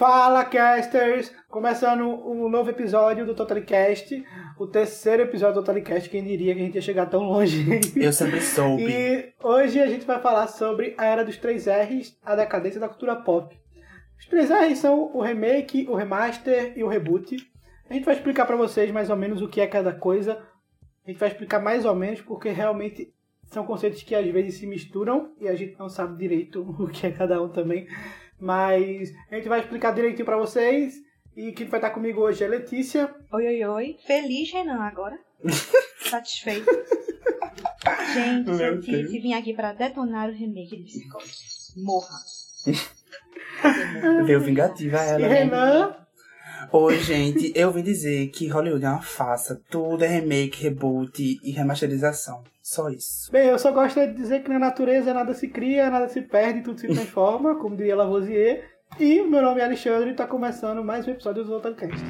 Fala, casters! Começando um novo episódio do Totalicast, o terceiro episódio do Totalicast, quem diria que a gente ia chegar tão longe. Eu sempre soube. E hoje a gente vai falar sobre a era dos três R's, a decadência da cultura pop. Os três R's são o remake, o remaster e o reboot. A gente vai explicar para vocês mais ou menos o que é cada coisa. A gente vai explicar mais ou menos porque realmente são conceitos que às vezes se misturam e a gente não sabe direito o que é cada um também. Mas a gente vai explicar direitinho para vocês. E quem vai estar comigo hoje é Letícia. Oi, oi, oi. Feliz, Renan, agora. Satisfeito. Gente, Meu eu Deus. vim aqui pra detonar o remake de Psicose. Morra. Veio vingativa ela. E né? Renan. Oi, gente. Eu vim dizer que Hollywood é uma farsa. Tudo é remake, reboot e remasterização. Só isso. Bem, eu só gosto de dizer que na natureza nada se cria, nada se perde, tudo se transforma, como diria Lavoisier. E meu nome é Alexandre e está começando mais um episódio do Totalcast.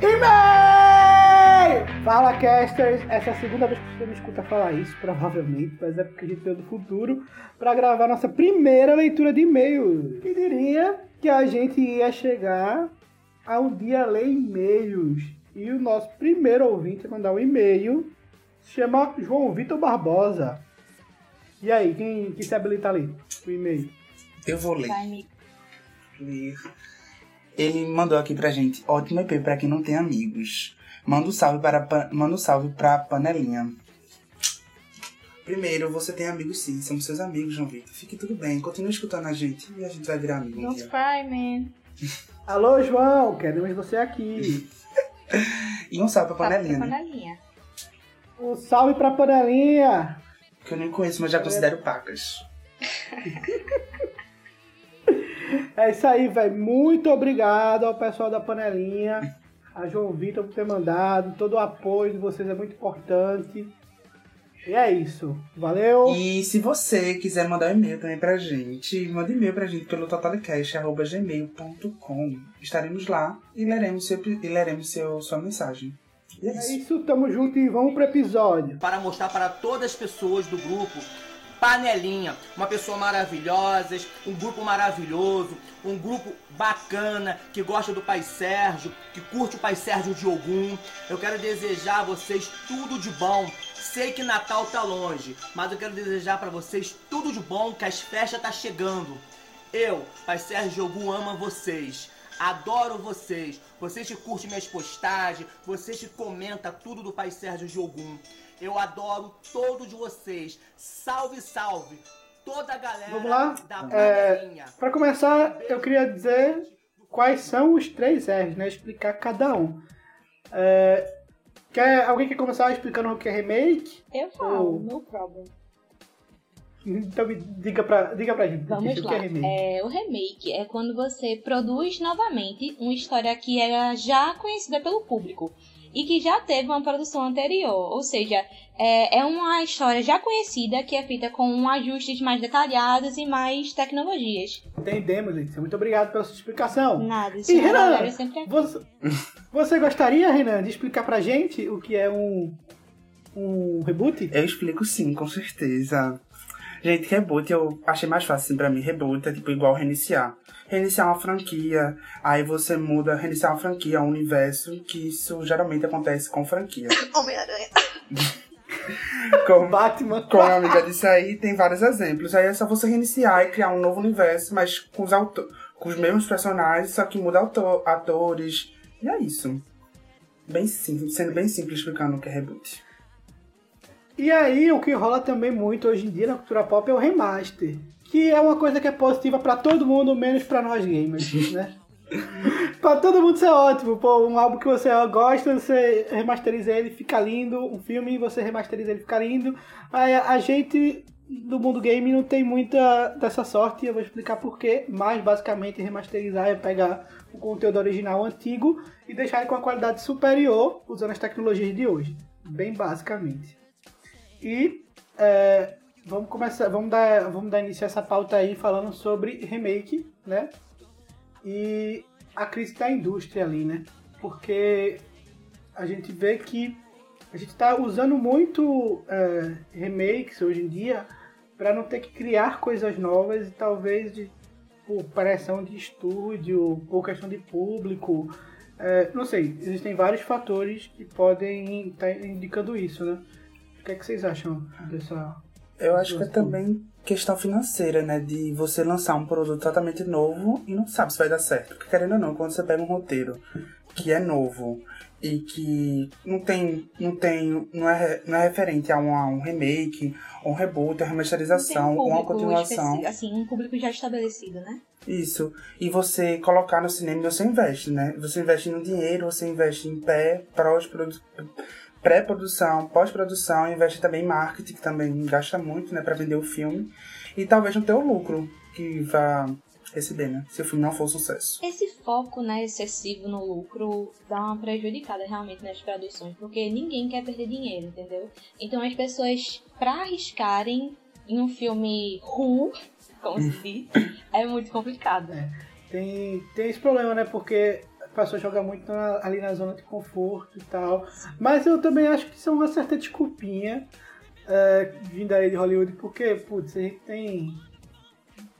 E-mail! Fala, casters! Essa é a segunda vez que você me escuta falar isso, provavelmente, mas é porque a gente veio do futuro para gravar nossa primeira leitura de e-mail. Quem diria que a gente ia chegar ao dia ler e-mails? E o nosso primeiro ouvinte a mandar um e-mail se chama João Vitor Barbosa. E aí, quem que se habilita ali? O e-mail. Eu vou ler. Ler. Ele mandou aqui pra gente. Ótimo EP pra quem não tem amigos. Manda um salve para, pa- manda um salve pra panelinha. Primeiro, você tem amigos sim, somos seus amigos, João Vitor. Fique tudo bem, continue escutando a gente e a gente vai virar amigo um Don't dia. cry, man. Alô, João, queremos você aqui. E um salve pra panelinha, da né? panelinha. Um salve pra panelinha. que eu nem conheço, mas já considero pacas. É isso aí, velho. Muito obrigado ao pessoal da panelinha, a João Vitor por ter mandado. Todo o apoio de vocês é muito importante. E é isso. Valeu. E se você quiser mandar um e-mail também pra gente, manda e-mail pra gente pelo totalecast.gmail.com. Estaremos lá e leremos, seu, e leremos seu, sua mensagem. E é É isso. isso, tamo junto e vamos pro episódio. para mostrar para todas as pessoas do grupo Panelinha, uma pessoa maravilhosa, um grupo maravilhoso, um grupo bacana que gosta do Pai Sérgio, que curte o Pai Sérgio de Ogum. Eu quero desejar a vocês tudo de bom. Sei que Natal tá longe, mas eu quero desejar para vocês tudo de bom, que as festas tá chegando. Eu, Pai Sérgio de Ogum, amo vocês. Adoro vocês. Vocês que curtem minhas postagens, vocês que comentam tudo do Pai Sérgio de Ogum. Eu adoro todos vocês. Salve, salve. Toda a galera Vamos lá? da É. Para começar, eu queria dizer quais são os três R's, né? Explicar cada um. É, quer, alguém quer começar explicando o que é remake? Eu falo, Oh. no problem. Então me diga pra, diga pra gente Vamos o que lá. é remake. É, o remake é quando você produz novamente uma história que era já conhecida pelo público e que já teve uma produção anterior. Ou seja, é, é uma história já conhecida que é feita com ajustes mais detalhados e mais tecnologias. Entendemos, Letícia. Muito obrigado pela sua explicação. Nada, isso E é Renan, sempre você, você gostaria, Renan, de explicar pra gente o que é um, um reboot? Eu explico sim, com certeza. Gente, reboot eu achei mais fácil assim, pra mim. Reboot é tipo igual reiniciar. Reiniciar uma franquia, aí você muda, reiniciar uma franquia, um universo, que isso geralmente acontece com franquia. Homem-Aranha. Como, Batman. como a amiga disse aí, tem vários exemplos. Aí é só você reiniciar e criar um novo universo, mas com os, auto com os mesmos personagens, só que muda atores. E é isso. Bem simples, sendo bem simples explicando o que é reboot. E aí, o que rola também muito hoje em dia na cultura pop é o remaster. Que é uma coisa que é positiva pra todo mundo, menos pra nós gamers, né? pra todo mundo é ótimo. Pô, um álbum que você gosta, você remasteriza ele, fica lindo. Um filme, você remasteriza ele, fica lindo. A gente do mundo game não tem muita dessa sorte. Eu vou explicar porquê. Mas, basicamente, remasterizar é pegar o conteúdo original antigo e deixar ele com uma qualidade superior usando as tecnologias de hoje. Bem basicamente. E é, vamos começar, vamos dar, vamos dar início a essa pauta aí falando sobre remake, né? E a crise da indústria ali, né? Porque a gente vê que a gente tá usando muito é, remakes hoje em dia para não ter que criar coisas novas e talvez de por pressão de estúdio, por questão de público. É, não sei, existem vários fatores que podem estar tá indicando isso, né? O que, é que vocês acham dessa. Eu acho que é também questão financeira, né? De você lançar um produto totalmente novo e não sabe se vai dar certo. Porque querendo ou não, quando você pega um roteiro que é novo e que não tem, não tem, não é, não é referente a um, a um remake, um reboot, uma remasterização, um uma continuação. Assim, um público já estabelecido, né? Isso. E você colocar no cinema, você investe, né? Você investe no dinheiro, você investe em pé, pré-produção, pós-produção, investe também em marketing, que também gasta muito, né, para vender o filme. E talvez não ter o lucro que vá receber, né? Se o filme não for um sucesso. Esse foco, né, excessivo no lucro dá uma prejudicada realmente nas produções, porque ninguém quer perder dinheiro, entendeu? Então as pessoas, pra arriscarem em um filme ruim, como se diz, é muito complicado. É. Tem, tem esse problema, né? Porque a pessoa joga muito na, ali na zona de conforto e tal. Mas eu também acho que são uma certa desculpinha é, vindo aí de Hollywood, porque, putz, a gente tem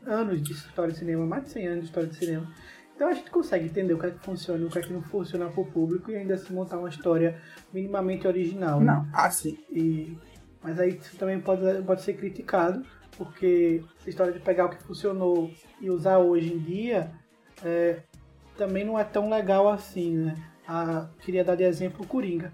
anos de história de cinema, mais de 100 anos de história de cinema. Então a gente consegue entender o que é que funciona e o que é que não funciona para o público e ainda se montar uma história minimamente original. Né? Não, assim. E, mas aí isso também pode, pode ser criticado, porque essa história de pegar o que funcionou e usar hoje em dia é, também não é tão legal assim, né? Ah, queria dar de exemplo o Coringa.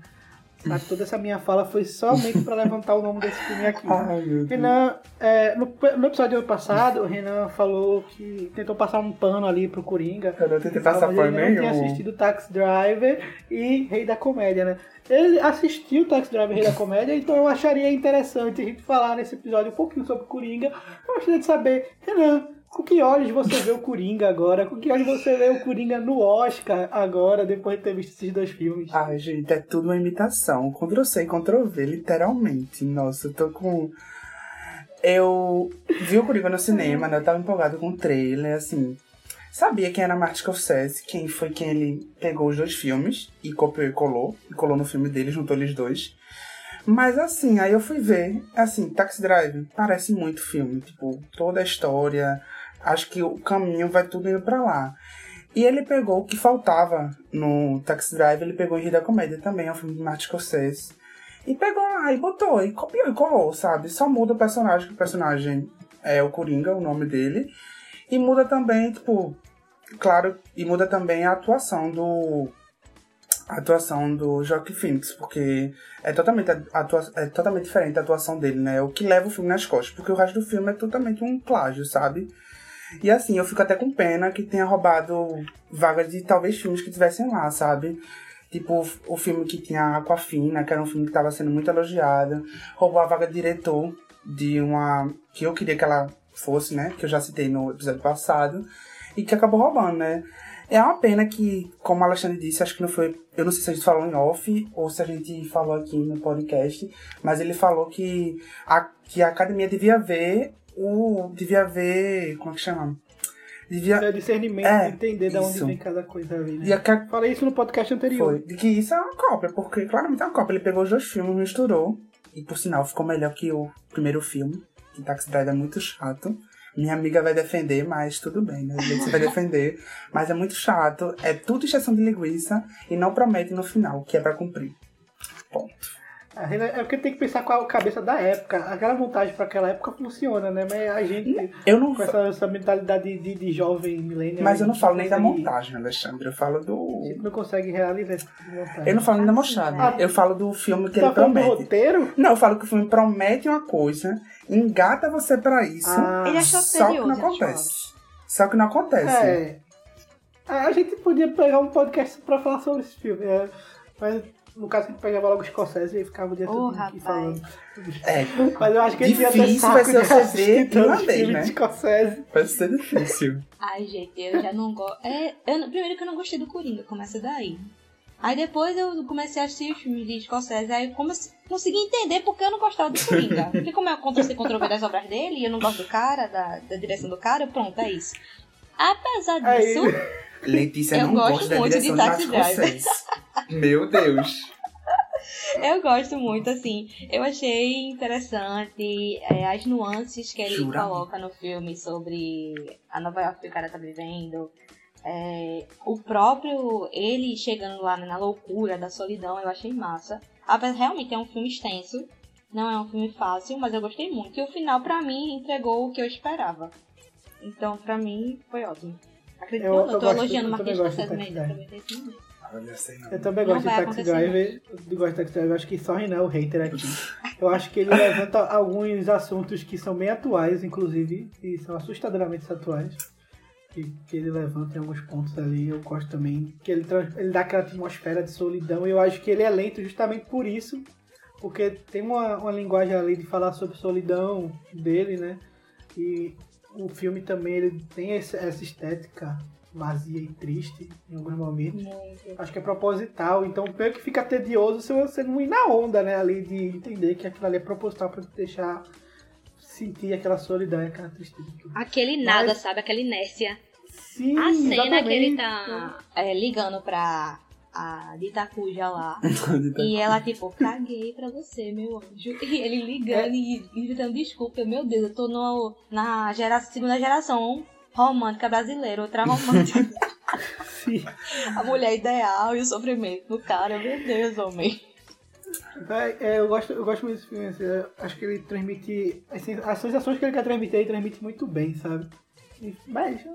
Sabe, toda essa minha fala foi somente para levantar o nome desse filme aqui. Ai, Renan, é, no, no, episódio passado, o Renan falou que tentou passar um pano ali pro Coringa. Eu não tentei passar pano nenhum. Ele tinha assistido Taxi Driver e Rei da Comédia, né? Ele assistiu Taxi Driver e Rei da Comédia, então eu acharia interessante a gente falar nesse episódio um pouquinho sobre Coringa. Eu gostaria de saber, Renan, com que olhos você vê o Coringa agora? Com que olhos você vê o Coringa no Oscar agora, depois de ter visto esses dois filmes? Ai, gente, é tudo uma imitação. Ctrl-C e Ctrl-V, literalmente. Nossa, eu tô com... Eu vi o Coringa no cinema, né? Eu tava empolgado com o trailer, assim... Sabia quem era Martin Scorsese, quem foi quem ele pegou os dois filmes e copiou e colou. E colou no filme dele, juntou eles dois. Mas assim, aí eu fui ver, assim, Taxi Drive parece muito filme, tipo, toda a história, acho que o caminho vai tudo indo para lá. E ele pegou o que faltava no Taxi Drive, ele pegou em Rio da Comédia também, é um filme de Martin Scorsese. E pegou lá e botou, e copiou e colou, sabe? Só muda o personagem, que o personagem é o Coringa, o nome dele. E muda também, tipo, claro, e muda também a atuação do. A atuação do Joaquin Phoenix, porque é totalmente, atua, é totalmente diferente a atuação dele, né? O que leva o filme nas costas, porque o resto do filme é totalmente um plágio, sabe? E assim, eu fico até com pena que tenha roubado vagas de talvez filmes que tivessem lá, sabe? Tipo, o filme que tinha Aquafina, que era um filme que estava sendo muito elogiado. Roubou a vaga de diretor de uma. que eu queria que ela fosse, né? Que eu já citei no episódio passado. E que acabou roubando, né? É uma pena que, como o Alexandre disse, acho que não foi. Eu não sei se a gente falou em off ou se a gente falou aqui no podcast, mas ele falou que a, que a academia devia ver o. devia ver. Como é que chama? Devia... É discernimento, é, entender de onde vem cada coisa ali. Né? A... Falei isso no podcast anterior. Foi. De que isso é uma cópia, porque claramente é uma cópia. Ele pegou os dois filmes, misturou. E por sinal ficou melhor que o primeiro filme. Que Taxi Drive é muito chato. Minha amiga vai defender, mas tudo bem, né? Você vai defender. Mas é muito chato. É tudo exceção de linguiça e não promete no final, que é pra cumprir. Ponto. É porque tem que pensar com a cabeça da época. Aquela montagem para aquela época funciona, né? Mas a gente, eu não com essa, essa mentalidade de, de jovem milênio. Mas eu não falo nem da montagem, Alexandre. Eu falo do. A gente não consegue realizar essa montagem. Eu não falo nem da montagem. Ah, eu falo do filme que tá ele promete. Do roteiro? Não, eu falo que o filme promete uma coisa, engata você para isso. Ah. Ele achou só que não acontece. Só que não acontece. É. A gente podia pegar um podcast para falar sobre esse filme. É. Mas no caso, a gente pegava logo o Scorsese e ficava o dia todo aqui falando. É, Mas eu acho que a gente difícil ia ter vai ser você ver uma vez, né? De Scorsese. Vai ser difícil. Ai, gente, eu já não gosto. É, eu, primeiro que eu não gostei do Coringa, começa daí. Aí depois eu comecei a assistir os filmes de Scorsese, aí eu comecei, consegui entender porque eu não gostava do Coringa. Porque como é Ctrl-C, Ctrl-V das obras dele, e eu não gosto do cara, da, da direção do cara, pronto, é isso. Apesar disso... Aí... Letícia eu não gosta da direção de, de Meu Deus. Eu gosto muito, assim. Eu achei interessante é, as nuances que ele Jura? coloca no filme sobre a Nova York que o cara tá vivendo. É, o próprio ele chegando lá na loucura da solidão, eu achei massa. Apesar realmente é um filme extenso, não é um filme fácil, mas eu gostei muito. E o final, pra mim, entregou o que eu esperava. Então, pra mim, foi ótimo. Acredito Eu- eu, eu tô elogiando eu o também Marquês de não. Eu também gosto de Taxi acontecer Driver. Eu gosto de Taxi Driver. Acho que só Renan é o hater aqui. Eu acho que ele levanta alguns assuntos que são bem atuais, inclusive, e são assustadoramente atuais. Que, que ele levanta em alguns pontos ali. Eu gosto também que ele, ele dá aquela atmosfera de solidão. E eu acho que ele é lento justamente por isso. Porque tem uma, uma linguagem ali de falar sobre solidão dele, né? E o filme também ele tem essa estética vazia e triste em alguns momentos. Muito. Acho que é proposital, então meio que fica tedioso se você não ir na onda, né? Ali de entender que aquilo ali é proposital pra deixar sentir aquela solidão e aquela tristeza. Aquele nada, Mas- sabe? Aquela inércia. Sim, A cena exatamente. que ele tá é, ligando pra a de Itacuja lá. E ela, tipo, caguei pra você, meu anjo. E ele ligando e e gritando desculpa. Eu, meu Deus, eu tô no, na gera, segunda geração romântica brasileira, outra romântica. A mulher ideal e o sofrimento do cara. Meu Deus, homem. É, é, eu, gosto, eu gosto muito desse filme. assim, acho que ele transmite. Assim, as sensações que ele quer transmitir, ele transmite muito bem, sabe? Mas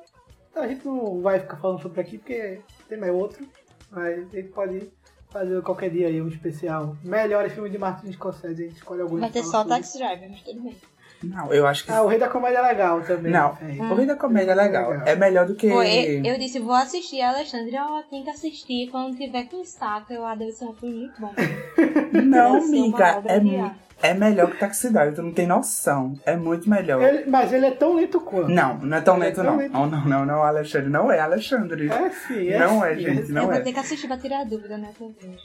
a gente não vai ficar falando sobre aqui porque tem mais outro. Mas a gente pode fazer qualquer dia aí um especial. Melhores filmes de Martin Scorsese, a gente escolhe alguns. Vai ter só. Taxi Driver, mas tudo bem. Não, eu acho que. Ah, o Rei da Comédia é legal também. Não, É. o Rei da Comédia é legal. Legal. É melhor do que. Pô, eu, eu disse, vou assistir a Alexandre. Ó, tem que assistir. Quando tiver com saco, eu ah, deve ser um filme muito bom. Não, amiga, é, de mu- arte. É melhor que Taxi Driver, tu não tem noção. É muito melhor. Ele- mas ele é tão lento quanto. Não, não é tão Ele é lento, tão não. lento. Não, não, não, não, Alexandre. Não é Alexandre. É sim, é Não é, sim, gente, eu não vou é. ter que assistir pra tirar dúvida, né?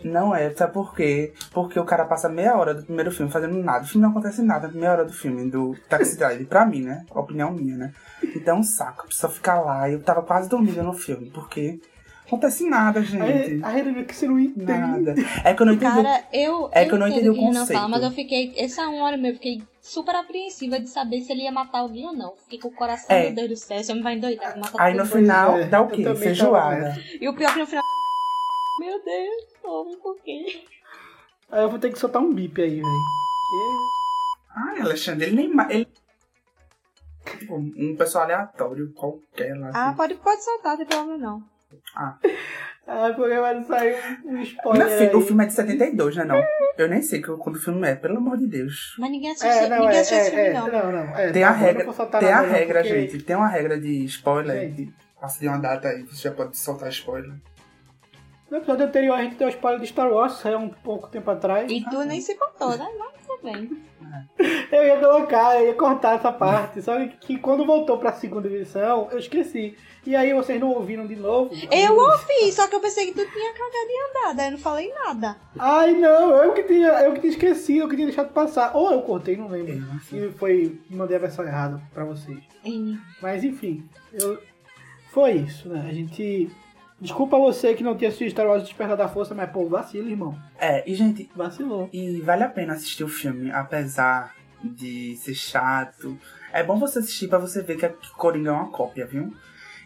Não é, sabe por quê? Porque o cara passa meia hora do primeiro filme fazendo nada. O filme não acontece nada na meia hora do filme, do Taxi Driver. Pra mim, né? Opinião minha, né? Então é um saco. A pessoa ficar lá. Eu tava quase dormindo no filme, porque acontece nada, gente. aí ele que você não entende. Nada. É que eu não entendi. Cara, eu, É que eu não entendi o conceito. fala, mas eu fiquei, essa uma hora mesmo, eu fiquei super apreensiva de saber se ele ia matar alguém ou não. Fiquei com o coração, É. meu Deus do céu, esse homem vai endoidar, Aí no final é, dá o eu quê? Feijoada. E o pior que no final. Meu Deus, homem, por quê? Aí eu vou ter que soltar um bip aí, velho. Ai, Alexandre, ele nem. Ele... Tipo, um pessoal aleatório, qualquer lá. Ah, pode, pode soltar, não tem problema não. Ah, porque vai sair um Meu spoiler filho, o aí. filme é de 72, né? Não. Eu nem sei quando o filme é, pelo amor de Deus. Mas ninguém assiste, É, não, ninguém é, assiste esse é, filme, é, não. não, não. É, Tem tá a regra, tem a regra, porque- gente. Tem uma regra de spoiler. Gente. Passa de uma data aí, você já pode soltar spoiler. No episódio anterior a gente deu spoiler de Star Wars, saiu um pouco tempo atrás. E tu nem se contou, né? Mas tudo bem. Eu ia colocar, eu ia cortar essa parte. Só que quando voltou pra segunda edição, eu esqueci. E aí vocês não ouviram de novo. Eu ouvi, só que eu pensei que tu tinha cagado e andado, aí eu não falei nada. Ai não, eu que tinha, eu que tinha esquecido, eu que tinha deixado passar. Ou eu cortei, não lembro. Eu E foi. Mandei a versão errada pra vocês. Mas enfim, eu... foi isso, né? A gente. Desculpa você que não tinha assistido Star Wars Despertar da Força, mas pô, vacilo, irmão. É, e gente, Vacilou. e vale a pena assistir o filme, apesar de ser chato. É bom você assistir pra você ver que a Coringa é uma cópia, viu?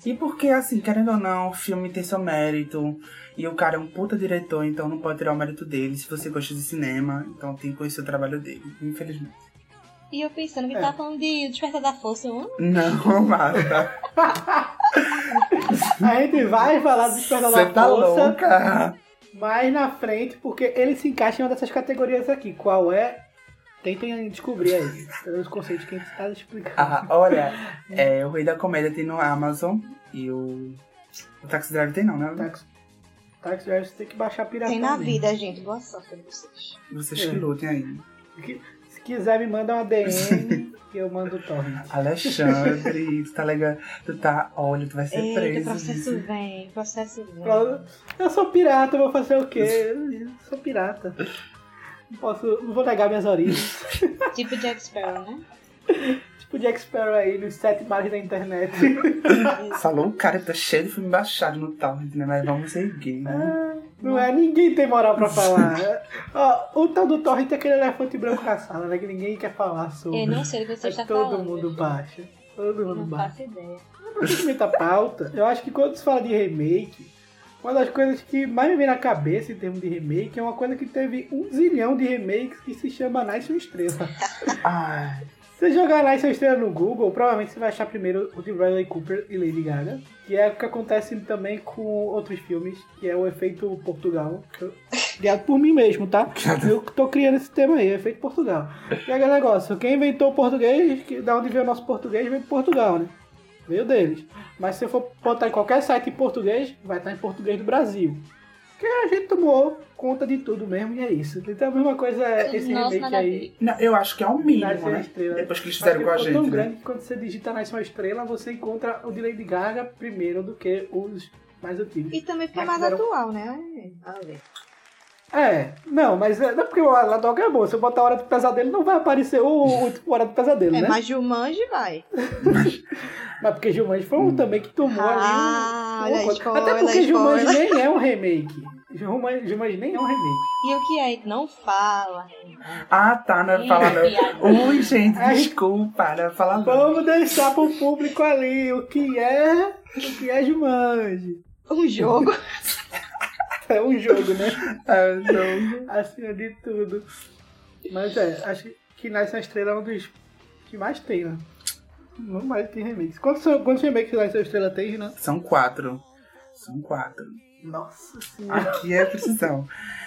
E porque, assim, querendo ou não, o filme tem seu mérito. E o cara é um puta diretor, então não pode tirar o mérito dele. Se você gosta de cinema, então tem que conhecer o trabalho dele, infelizmente. E eu pensando que É. tava falando de Despertar da Força, eu. Não, Marta. A gente vai falar do Despertar Você da tá Força louca? mais na frente, porque ele se encaixa em uma dessas categorias aqui. Qual é? Tentem descobrir aí, pelos conceitos que a gente tá explicando. Ah, olha, é, o Rei da Comédia tem no Amazon e o. O Taxi Driver tem não, né? Taxi, Taxi Driver você tem que baixar a pirata. Tem na vida, gente. Boa sorte pra vocês. Vocês que lutem aí. Se quiser, me manda uma DM que eu mando o torrent. Alexandre, tu tá legal. Tu tá. Olha, tu vai ser Eita, preso. processo vem, processo vem. Eu sou pirata, eu vou fazer o quê? Eu sou pirata. Não posso. Não vou negar minhas origens. Tipo Jack Sparrow, né? tipo Jack Sparrow aí nos sete mares da internet. Falou o cara que tá cheio de filme baixado no torrent, né? Mas vamos seguir, né? Ah, Não é, ninguém tem moral pra falar. Ó, o tal do Torrent é aquele elefante branco na sala, né? Que ninguém quer falar sobre. Eu não sei do que você Mas todo falando. mundo baixa. Todo mundo Não baixa. faço ideia. Praticamente a pauta, eu acho que quando se fala de remake, uma das coisas que mais me vem na cabeça em termos de remake é uma coisa que teve um zilhão de remakes que se chama Nice uma Estrela. Ai, você jogar Nice uma Estrela no Google, provavelmente você vai achar primeiro o de Bradley Cooper e Lady Gaga. Que é o que acontece também com outros filmes, que é o efeito Portugal. Criado por mim mesmo, tá? Eu tô criando esse tema aí, efeito Portugal. E é aquele negócio, quem inventou o português, que- da onde veio o nosso português, veio de Portugal, né? Veio deles. Mas se você for botar em qualquer site em português, vai estar em português do Brasil. Porque a gente tomou conta de tudo mesmo e é isso. Então a mesma coisa é esse Nossa, remake aí. não, eu acho que é o mínimo, né? estrela. Depois que eles fizeram com a gente, tão né? grande que quando você digita Nasce uma Estrela, você encontra o de Lady Gaga primeiro do que os mais antigos. E também porque é Mas mais fizeram- atual, né? A ver. É, não, mas é, não é porque o Aladoga é bom. Se eu botar a Hora do Pesadelo, não vai aparecer o, o Hora do Pesadelo, É, né? mas Jumanji vai. Mas porque Jumanji foi um também que tomou Ah, ali um, uma coisa. Até porque Jumanji spoiler. nem é um remake. Jumanji, Jumanji nem é um remake. E o que é? Não fala. Ah, tá, não é Ih, falar não. piada. Ui, gente, Ai. desculpa, não é falar não. Vamos deixar pro público ali o que é, o que é Jumanji. Um jogo. É um jogo, né? É, não. Acima de tudo. Mas é, acho que Nasce uma Estrela é um dos que mais tem, né? Não mais tem remakes. Quantos, quantos remakes Nasce uma Estrela tem, Renan? São quatro. São quatro. Nossa senhora. Aqui é precisão.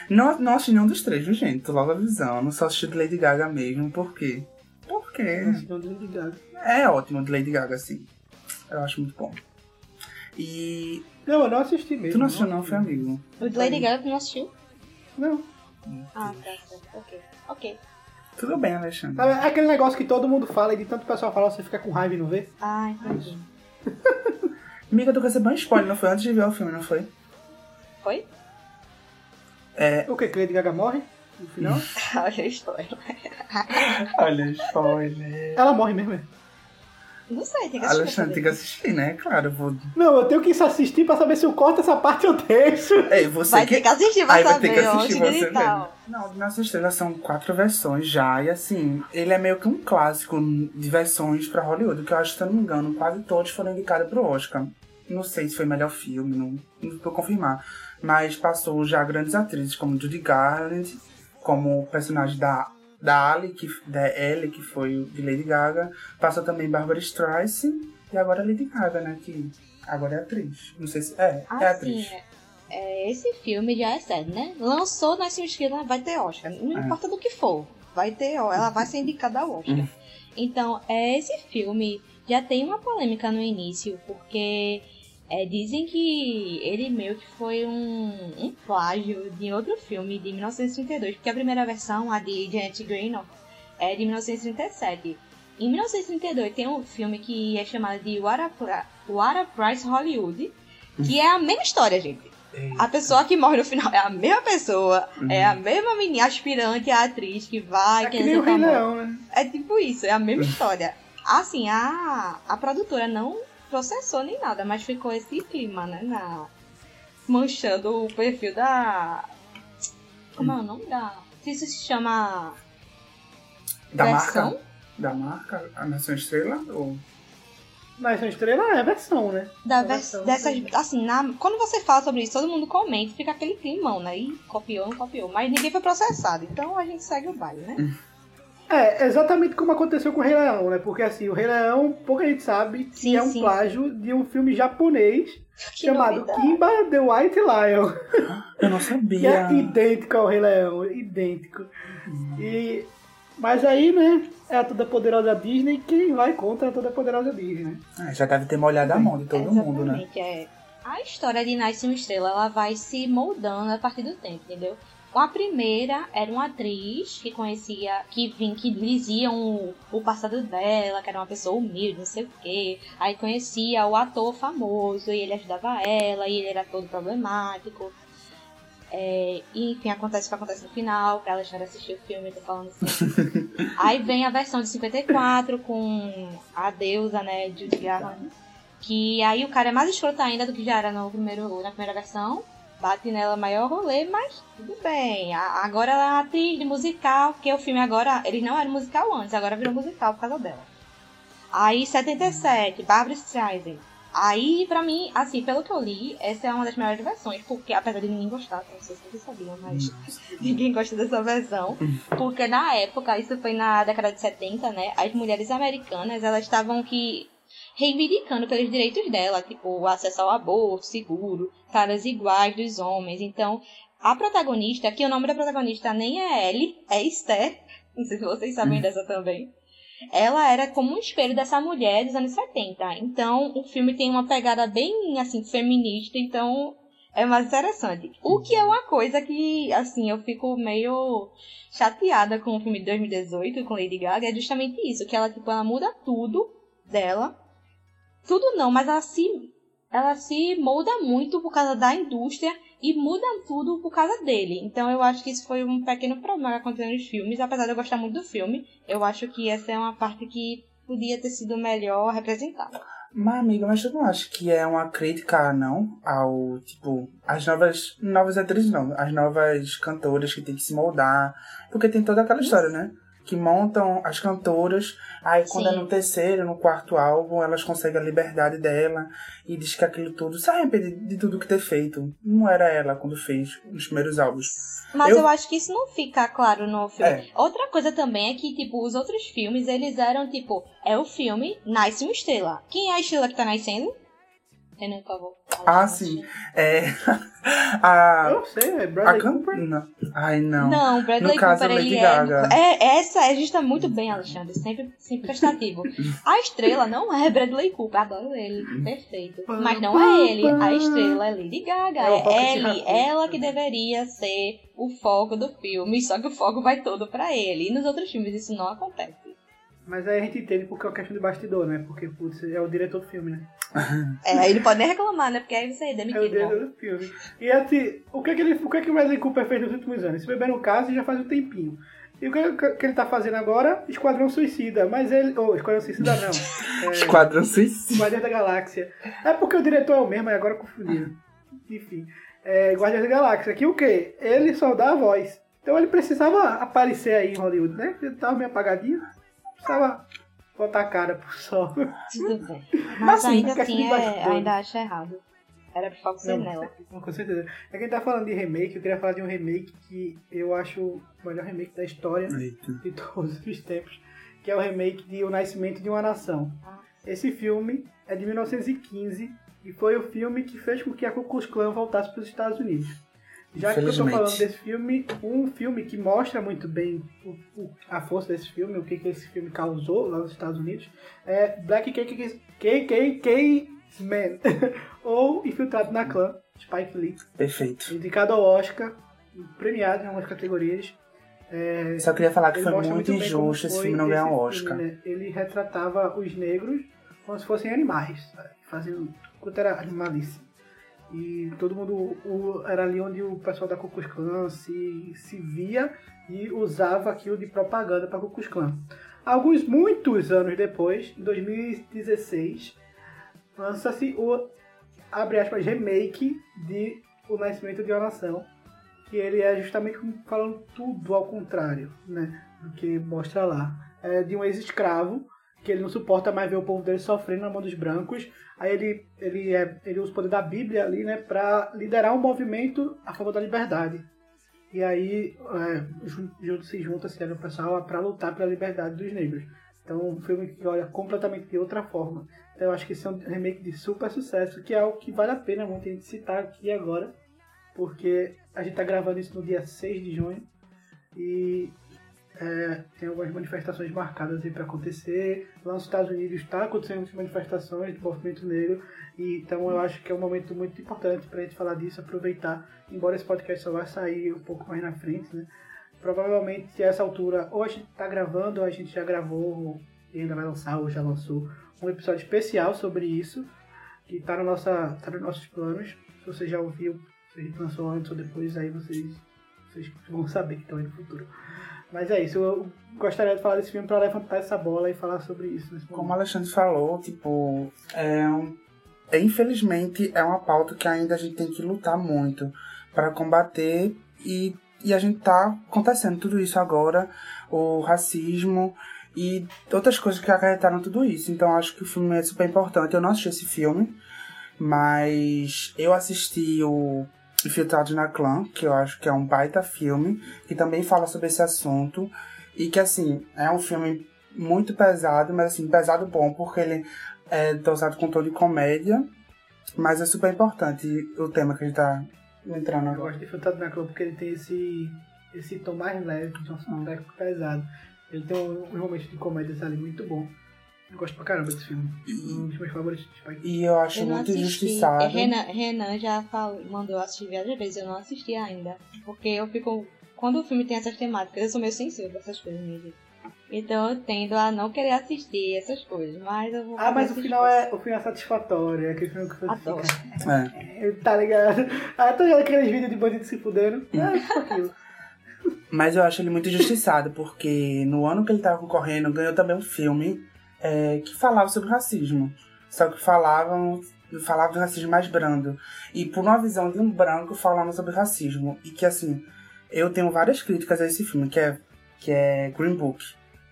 Não, não assisti nenhum dos três, viu, gente? Tô logo avisando. Só assisti de Lady Gaga mesmo. Por quê? Porque Não tô ligado. é ótimo de Lady Gaga, assim. Eu acho muito bom. E. Não, eu não assisti mesmo. Tu não assistiu, não, foi amigo? O de Lady Gaga tu não assistiu? Não. Ah, tá certo. Ok. Ok. Tudo bem, Alexandre. Sabe, é aquele negócio que todo mundo fala e de tanto pessoal falar, você fica com raiva e não vê? Ah, entendi. Amiga, tu recebeu um spoiler, não foi? Antes de ver o filme, não foi? Foi? É. O que? Que Lady Gaga morre? No final? Olha a história. Olha, spoiler. Ela morre mesmo. É? Não sei, tem que assistir. Alexandre, tem que assistir, né? Claro, eu vou. Não, eu tenho que assistir pra saber se eu corto essa parte ou deixo. Ei, você Vai que. ter que assistir pra Aí vai saber ter que assistir onde você mesmo. Não, Nossa Estrela são quatro versões já. E assim, ele é meio que um clássico de versões pra Hollywood, que eu acho que, se eu não me engano, quase todos foram indicados pro Oscar. Não sei se foi melhor filme, não, não vou confirmar. Mas passou já grandes atrizes como Judy Garland, como o personagem da, da Ali, que, da Ellie, que foi o de Lady Gaga. Passou também Barbara Streisand e agora Lady Gaga, né? Que agora é atriz. Não sei se. É, é atriz. Assim, é, esse filme já é sério, né? Lançou Nasce uma Estrela, vai ter Oscar. Não É. importa do que for. Vai ter, ó, ela vai ser indicada ao Oscar. Uhum. Então, é, esse filme já tem uma polêmica no início, porque é, dizem que ele meio que foi um, um plágio de outro filme de 1932, porque a primeira versão, a de Janet Greenough, é de 1937. Em 1932 tem um filme que é chamado de What a, What a Price Hollywood, que é a mesma história, gente. A pessoa que morre no final é a mesma pessoa, é a mesma menina aspirante a atriz que vai, É que nem o Rei. Leão, né? É tipo isso, é a mesma história. Assim, a, a produtora não processou nem nada, mas ficou esse clima, né? Na, manchando o perfil da. Como é o nome da. Isso se chama. Da versão? marca? Da marca? A Nação Estrela? Ou... Uma Estrela é versão, né? Da A vers- versão, dessas, sim. assim, na, quando você fala sobre isso, todo mundo comenta, fica aquele climão, né? E copiou, não copiou. Mas ninguém foi processado, então a gente segue o baile, né? É, exatamente como aconteceu com o Rei Leão, né? Porque assim, o Rei Leão, pouca gente sabe que Sim, é um sim, plágio de um filme japonês Que chamado novidade. Kimba the White Lion. Eu não Que sabia. é idêntico ao Rei Leão, idêntico. E, mas aí, né, é a toda poderosa Disney, quem vai contra a toda poderosa Disney, né? Ah, já deve ter molhado a mão de todo mundo, né? Exatamente, é. A história de Nasce uma Estrela, ela vai se moldando a partir do tempo, entendeu? A primeira era uma atriz que conhecia, que vinha, que diziam o, passado dela, que era uma pessoa humilde, não sei o quê. Aí conhecia o ator famoso e ele ajudava ela, e ele era todo problemático. É, enfim, acontece o que acontece no final, pra Alexandre assistir o filme, tô falando assim. Aí vem a versão de 54 com a deusa, né, Judy Garland. Que aí o cara é mais escroto ainda do que já era no primeiro, na primeira versão. Bate nela maior rolê, mas tudo bem. A- Agora ela é uma atriz de musical, porque o filme agora, eles não eram musical antes, agora virou musical por causa dela. Aí 77, Barbara Streisand. Aí, pra mim, assim, pelo que eu li, essa é uma das melhores versões, porque apesar de ninguém gostar, não sei se vocês sabiam, mas ninguém gosta dessa versão. Porque na época, isso foi na década de 70, né? As mulheres americanas, elas estavam que reivindicando pelos direitos dela, tipo, o acesso ao aborto, seguro, caras iguais dos homens. Então, a protagonista, que o nome da protagonista nem é Ellie, é Esther. Não sei se vocês sabem dessa também. Ela era como um espelho dessa mulher dos anos 70. Então, o filme tem uma pegada bem, assim, feminista. Então, é mais interessante. O que é uma coisa que, assim, eu fico meio chateada com o filme de 2018, com Lady Gaga, é justamente isso. Que ela, tipo, ela muda tudo dela. Tudo não, mas ela se, ela se molda muito por causa da indústria e muda tudo por causa dele. Então eu acho que isso foi um pequeno problema que aconteceu nos filmes. Apesar de eu gostar muito do filme, eu acho que essa é uma parte que podia ter sido melhor representada. Mas, amiga, mas tu não acha que é uma crítica, não? Ao, tipo, as novas. Novas atrizes, não. As novas cantoras que tem que se moldar. Porque tem toda aquela história, né? Que montam as cantoras. Aí, quando Sim. é no terceiro, no quarto álbum, elas conseguem a liberdade dela. E diz que aquilo tudo. Se arrepende de tudo que ter feito. Não era ela quando fez os primeiros álbuns. Mas eu, Eu- acho que isso não fica claro no filme. É. Outra coisa também é que, tipo, os outros filmes, eles eram, tipo, é o filme, nasce uma estrela. Quem é a estrela que tá nascendo? Renan, favor. Ah, sim. É. a. Eu sei, é A Bradley can... Cooper. não. Ai, não. Não, Bradley No caso, Cooper, Lady ele Gaga. é... é. Essa é justa muito bem, Alexandre. Sempre, sempre prestativo. A estrela não é Bradley Cooper, adoro ele. Perfeito. Mas não é ele. A estrela é Lady Gaga. É É, ele, ela que deveria ser o foco do filme. Só que o foco vai todo pra ele. E nos outros filmes isso não acontece. Mas aí a gente entende porque é uma questão de bastidor, né? Porque, putz, é o diretor do filme, né? É, aí não pode nem reclamar, né? Porque aí você é É o demitido. diretor do filme. E assim, o que, é que, ele, o que, é que o Bradley Cooper fez nos últimos anos? Esse bebê no caso já faz um tempinho. E o que, que ele tá fazendo agora? Esquadrão Suicida. Mas ele. Ou, Esquadrão Suicida não. É, Esquadrão Suicida. Guardiões da Galáxia. É porque o diretor é o mesmo, aí agora confundiram. Enfim. É, Guardiões da Galáxia. Que o quê? Ele só dá a voz. Então ele precisava aparecer aí em Hollywood, né? Ele tava meio apagadinho. Precisava botar a cara pro sol. Tudo bem. Mas, Mas assim, ainda assim, é, ainda acho errado. Era pro foco ser Não, nela. Com certeza. É que a gente tá falando de remake, eu queria falar de um remake que eu acho o melhor remake da história Eita. de todos os tempos, que é o remake de O Nascimento de uma Nação. Esse filme é de 1915 e foi o filme que fez com que a Ku Klux Klan voltasse para os Estados Unidos. Já que eu tô Infelizmente. falando desse filme, um filme que mostra muito bem o- o- a força desse filme, o que, que esse filme causou lá nos Estados Unidos, é Black KKK-Man, ou Infiltrado na Clã, Spike Lee, Perfeito. indicado ao Oscar, premiado em algumas categorias. É, Só queria falar que foi muito injusto esse filme não ganhar um Oscar. filme, né? Ele retratava os negros como se fossem animais, sabe? fazendo quanto era animalice. E todo mundo o- era ali onde o pessoal da Ku Klux Klan se, se via e usava aquilo de propaganda para Ku Klux Klan. Alguns, muitos anos depois, em 2016, lança-se o, abre aspas, remake de O Nascimento de uma Nação, que ele é justamente falando tudo ao contrário, né, do que mostra lá. É de um ex-escravo, que ele não suporta mais ver o povo dele sofrendo na mão dos brancos, aí ele, ele, é, ele usa o poder da Bíblia ali, né, para liderar um movimento a favor da liberdade. E aí é, jun- jun- se junta assim, o pessoal para lutar pela liberdade dos negros. Então, um filme que olha completamente de outra forma. Então, eu acho que esse é um remake de super sucesso, que é algo que vale a pena muito a gente citar aqui agora, porque a gente tá gravando isso no dia 6 de junho e é, tem algumas manifestações marcadas aí para acontecer. Lá nos Estados Unidos está acontecendo manifestações do movimento negro, e então eu acho que é um momento muito importante para a gente falar disso, aproveitar, embora esse podcast só vai sair um pouco mais na frente, né? Provavelmente a essa altura, ou a gente está gravando, ou a gente já gravou e ainda vai lançar, ou já lançou, um episódio especial sobre isso, que está no nossa, tá nos nossos planos. Se você já ouviu, se a gente lançou antes ou depois, aí vocês, vocês vão saber que estão aí no futuro. Mas é isso, eu gostaria de falar desse filme para levantar essa bola e falar sobre isso Como o. Alexandre falou, tipo, é um. é, infelizmente é uma pauta que ainda a gente tem que lutar muito. para combater e, e a gente tá acontecendo tudo isso agora, o racismo e outras coisas que acarretaram tudo isso. Então acho que o filme é super importante. Eu não assisti esse filme, mas eu assisti o Infiltrados na Clã, que eu acho que é um baita filme, que também fala sobre esse assunto. E que, assim, é um filme muito pesado, mas, assim, pesado bom, porque ele é dosado com tom de comédia. Mas é super importante o tema que a gente tá entrando Eu agora. gosto de Infiltrado na Clã porque ele tem esse, esse tom mais leve, que é um soundtrack pesado. Ele tem um- uns momentos de comédias ali muito bom. Eu gosto pra caramba desse filme. Um dos meus favoritos de Spike. E eu acho Eu muito assisti. injustiçado. Renan, Renan já falou, mandou assistir várias vezes, eu não assisti ainda. Porque eu fico. Quando o filme tem essas temáticas, eu sou meio sensível pra essas coisas mesmo. Então eu tendo a não querer assistir essas coisas. Mas eu vou. Ah, mas o final é, o final é satisfatório. É aquele filme que você Adoro. fica. É. Tá ligado? Ah, tô ligado aqueles vídeos de bandido se fudendo. É tipo aquilo. Mas eu acho ele muito injustiçado, porque no ano que ele tava concorrendo, ganhou também um filme é, que falava sobre racismo. Só que falavam falava do racismo mais brando. E por uma visão de um branco falando sobre racismo. E que, assim, eu tenho várias críticas a esse filme, que é, que é Green Book.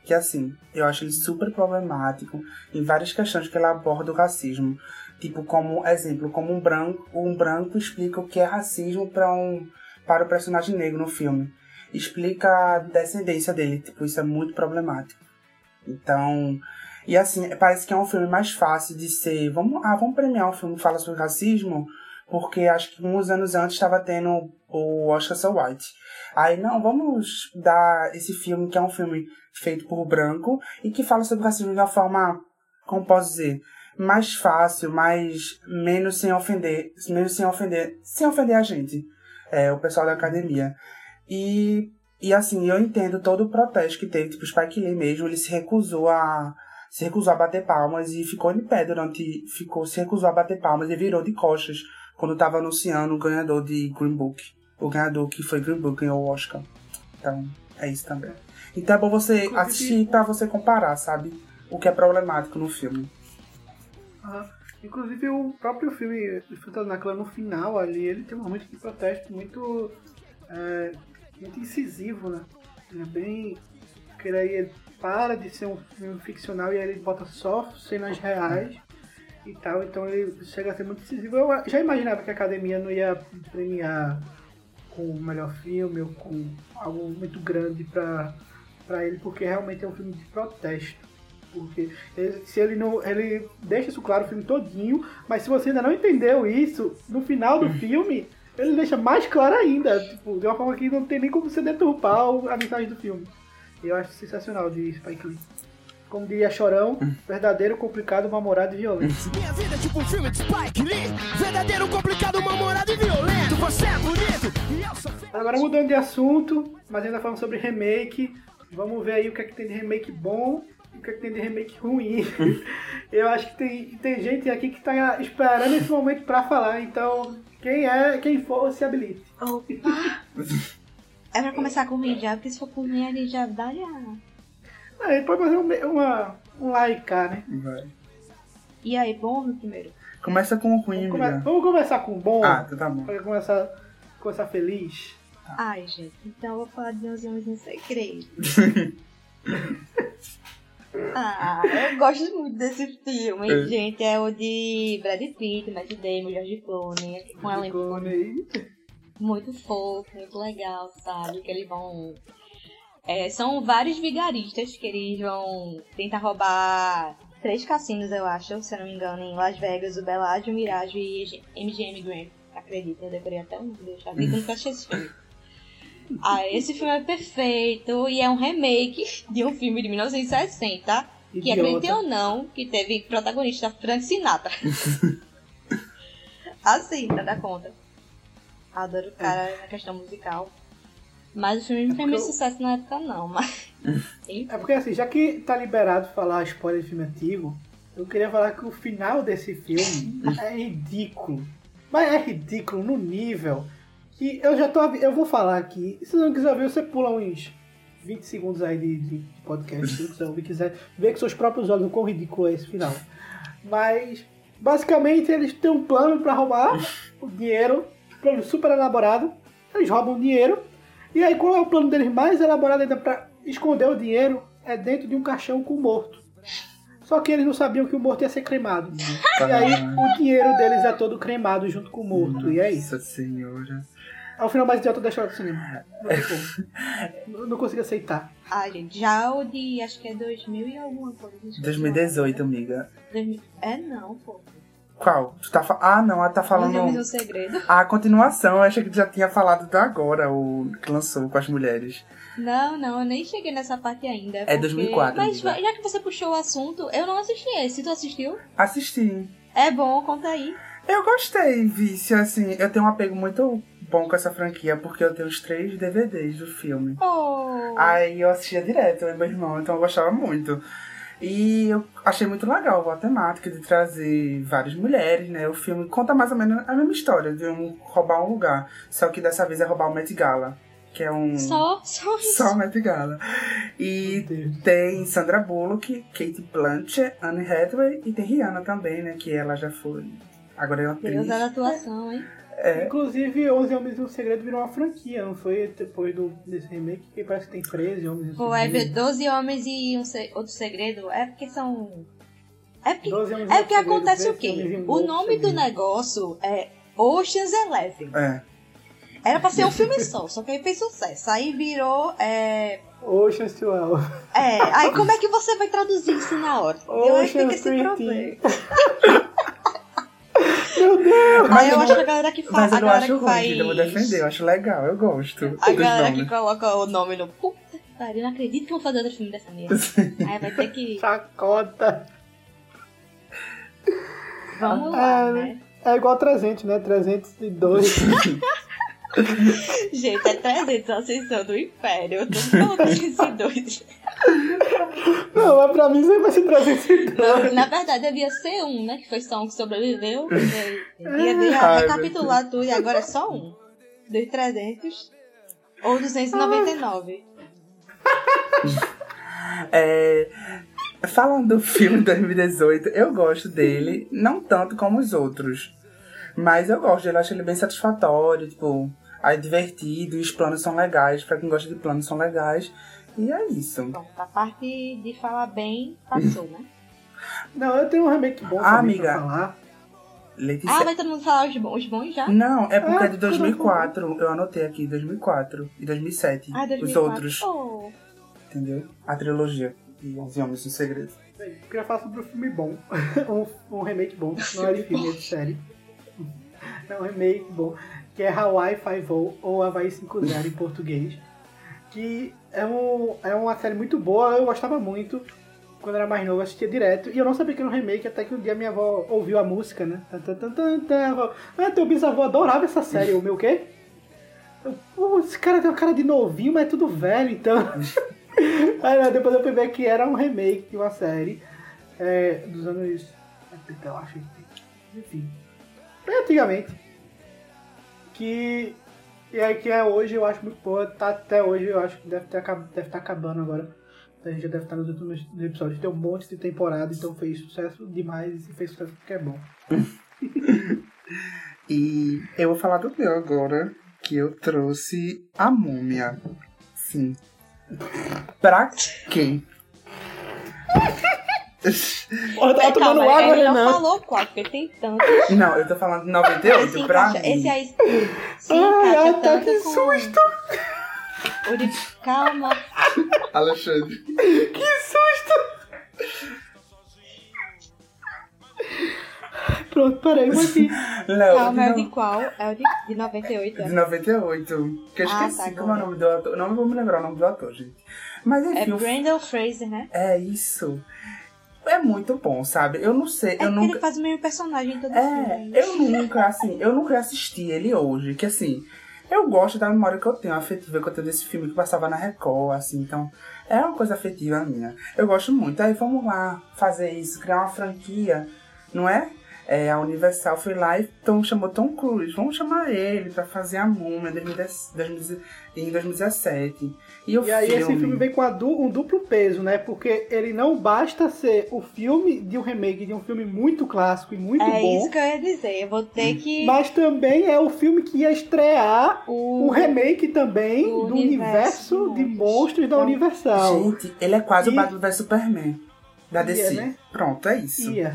Que, assim, eu acho ele super problemático em várias questões que ele aborda o racismo. Tipo, como exemplo, como um branco, um branco explica o que é racismo para um, para o personagem negro no filme explica a descendência dele. Tipo, isso é muito problemático. Então, e assim, parece que é um filme mais fácil de ser. Vamos, ah, vamos premiar um filme que fala sobre racismo, porque acho que uns anos antes estava tendo o Oscar So White. Aí, não, vamos dar esse filme, que é um filme feito por branco e que fala sobre racismo de uma forma, como posso dizer, mais fácil, mais menos sem ofender, menos sem ofender, sem ofender a gente, é, o pessoal da academia. E, e assim, eu entendo todo o protesto que teve, tipo, o Spike Lee mesmo, ele se recusou a se recusou a bater palmas e ficou em pé durante, ficou, se recusou a bater palmas e virou de costas quando tava anunciando o ganhador de Green Book. O ganhador que foi Green Book ganhou o Oscar. Então, é isso também. Então é bom você assistir pra você comparar, sabe? O que é problemático no filme. Inclusive o próprio filme Clã no final ali, ele tem um momento de protesto muito, é, muito incisivo, né? Ele é bem. Porque aí ele para de ser um filme ficcional e aí ele bota só cenas reais e tal, então ele chega a ser muito incisivo. Eu já imaginava que a academia não ia premiar com o melhor filme ou com algo muito grande pra, pra ele, porque realmente é um filme de protesto. Porque ele- se ele não. Ele deixa isso claro o filme todinho, mas se você ainda não entendeu isso, no final do filme, ele deixa mais claro ainda. Tipo, de uma forma que não tem nem como você deturpar a mensagem do filme. Eu acho sensacional de Spike Lee. Como diria Chorão, verdadeiro, complicado, mal-humorado e violento. Minha vida é tipo um filme de Spike Lee Verdadeiro, complicado, mal-humorado e violento Você é bonito e eu sou feio Agora mudando de assunto, mas ainda falando sobre remake, vamos ver aí o que é que tem de remake bom e o que é que tem de remake ruim. Eu acho que tem, tem gente aqui que tá esperando esse momento pra falar, então quem é, quem for, se habilite. Opa! É pra começar com mim já, porque se for com ali já dá já. Aí pode fazer um, uma, um like, né? Vai. E aí, bom no primeiro? Começa com o ruim, Vamos, come- vamos começar com bom, Ah, então tá bom. pra começar, começar feliz. Ai, gente, então eu vou falar de meus homens em segredo. ah, eu gosto muito desse filme, É. gente. É o de Brad Pitt, Matt Damon, George Clooney, com Clooney. Muito fofo, muito legal, sabe? Que eles vão. é, são vários vigaristas que eles vão tentar roubar três cassinos, eu acho, se eu não me engano, em Las Vegas, o Bellagio, o Mirage e MGM Grand. Acredita, eu decorei até o nome deles, tá? Nunca assisti esse filme. Ah, esse filme é perfeito e é um remake de um filme de 1960 que Idiota. acreditem ou não, que teve protagonista Frank Sinatra. assim, pra dar conta. Adoro o cara na questão musical. Mas o filme não fez porque muito eu- sucesso na época não, mas... É porque assim, já que tá liberado falar spoiler de filme antigo, eu queria falar que o final desse filme é ridículo. Mas é ridículo no nível que eu já tô. Eu vou falar aqui. Se você não quiser ver, você pula uns 20 segundos aí de, de podcast. Se você quiser ver com seus próprios olhos o quão ridículo é esse final. Mas basicamente eles têm um plano pra roubar o dinheiro plano super elaborado. Eles roubam dinheiro. E aí, qual é o plano deles mais elaborado ainda pra esconder o dinheiro? É dentro de um caixão com o morto. Só que eles não sabiam que o morto ia ser cremado. E aí, o dinheiro deles é todo cremado junto com o morto. E é isso. Nossa senhora. É o final mais idiota da história do cinema. Não, não, consigo aceitar. Ah, gente, já o de. Acho que é 2000 e alguma coisa. acho que é 2018, amiga. 2000 É não, pô. Qual? Tu tá fa... Ah, não, ela tá falando. Homens no Segredo. A continuação, eu achei que tu já tinha falado do agora, o que lançou com as mulheres. Não, não, eu nem cheguei nessa parte ainda. É porque- 2004, Mas amiga. já que você puxou o assunto, eu não assisti esse. Tu assistiu? Assisti. É bom, conta aí. Eu gostei, Vício, assim, eu tenho um apego muito bom com essa franquia, porque eu tenho os três DVDs do filme. Oh. Aí eu assistia direto, eu e meu irmão, então eu gostava muito. E eu achei muito legal a temática de trazer várias mulheres, né? O filme conta mais ou menos a mesma história de um roubar um lugar. Só que dessa vez é roubar o Met Gala, que é um. Só, só isso. Só o Met Gala. E tem Sandra Bullock, Kate Blanchett, Anne Hathaway e tem Rihanna também, né? Que ela já foi. Agora é uma atriz. Deus da atuação, hein? É, Inclusive, 11 Homens e um Segredo virou uma franquia, não foi depois do, desse remake que parece que tem 13 Homens e um Pô, é Segredo. 12 homens e um se- outro segredo. É porque são. É porque, 12 Homens é porque Segredo, acontece o 13 Homens quê? O nome do segredo. negócio é Ocean's Eleven. é. Era pra ser um filme só, só que aí fez sucesso. Aí virou. É, Ocean's 12. é, aí como é que você vai traduzir isso na hora? Eu acho que tem Ocean's esse 13. problema. Meu Deus! Aí eu acho que a galera que faz. Mas eu A não galera acho que ruim, faz. gente, eu vou defender, eu acho legal, eu gosto. A galera que nomes. coloca o nome no. Puta que pariu, eu não acredito que vão fazer outro filme dessa merda. Aí vai ter que. Chacota. Vamos lá, É, né? É igual 300, né? 302. Gente, é 300 a ascensão do Império. Eu tô falando esses dois. não, mas pra mim sempre vai ser 302. Na verdade, devia ser um, né? Que foi só um que sobreviveu. Devia recapitular tudo e agora é só um. Dos 300 ou 299. É, falando do filme de 2018, eu gosto dele, não tanto como os outros. Mas eu gosto dele, acho ele bem satisfatório, tipo, é divertido, os planos são legais, pra quem gosta de planos são legais. E é isso. Pronto, a parte de falar bem passou, né? Não, eu tenho um remake bom Ah, amiga. pra falar. Letícia. Ah, vai todo mundo falar os bons, os bons já? Não, é porque Ah, é de 2004. Eu anotei aqui, 2004 e 2007. Ah, Os 2004. outros, Oh, entendeu? A trilogia. E Os Homens no Segredo. Eu queria falar sobre um filme bom. um, um remake bom. Não é de filme, é de série. É um remake bom. Que é Hawaii Five-O ou Havaí 5-0 em português. Que é, um, é uma série muito boa. Eu gostava muito. Quando era mais novo, eu assistia direto. E eu não sabia que era um remake, até que um dia minha avó ouviu a música, né? Ah, teu bisavô adorava essa série. O meu quê? Eu, esse cara tem uma cara de novinho, mas é tudo velho, então. Aí né, depois eu fui ver que era um remake de uma série é, dos anos 70, eu acho. Enfim. Bem antigamente. Que. E aí que é hoje, eu acho muito boa. Tá até hoje, eu acho que deve estar deve tá acabando agora. A gente já deve estar nos últimos episódios. Tem um monte de temporada, então fez sucesso demais e fez sucesso porque é bom. E eu vou falar do meu agora, que eu trouxe a múmia. Sim. Pra quê? Porra, eu tava tomando calma, água, ele não falou qual, porque tem tanto. Não, eu tô falando de 98, Esse pra encaixa, mim. esse aí se Ai, ai, tá, que com... susto! O de... Calma. Alexandre. Que susto! Pronto, parei, mas aqui. Léo, Calma, é o de, qual? É o de, de 98. no- é. de 98. Que eu Ah, esqueci tá, como é o nome do ator. Não vou me lembrar o nome do ator, gente. Mas É enfim, o Brandon Fraser, né? É isso. É muito bom, sabe? Eu não sei, É eu nunca. ele faz o mesmo personagem em todo É, filme. eu nunca, assim, eu nunca assisti ele hoje, que assim, eu gosto da memória que eu tenho, afetiva que eu tenho desse filme que passava na Record, assim, então é uma coisa afetiva minha. Eu gosto muito. Aí vamos lá fazer isso, criar uma franquia, não é? é, a Universal foi lá e então, chamou Tom Cruise. Vamos chamar ele pra fazer a múmia em 2010 em 2017. E, o E aí esse filme, filme vem com a du- um duplo peso, né? Porque ele não basta ser o filme de um remake de um filme muito clássico e muito É bom, isso que eu ia dizer. Eu vou ter que. mas também é o filme que ia estrear O... um remake também o do universo universo de monstros da Então, Universal. Gente, ele é quase E- o Batman vs Superman da Ia, DC. né? Pronto, é isso. Ia.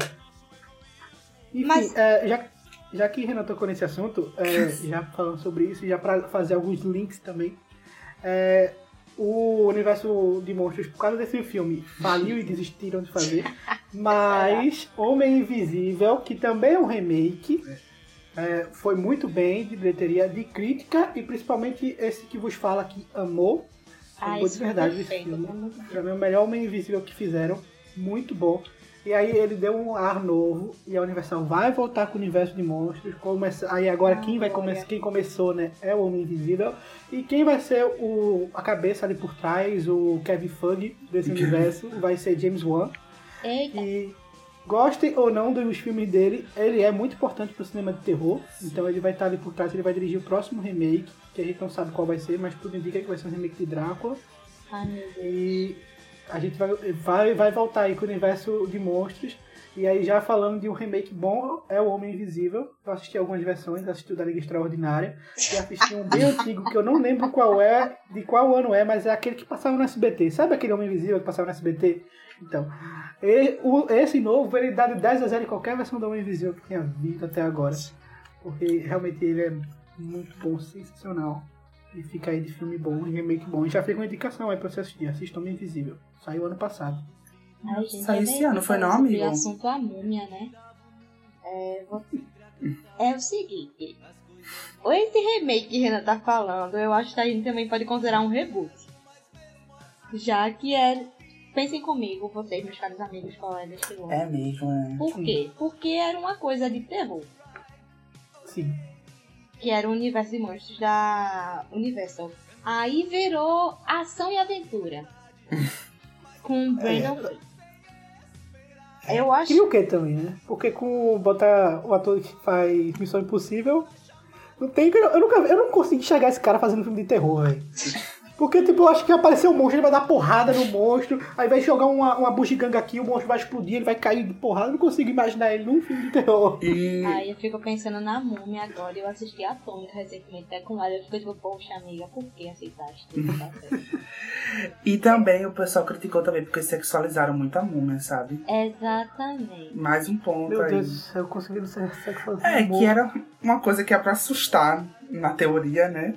Enfim, Mas- é, já, já que Renan tocou nesse assunto, é, já falando sobre isso, já para fazer alguns links também, é, o universo de monstros, por causa desse filme, faliu e desistiram de fazer, mas Homem Invisível, que também é um remake, é, foi muito bem de bilheteria, de crítica e principalmente esse que vos fala que amou. Ah, amou de verdade esse perfeito, filme. Pra mim, o melhor Homem Invisível que fizeram. Muito bom. E aí ele deu um ar novo. E a Universal vai voltar com o universo de monstros. Começa... Aí agora quem vai começar. Quem começou, né? É o Homem Invisível. E quem vai ser o... a cabeça ali por trás, o Kevin Fug desse universo, vai ser James Wan. Eita, E gostem ou não dos filmes dele, ele é muito importante pro cinema de terror. Então ele vai estar ali por trás, ele vai dirigir o próximo remake, que a gente não sabe qual vai ser, mas tudo indica que vai ser um remake de Drácula. ai meu Deus. E a gente vai, vai, vai voltar aí com o universo de monstros. E aí, já falando de um remake bom, é o Homem Invisível. Eu assisti algumas versões, assisti o da Liga Extraordinária. E assisti um bem antigo, que eu não lembro qual é, de qual ano é, mas é aquele que passava no SBT. Sabe aquele Homem Invisível que passava no SBT? Então, o- esse novo, ele dá de 10 a 0 em qualquer versão do Homem Invisível que tenha visto até agora. Porque realmente ele é muito bom, sensacional. E fica aí de filme bom, remake bom. E já fica uma indicação aí pra você assistir. Assista Homem Invisível. Saiu ano passado. Ai, gente, Saiu é esse ano, foi não, amigo? Assunto a múmia, né? É, vou- é o seguinte. Esse remake que Renan tá falando, eu acho que a gente também pode considerar um reboot. Já que é. Pensem comigo, vocês, meus caros amigos, colegas que vão. É mesmo, é. Por quê? Porque era uma coisa de terror. Sim. Que era o universo de monstros da Universal. Aí virou ação e aventura. Com Brandon Fraser. Eu acho. E o que também, né? Porque com botar o ator que faz Missão Impossível, não tem. Eu, nunca eu não consegui enxergar esse cara fazendo filme de terror, velho. Porque, tipo, eu acho que apareceu um monstro, ele vai dar porrada no monstro, aí vai jogar uma, uma bugiganga aqui, o monstro vai explodir, ele vai cair de porrada. Eu não consigo imaginar ele num filme de terror. E Aí eu fico pensando na múmia agora. Eu assisti a Atômica recentemente até com ela. Eu fico tipo, poxa amiga, por que aceitaste? tudo tá certo?" E também o pessoal criticou também porque sexualizaram muito a múmia, sabe? Exatamente. Mais um ponto Meu aí. Deus do céu, eu consegui não ser sexual. É, que era uma coisa que é pra assustar, na teoria, né?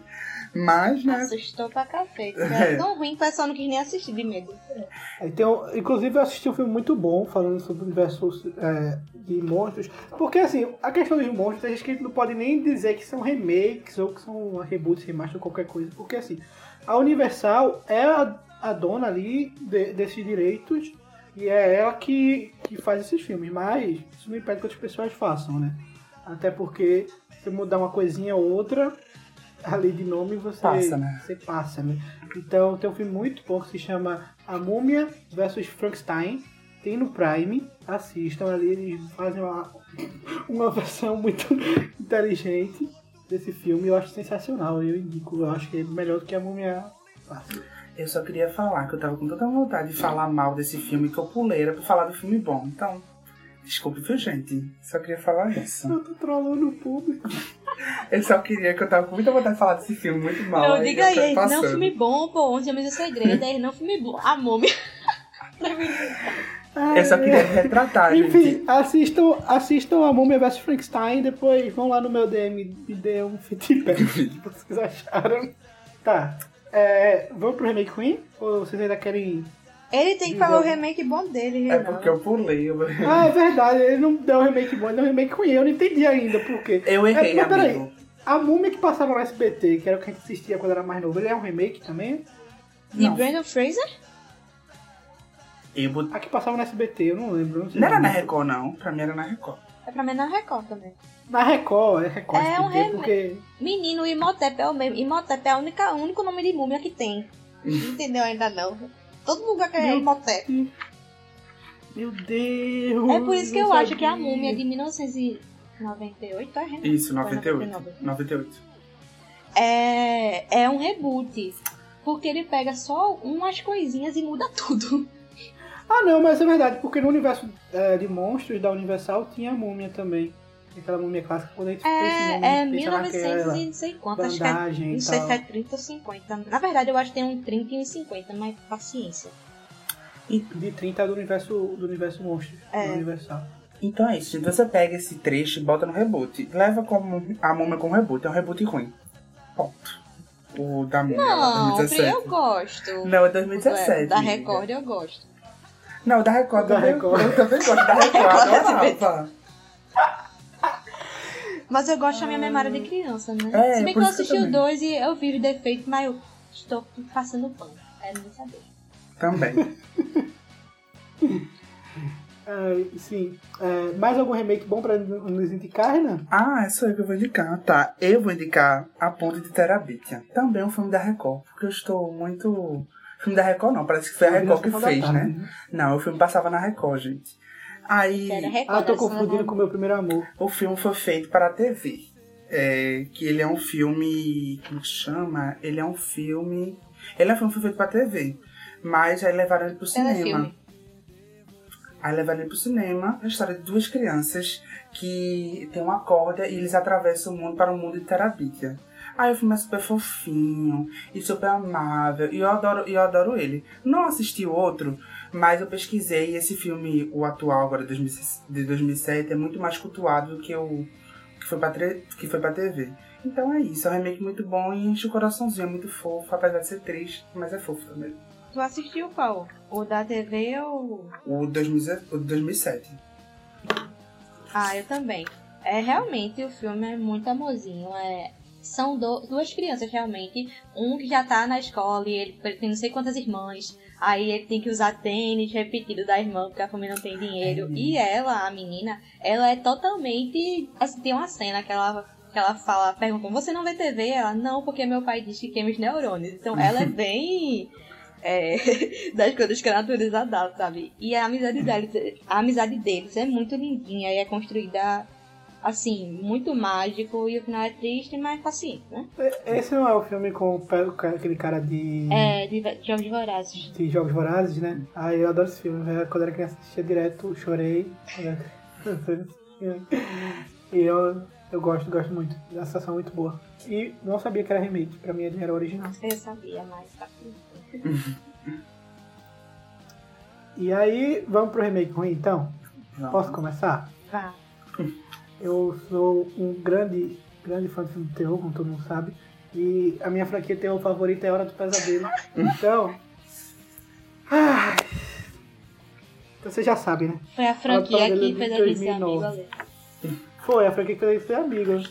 Mas, né? Assustou pra cacete. É. Era tão ruim que o pessoal não quis nem assistir de medo. Tem um- inclusive eu assisti um filme muito bom falando sobre o universo é, de monstros. Porque assim, a questão dos monstros, a gente não pode nem dizer que são remakes ou que são reboots, remaster ou qualquer coisa. Porque assim, a Universal é a, a dona ali de- desses direitos e é ela que, que faz esses filmes. Mas isso não impede que outras pessoas façam, né? Até porque se mudar uma coisinha ou outra, ali de nome você Passa, né? você passa, né? Então tem um filme muito bom que se chama A Múmia vs Frankenstein. Tem no Prime, assistam ali, eles fazem uma, uma versão muito inteligente desse filme. Eu acho sensacional, eu indico, eu acho que é melhor do que a Múmia fácil. Eu só queria falar que eu tava com tanta vontade de falar mal desse filme que eu pulei era pra falar do filme bom. Então, desculpe, viu, gente? Só queria falar isso. Eu tô trolando o público. Eu só queria que eu tava com muita vontade de falar desse filme muito mal. Não, aí diga aí, aí, não passando. filme bom, pô, 11 Homens do Segredo, aí não filme bom. A múmia. Eu só queria retratar, Enfim, gente. assistam, assistam a Múmia vs Frankenstein, depois vão lá no meu DM e dê um feedback do que vocês acharam. Tá. É, vamos pro Remake Queen? Ou vocês ainda querem. Ele tem que falar o remake bom dele, É Renan. porque eu pulei. Eu, Ah, é verdade, ele não deu um remake bom, ele deu um remake Queen. Eu não entendi ainda por quê. eu errei, É, mas peraí, amigo. a Múmia que passava no SBT, que era o que a gente assistia quando era mais novo, ele é um remake também? De Não. Brandon Fraser? Eu bot- A que passava no SBT, eu não lembro. Não, sei Não era na. Record, não. Pra mim era na Record. É pra mim na Record também. Na Record, é Record É SBT, um remake. porque. Menino, Imhotep é o mesmo. Imhotep é a única, o único nome de múmia que tem. Entendeu ainda não? Todo lugar quer Meu- Imhotep. Meu Deus! É por isso que eu acho que a sabia. múmia de 1998, tá, gente? Isso, 98. 99. 98. É, é um reboot. Porque ele pega só umas coisinhas e muda tudo. Ah, não, mas é verdade, porque no universo é, de monstros da Universal tinha a múmia também. Aquela múmia clássica, quando a gente pensa em múmia, É, é pensa naquela 1900 e não sei quanto. Acho que é, não e sei se é 30 ou 50. Na verdade, eu acho que tem um 30 e um 50, mas paciência. De 30 do universo, do universo monstros, É. da Universal. Então é isso, gente. Você pega esse trecho e bota no reboot. Leva como a múmia como reboot. É um reboot ruim. Ponto. O da múmia Não, 2017. eu gosto. Não, é 2017. É, da amiga. Record eu gosto. Não, o da Record Da. Record. Eu também gosto da Record. Adorava. Mas eu gosto da minha memória de criança, né? É, Se bem que eu assisti o também. 2 e eu vi os defeitos, mas eu estou passando pano. É não saber. Também. É, sim. É, mais algum remake bom pra nos indicar, Renan? Ah, é só eu que eu vou indicar. Tá, eu vou indicar A Ponte de Terabitia. Também é um filme da Record, porque eu estou muito... Filme da Record não, parece que foi a Record que fez, né? Não, o filme passava na Record, gente. Aí. Ah, tô essa confundindo não- com o meu primeiro amor. o filme foi feito para a TV. É, que ele é um filme... Como que chama? Ele é um filme... Ele é um filme que foi feito para a TV. Mas aí levaram ele pro cinema. Telefilme. Aí levaram ele pro cinema, a história de duas crianças que tem uma corda e eles atravessam o mundo para o mundo de Terabitia. Aí o filme é super fofinho e super amável e eu adoro, e eu adoro ele. Não assisti o outro, mas eu pesquisei e esse filme, o atual agora, 2006 de 2007, é muito mais cultuado do que o que foi pra, que foi pra TV. Então é isso, é um remake muito bom e enche o coraçãozinho, é muito fofo, apesar de ser triste, mas é fofo também. Tu assistiu qual? O da TV ou. O, 2000 o de 2007. Ah, eu também. É realmente o filme é muito amorzinho. É, são do- duas crianças realmente. Um que já tá na escola e ele tem não sei quantas irmãs. Aí ele tem que usar tênis repetido da irmã porque a família não tem dinheiro. E ela, a menina, ela é totalmente. Assim, tem uma cena que ela, que ela fala, pergunta, você não vê TV? Ela, não, porque meu pai diz que queima os neurônios. Então ela é bem. é, das coisas que a natureza dá, sabe? E a amizade deles, a amizade deles é muito lindinha e é construída assim, muito mágico e o final é triste, mas paciente, né? Esse não é o filme com aquele cara de, É, de Jogos Vorazes. de Jogos Vorazes, né? Ah, eu adoro esse filme. velho. Quando era criança assistia direto, chorei. E eu, eu gosto, gosto muito. A sensação é muito boa. E não sabia que era remake, pra mim ele era original. Eu sabia, mas tá E aí, vamos pro remake ruim então? Não. Posso começar? Vá. Eu sou um grande, grande fã de filme de terror, como todo mundo sabe. E a minha franquia terror favorita é Hora do Pesadelo. Então. ai, então você já sabe, né? Foi a franquia que fez a gente ser 2009. amigo. Foi, a franquia que fez ser amigo.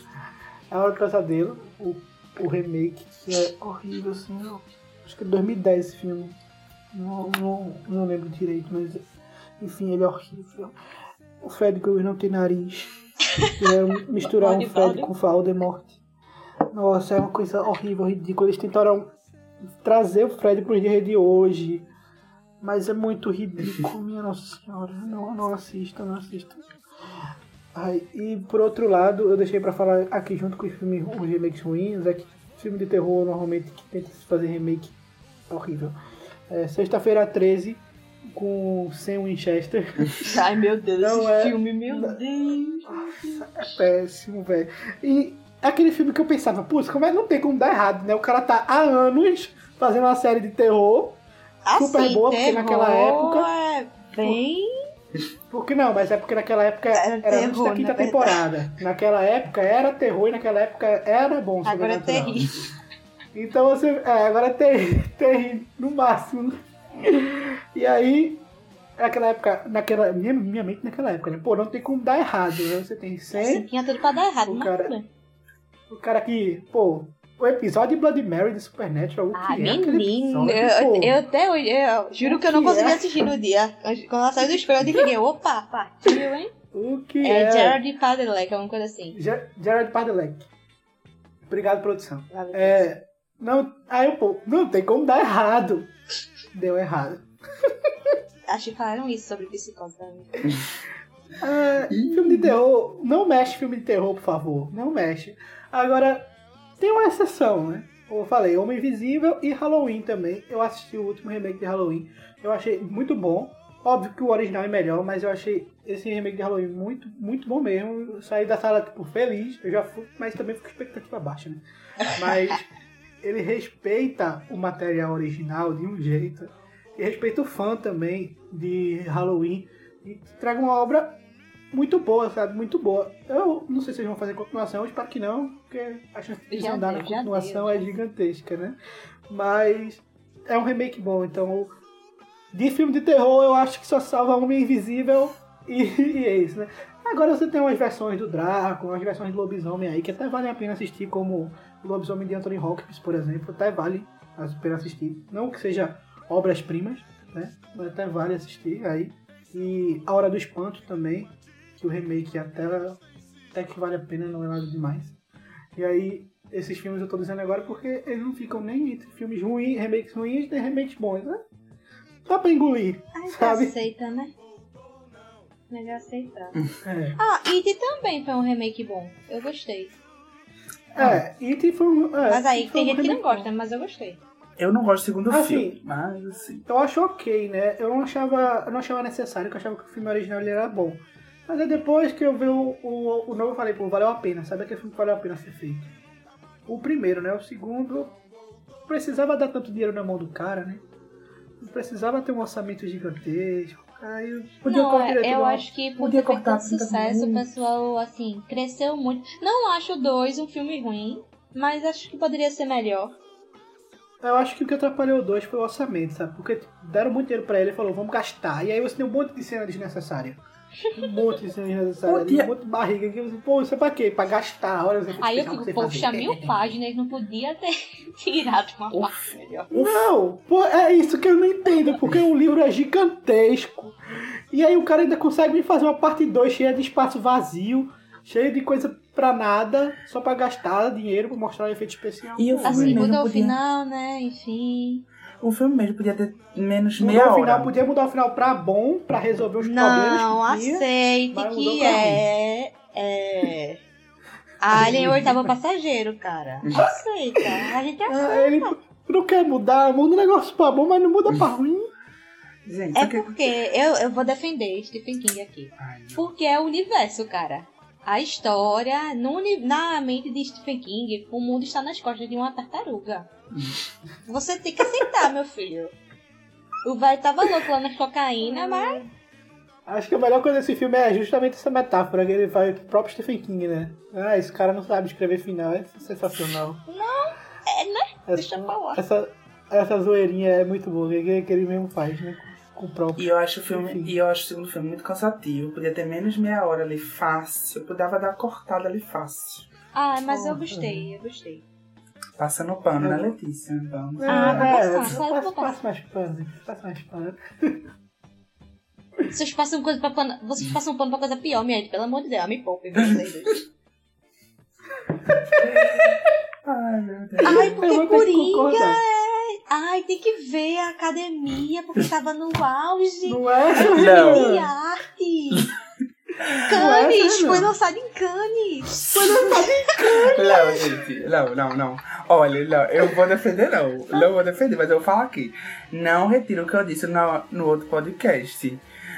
A Hora do Pesadelo, o, o remake, que é horrível, assim. Acho que é 2010 esse filme. Não, não, não lembro direito, mas enfim, ele é horrível. O Fred Krueger não tem nariz. Misturar um Fred com Voldemort. Nossa, é uma coisa horrível, ridícula. Eles tentaram trazer o Fred pro dia de hoje. Mas é muito ridículo, minha nossa senhora. Não, não assista, não assista. Ai, e por outro lado, eu deixei pra falar aqui junto com os, filmes, os remakes ruins, é que filme de terror normalmente que tenta se fazer remake é horrível. É, Sexta-feira 13 com Sam Winchester. Ai, meu Deus, Não esse é- filme, meu Deus. É péssimo, velho. E aquele filme que eu pensava, putz, como é não tem como dar errado, né? O cara tá há anos fazendo uma série de terror. Super Assim, boa, porque naquela época- É bem. Porque não, mas é porque naquela época Era era, antes terror, da quinta na verdade. temporada. Naquela época era terror e naquela época era bom. Agora é terrível. Então você. É, agora é terrível, terrível no máximo. E aí, naquela época, naquela. Minha, minha mente naquela época, né? Pô, não tem como dar errado, né? Você tem Assim, 100. tinha tudo pra dar errado, O cara-. O cara que. Pô, o episódio de Blood Mary de Supernatural. o que Ah, é aquele menino, eu, eu até hoje, eu juro que eu não que consegui é? assistir no dia. Quando ela saiu do espelho, eu fiquei, opa, partiu, hein? O que É, é? Gerard Padalecki, alguma coisa assim. Ger- Gerard Padalecki. Obrigado, produção. Valeu. É. Não, aí, pô, não tem como dar errado. Deu errado. acho que falaram isso sobre psicose também. É, filme de terror, não mexe filme de terror, por favor. Não mexe. Agora, tem uma exceção, né? Como eu falei, Homem Invisível e Halloween também. Eu assisti o último remake de Halloween. Eu achei muito bom. Óbvio que o original é melhor, mas eu achei esse remake de Halloween muito, muito bom mesmo. Eu saí da sala, tipo, feliz. Eu já fui, mas também fico com expectativa baixa, né? Mas ele respeita o material original de um jeito. E respeita o fã também de Halloween. E traga uma obra muito boa, sabe? Muito boa. Eu não sei se eles vão fazer continuação, eu espero que não, porque a chance de Já andar deu, na continuação deu. é gigantesca, né? Mas é um remake bom, então de filme de terror eu acho que só salva Homem Invisível e, e é isso, né? Agora você tem umas versões do Draco, umas versões do Lobisomem aí que até vale a pena assistir, como o Lobisomem de Anthony Hopkins, por exemplo, até vale a pena assistir. Não que seja obras-primas, né? Mas até vale assistir aí. E A Hora do Espanto também, que o remake até, até que vale a pena, não é nada demais. E aí, esses filmes eu tô dizendo agora porque eles não ficam nem entre filmes ruins, remakes ruins e remakes bons, né? Dá pra engolir, Ai, você sabe? aceita, né? Melhor aceitar. É. Ah, It também foi um remake bom. Eu gostei. É, E.T. foi um. É, Mas aí foi tem um gente que não remake bom. gosta, mas eu gostei. Eu não gosto do segundo Ah, filme, mas assim. Eu acho ok, né? Eu não achava, eu não achava necessário, porque eu achava que o filme original ele era bom. Mas é depois que eu vi o, o, o novo, eu falei, pô, valeu a pena. Sabe aquele filme que valeu a pena ser feito? O primeiro, né? O segundo, precisava dar tanto dinheiro na mão do cara, né? Não precisava ter um orçamento gigantesco. Aí podia não, é, eu lá. acho que por podia ter feito cortar tanto 30 sucesso, o pessoal, assim, cresceu muito. Não acho o 2 um filme ruim, mas acho que poderia ser melhor. Eu acho que o que atrapalhou o 2 foi o orçamento, sabe? Porque deram muito dinheiro pra ele e falou, vamos gastar. E aí você tem um monte de cena desnecessária. Um monte de cena desnecessária. Podia- Um monte de barriga. Que você, pô, isso é pra quê? Pra gastar. Olha, você Aí eu fico, poxa, mil páginas, não podia ter tirado uma parte melhor. Não, pô, é isso que eu não entendo, porque o livro é gigantesco. E aí o cara ainda consegue me fazer uma parte 2 cheia de espaço vazio, cheia de coisa pra nada, só pra gastar dinheiro pra mostrar o efeito especial. E o Pô, filme Assim, mudou o podia- final, né? Enfim. O filme mesmo podia ter menos Mudou meia o final, hora. podia mudar o final pra bom, pra resolver os problemas Não, que tinha. aceite que é. É. Alien, o oitavo passageiro, cara. Aceita. A gente aceita. Ah, ele não quer mudar, muda o negócio pra bom, mas não muda pra ruim. Gente, É só que... porque eu, eu vou defender Stephen King aqui. Ai, Porque é o universo, cara. A história, no, na mente de Stephen King, o mundo está nas costas de uma tartaruga. Você tem que aceitar, meu filho. O velho tava louco lá na cocaína, mas Acho que a melhor coisa desse filme é justamente essa metáfora que ele faz pro próprio Stephen King, né? Ah, esse cara não sabe escrever final, é sensacional. é, né? Essa, Deixa eu falar. Essa, essa zoeirinha é muito boa, que, que ele mesmo faz, né? Com o próprio. E eu acho o filme, Enfim. e eu acho o segundo filme muito cansativo. Podia ter menos meia hora ali fácil. Podia dar uma cortada ali fácil. Ah, mas eu gostei, eu gostei. Passando pano, né, É. Letícia? Vamos. Ah, vou é, passar, passa, passa mais pano, passa mais pano. Vocês passam coisa pra pano, vocês passam pano pra coisa pior, minha gente. Pelo amor de Deus, me poupe, vocês. Ai, meu Deus. Ai, Eu porque Coringa é... Ai, tem que ver a academia, porque tava no auge Não é? Não. de arte. É, Cannes, Fernanda? foi lançado em Cannes. Não, gente, não, não, não. Olha, não, eu vou defender, não. Não vou defender, mas eu vou falar aqui. Não retiro o que eu disse no, no outro podcast.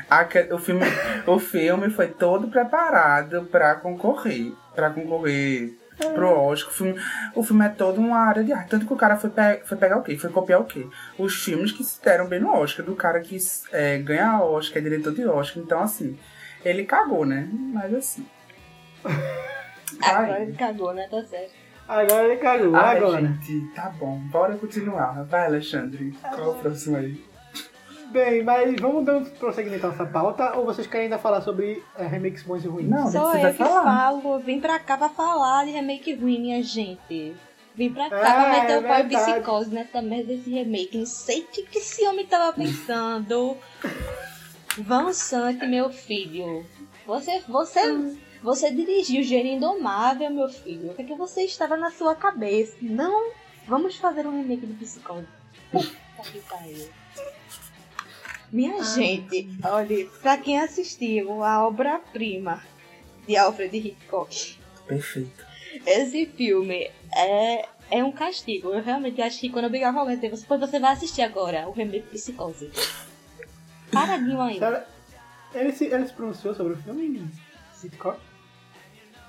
Aque- o, filme, o filme foi todo preparado pra concorrer. Pra concorrer pro Oscar. O filme, o filme é todo uma área de arte. Tanto que o cara foi, pe- foi pegar o quê? Foi copiar o quê? Os filmes que se deram bem no Oscar. Do cara que é, ganha Oscar, é diretor de Oscar. Então, assim, ele cagou, né? Mas assim. Agora ele cagou, né? Tá certo. Agora ele cagou, Ai, agora. gente, tá bom. Bora continuar. Vai, Alexandre. Qual é o próximo aí? Bem, mas vamos dar um prosseguimento a essa pauta ou vocês querem ainda falar sobre é, remakes bons e ruins? Não, Sou você eu que falar. falo. Vim pra cá pra falar de remake ruim, minha gente. Vim pra cá É, pra meter é o pau psicose nessa merda desse remake. Não sei o que, que esse homem tava pensando. Van Sant, meu filho. Você, você, você dirigiu Gênio Indomável, meu filho. O que, que você estava na sua cabeça? Não, vamos fazer um remake de psicose. Puta que pariu. Minha gente, olha, pra quem assistiu a obra-prima de Alfred Hitchcock, Perfeito. esse filme é, é um castigo. Eu realmente acho que quando eu brigava com alguém, "Pois você vai assistir agora o remake Psicose. Paradinho aí. Cara, ele se, ele se pronunciou sobre o filme? Sitcom?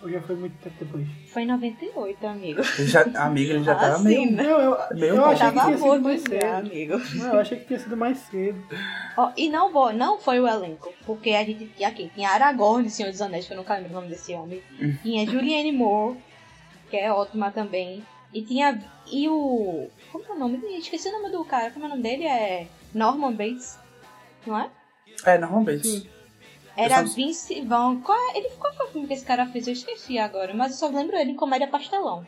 Ou já foi muito tempo depois? Foi em 98, amigo. Ele já, amiga, ele já tava Assim, meio. né? Não, eu, Meu eu achei que tinha sido mais já, cedo. amigo. Não, eu achei que tinha sido mais cedo. Ó, e não, vou, não foi o elenco, porque a gente tinha aqui, tinha Aragorn de Senhor dos Anéis, que eu nunca lembro o nome desse homem. Tinha Julianne Moore, que é ótima também. E tinha. E o. Como é o nome dele? Esqueci o nome do cara. Como é o nome dele? É. Norman Bates. Não é? É, normalmente. Sim. Era só- Vince Vaughn. Qual, é, ele, qual foi o filme que esse cara fez? Eu esqueci agora, mas eu só lembro ele em Comédia Pastelão.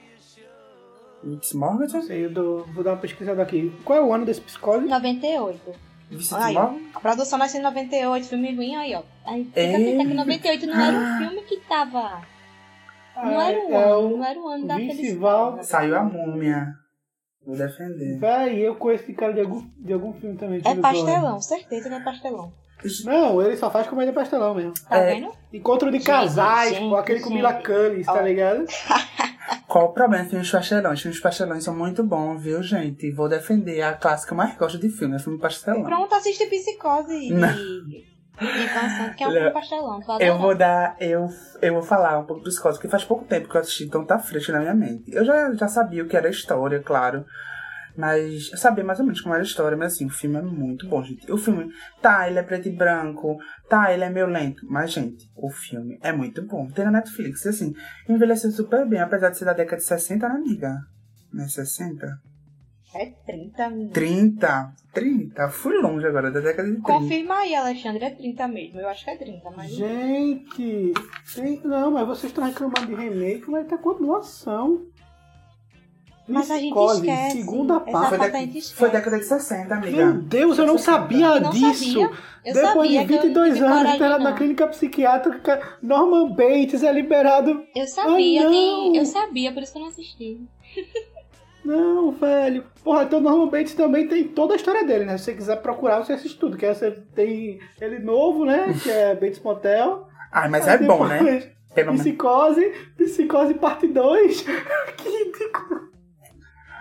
Mitz Morgan? Não sei, eu dou- vou dar uma pesquisada aqui. Qual é o ano desse psicose? 98. Vicente Aí, a produção nasceu em 98, filme ruim aí, ó. Aí fica pensando que 98 não era um filme que tava. Não era o é ano, o não era o ano da felicidade. Saiu a múmia. Vou defender. Véi, eu conheço esse cara de algum, de algum filme também. É pastelão, certeza que é pastelão. Não, ele só faz comédia pastelão mesmo. Tá É. vendo? Encontro de Gente, casais, gente, com aquele com gente. Mila Kunis, tá ligado? Qual o problema? Filmes pastelões. Filmes pastelões são muito bons, viu, gente? Vou defender a clássica que eu mais gosto de filme, é filme pastelão. Pronto, assiste Psicose Não. e. E Canção, que é um filme pastelão. Tô Eu vou dar, eu, eu vou falar um pouco do Scott, porque faz pouco tempo que eu assisti, então tá fresco na minha mente. Eu já, já sabia o que era a história, claro. Mas eu sabia mais ou menos como era a história, mas assim, o filme é muito bom, gente. O filme, tá, ele é preto e branco, tá, ele é meio lento. Mas, gente, o filme é muito bom. Tem na Netflix, e assim, envelheceu super bem, apesar de ser da década de 60, né, amiga? Não é 60? É 30 minutos. 30? 30? Fui longe agora, da década de 30. Confirma aí, Alexandre, é 30 mesmo. Eu acho que é 30, mas. Gente, tem- não, mas vocês estão reclamando de remake, mas tem continuação. Mas a gente Psicose, esquece. Segunda parte. Foi, esquece. foi década de 60, amiga. Meu Deus, eu não sabia não disso. sabia. Eu Depois sabia de que eu 22 tive anos internado na não. clínica psiquiátrica, Norman Bates é liberado. Eu sabia, Ai, tem- não. eu sabia, por isso que eu não assisti. Não, velho. Porra, então Norman Bates também tem toda a história dele, né? Se você quiser procurar, você assiste tudo. Que você tem ele novo, né? Que é Bates Motel. Ai, mas Aí é bom, né? Pelo. Psicose, Psicose parte 2. que ridículo.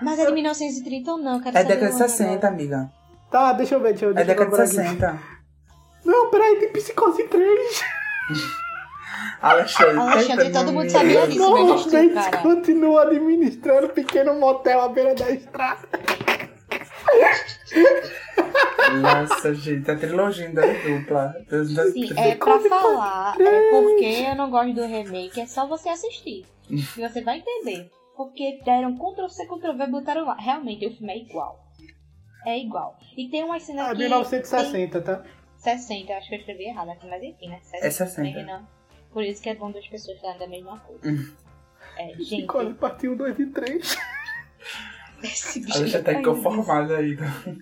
Mas é de 1930 ou não? Quero É década de o ano 60, agora. amiga. Tá, deixa eu ver, deixa eu, É deixa eu década de procurar aqui. 60. Não, peraí, tem Psicose 3. Alexandre, Alexandre, todo mundo sabia disso. Norman meu Deus, Bates cara. continua administrando pequeno motel à beira da estrada. Nossa, gente, a trilogia ainda é dupla. Sim, é pra falar, é porque eu não gosto do remake, é só você assistir. E você vai entender. Porque deram Ctrl C, Ctrl V e botaram lá. Realmente, o filme é igual. É igual. E tem umas cenas Ah, que... 1960, tá? tem 60, acho que eu escrevi errado aqui, mas enfim, né? É 60. Né? Por isso que é bom duas pessoas falarem da mesma coisa. Hum. É, gente, Psicose parte 1, 2 e 3. esse bicho Alexandre tá caiu inconformado aí. disso.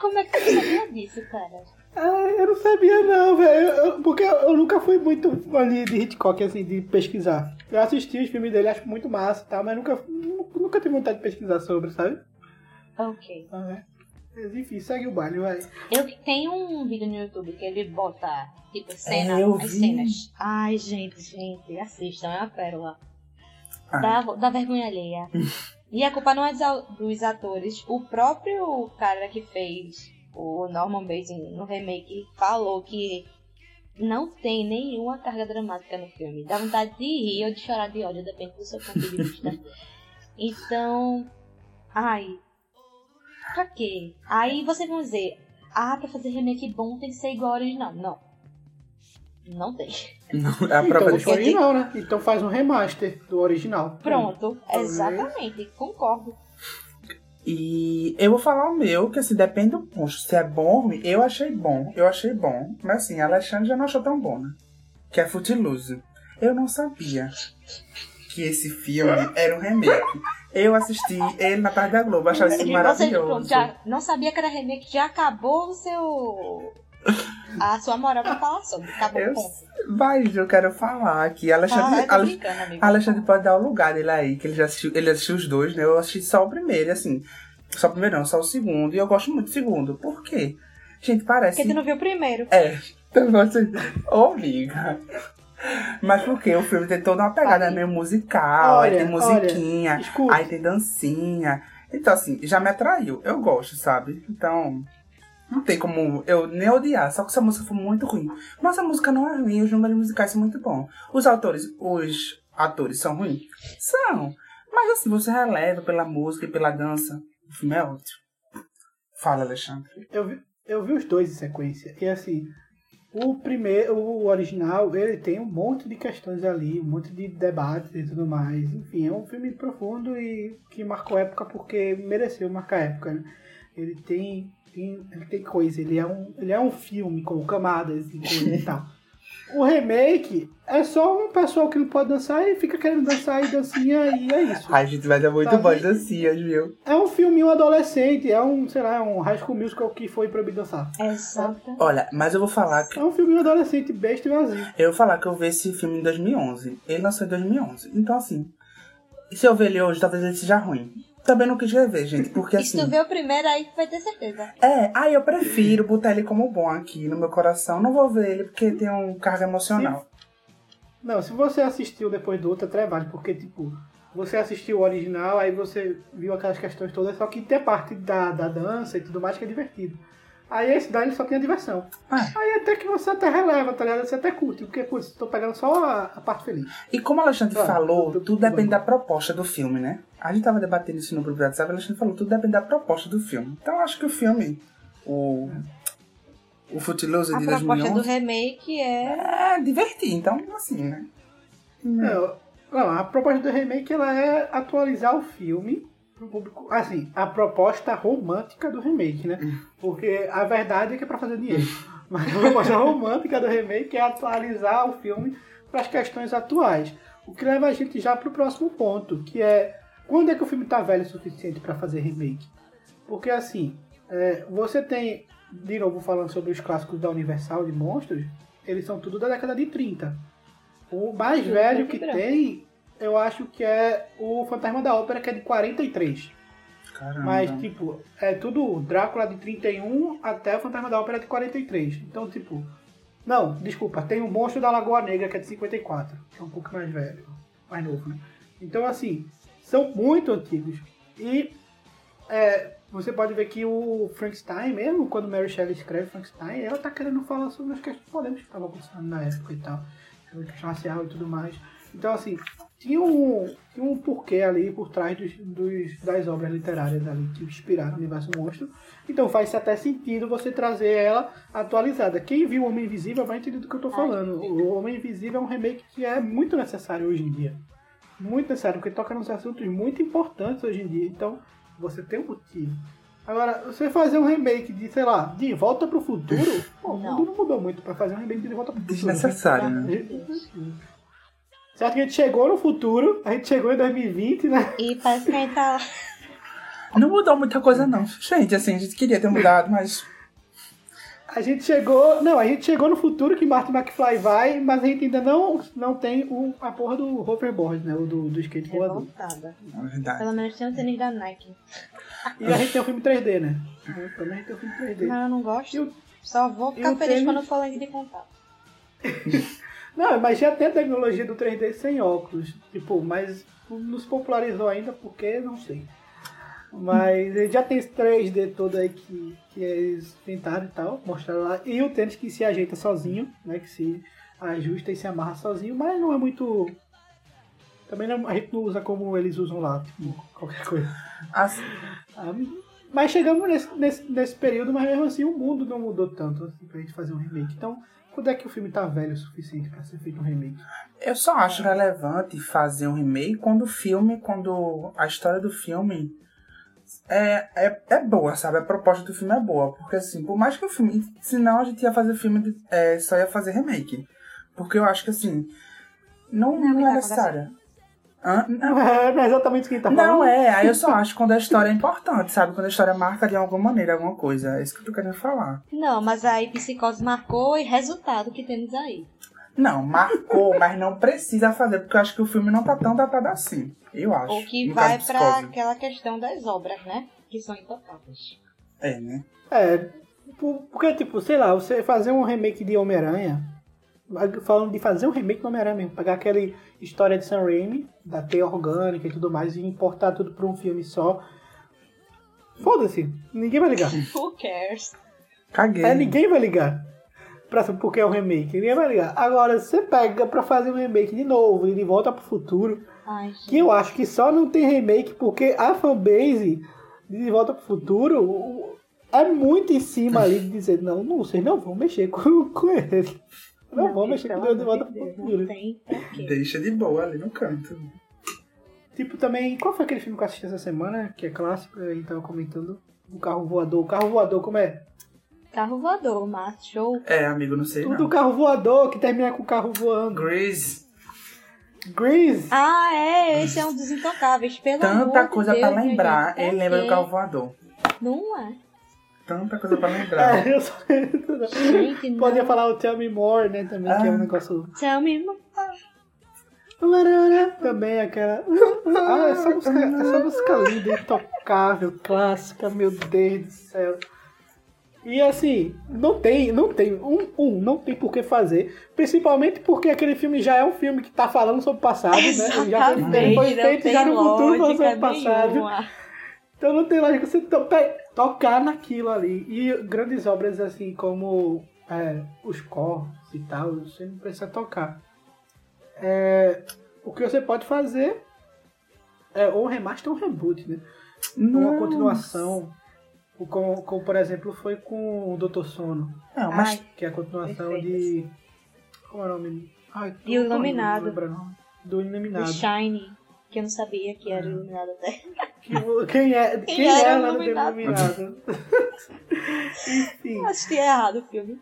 Como é que você sabia disso, cara? Ah, eu não sabia não, velho. Porque eu, eu nunca fui muito ali de Hitchcock, assim, de pesquisar. Eu assisti os filmes dele, acho muito massa e tal, mas nunca, nu- nunca tive vontade de pesquisar sobre, sabe? Ok. Ah, é. Mas enfim, segue o baile, vai. Eu tem um vídeo no YouTube que ele bota, tipo, cena, É, as vi. cenas. Ai, gente, gente, assistam, é uma pérola. Ah. Dá, dá vergonha alheia. e a culpa não é dos atores. O próprio cara que fez o Norman Bates no remake falou que não tem nenhuma carga dramática no filme. Dá vontade de rir ou de chorar de ódio, depende do seu ponto de vista. Então, ai, pra quê? Aí vocês vão dizer, ah, pra fazer remake bom tem que ser igual ao original. Não. Não tem. Não, é a Então prova deixa o disso. original, né? Então faz um remaster do original. Pronto, exatamente, concordo. E eu vou falar o meu, que assim, depende do ponto. Se é bom ou ruim, eu achei bom. Eu achei bom. Mas assim, a Alexandre já não achou tão bom, né? Que é Footloose. Eu não sabia que esse filme era um remake. Eu assisti ele na tarde da Globo, achava isso Você, maravilhoso. pronto, já não sabia que era remake, já acabou o seu. A sua moral pra falar sobre. Acabou Eu, o ponto. mas eu quero falar que Ah, Alexandre, eu tô Ale-. Alexandre pode dar o lugar dele aí, que ele já assistiu, ele assistiu os dois, né? Eu assisti só o primeiro, assim. Só o primeiro não, só o segundo. E eu gosto muito do segundo. Por quê? Gente, parece. Porque tu não viu o primeiro. É, então você. Ô, amiga. Mas porque o filme tem toda uma pegada Aí. meio musical, aí Olha, tem musiquinha, olha, aí tem dancinha. Então, assim, já me atraiu. Eu gosto, sabe? Então, não tem como eu nem odiar, só que se a música for muito ruim. Mas a música não é ruim, os números musicais são muito bons. Os autores, os atores são ruins? São. Mas assim, você releva pela música e pela dança. O filme é ótimo. Fala, Alexandre. Eu vi, eu vi os dois em sequência. E assim, o primeiro, o original, ele tem um monte de questões ali, um monte de debates e tudo mais. Enfim, é um filme profundo e que marcou época porque mereceu marcar época. Né? Ele tem, tem- ele tem coisa, ele é um, ele é um filme com camadas e coisa e tal. O remake é só um pessoal que não pode dançar e fica querendo dançar e dancinha e é isso. Ai, gente, vai dar muito Tá bom de vendo? dancinhas, viu? É um filminho adolescente, é um, sei lá, um high school musical que foi proibido dançar. Exato. Olha, mas eu vou falar que É um filminho adolescente, besta e vazio. Eu vou falar que eu vi esse filme em 2011. Ele lançou em 2011. Então, assim, se eu ver ele hoje, talvez ele seja ruim. Também não quis rever, gente, porque E se tu assim. vê o primeiro, aí tu vai ter certeza. É, aí eu prefiro botar ele como bom aqui no meu coração. Não vou ver ele porque tem um carga emocional. Não, se você assistiu depois do outro, até vale, porque, tipo, você assistiu o original, aí você viu aquelas questões todas, só que tem parte da, da dança e tudo mais que é divertido. Aí esse daí só tem a diversão. Ah. Aí até que você até releva, tá ligado? Você até curte, porque, putz, tô pegando só a, a parte feliz. E como o Alexandre Ah, falou, tudo- tudo tudo depende bom. da proposta do filme, né? A gente tava debatendo isso no grupo do WhatsApp, o Alexandre falou, tudo depende da proposta do filme. Então eu acho que o filme, o. O Footloose A de proposta 2011 do remake é. é divertir, então assim, né? Não, não, a proposta do remake ela é atualizar o filme pro público. Assim, a proposta romântica do remake, né? Porque a verdade é que é pra fazer dinheiro. Mas a proposta romântica do remake é atualizar o filme para as questões atuais. O que leva a gente já pro próximo ponto, que é quando é que o filme tá velho o suficiente para fazer remake? Porque assim, é, você tem, de novo falando sobre os clássicos da Universal de monstros, eles são tudo da década de 30. O mais velho preto que tem, eu acho que é o Fantasma da Ópera, que é de 43. Caramba. Mas, tipo, é tudo Drácula de 31 até o Fantasma da Ópera de 43. Então, tipo. Não, desculpa, tem o Monstro da Lagoa Negra, que é de 54, que é um pouco mais velho, mais novo, né? Então, assim, são muito antigos. E é, você pode ver que o Frankenstein, mesmo quando Mary Shelley escreve Frankenstein, ela tá querendo falar sobre as questões polêmicas que estavam acontecendo na época e tal, sobre questão racial e tudo mais. Então, assim, tinha um, tinha um porquê ali por trás dos, dos- das obras literárias ali que inspiraram o universo monstro. Então faz até sentido você trazer ela atualizada. Quem viu o Homem Invisível vai entender do que eu tô falando. O Homem Invisível é um remake que é muito necessário hoje em dia. Muito necessário, porque toca nos assuntos muito importantes hoje em dia. Então, você tem um motivo. Agora, você fazer um remake de, sei lá, De Volta pro Futuro, pô, o mundo não mudou muito pra fazer um remake de De Volta pro Futuro. Desnecessário, né? Certo que a gente chegou no futuro, a gente chegou em 2020, né? E parece que a gente tá. Não mudou muita coisa, não. Gente, assim, a gente queria ter mudado, mas. A gente chegou. Não, a gente chegou no futuro que Martin McFly vai, mas a gente ainda não, não tem o, a porra do hoverboard, né? O do, do skate voador. revoltada. Na verdade. Pelo menos tem o tênis da Nike. E a gente tem o filme 3D, né? Também a gente tem o filme 3D. Mas eu não gosto. E o- Só vou ficar feliz tênis? quando for lente de contato. Não, mas já tem a tecnologia do 3D sem óculos. Tipo, mas não se popularizou ainda porque não sei. Mas já tem esse 3D todo aí que, que eles inventaram e tal, mostraram lá. E o tênis que se ajeita sozinho, né? Que se ajusta e se amarra sozinho, mas não é muito. Também não- a gente não usa como eles usam lá, tipo, qualquer coisa. Assim, Mas chegamos nesse, nesse, nesse período, mas mesmo assim o mundo não mudou tanto assim, pra gente fazer um remake. Então, quando é que o filme tá velho o suficiente pra ser feito um remake? eu só acho relevante fazer um remake quando o filme, quando a história do filme é, é, é boa, sabe? A proposta do filme é boa. Porque assim, por mais que o filme. Senão a gente ia fazer filme, de, é, só ia fazer remake. Porque eu acho que assim. Não, Não, não, é necessário. Não, É, não é exatamente o que ele tá falando. Não, é, aí eu só acho quando a história é importante, sabe? Quando a história marca de alguma maneira alguma coisa. É isso que eu tô querendo falar. Não, mas aí Psicose marcou e resultado que temos aí. Não, marcou, mas não precisa fazer, porque eu acho que o filme não tá tão datado assim. Eu acho. Ou que vai Psicose. aquela questão das obras, né? Que são intocáveis. É, né? É, Por- Porque, tipo, sei lá, você fazer um remake de Homem-Aranha, falando de fazer um remake do Homem-Aranha mesmo, pegar aquela história de Sam Raimi, da teia orgânica e tudo mais, e importar tudo pra um filme só. Foda-se, ninguém vai ligar. Who cares? Caguei. É, ninguém vai ligar. Pra, porque é um remake, ninguém vai ligar. Agora, você pega pra fazer um remake de novo e de volta pro futuro, Ai, que eu acho que só não tem remake porque a fanbase de De Volta pro Futuro é muito em cima ali de dizer, não, não vocês não vão mexer com, com ele. Não, vão mexer com o De Volta pro de Deus, Futuro. Não? Deixa de boa ali no canto. Tipo, também, qual foi aquele filme que eu assisti essa semana, que é clássico, a gente tava comentando? O Carro Voador. O Carro Voador, como é? Carro voador, mas show. É, amigo, não sei Tudo não. carro voador, que termina com o carro voando. Grease. Grease. Ah, é, esse é um dos intocáveis, pelo amor Tanta de coisa Deus, pra lembrar. Ele lembra do quê? carro voador. Não é. Tanta coisa pra lembrar. É, eu só... Gente, não. Podia falar o Tell Me More, né, também, que é um Ah. negócio... Tell me more. Também aquela... Ah, essa música, essa música linda, intocável, clássica, meu Deus do céu. E assim, não tem, não tem, um, um, não tem por que fazer. Principalmente porque aquele filme já é um filme que tá falando sobre o passado, né? Já foi, foi feito tem já no futuro falando sobre lógica o passado. nenhuma. Então não tem lógica você to tocar naquilo ali. E grandes obras assim como é, os corpos e tal, você não precisa tocar. É, o que você pode fazer é ou um remaster ou um reboot, né? Uma Nossa. continuação. o- Como, como, por exemplo foi com o Doutor Sono, Não, mas Ai, que é a continuação Perfeito. de. Como é o nome? Ai, Iluminado. não lembro o nome. Do Iluminado. Shine, que eu não sabia que era iluminado até. Que quem é, Quem quem era é o do Iluminado? Iluminado? Enfim. Eu assisti errado o filme.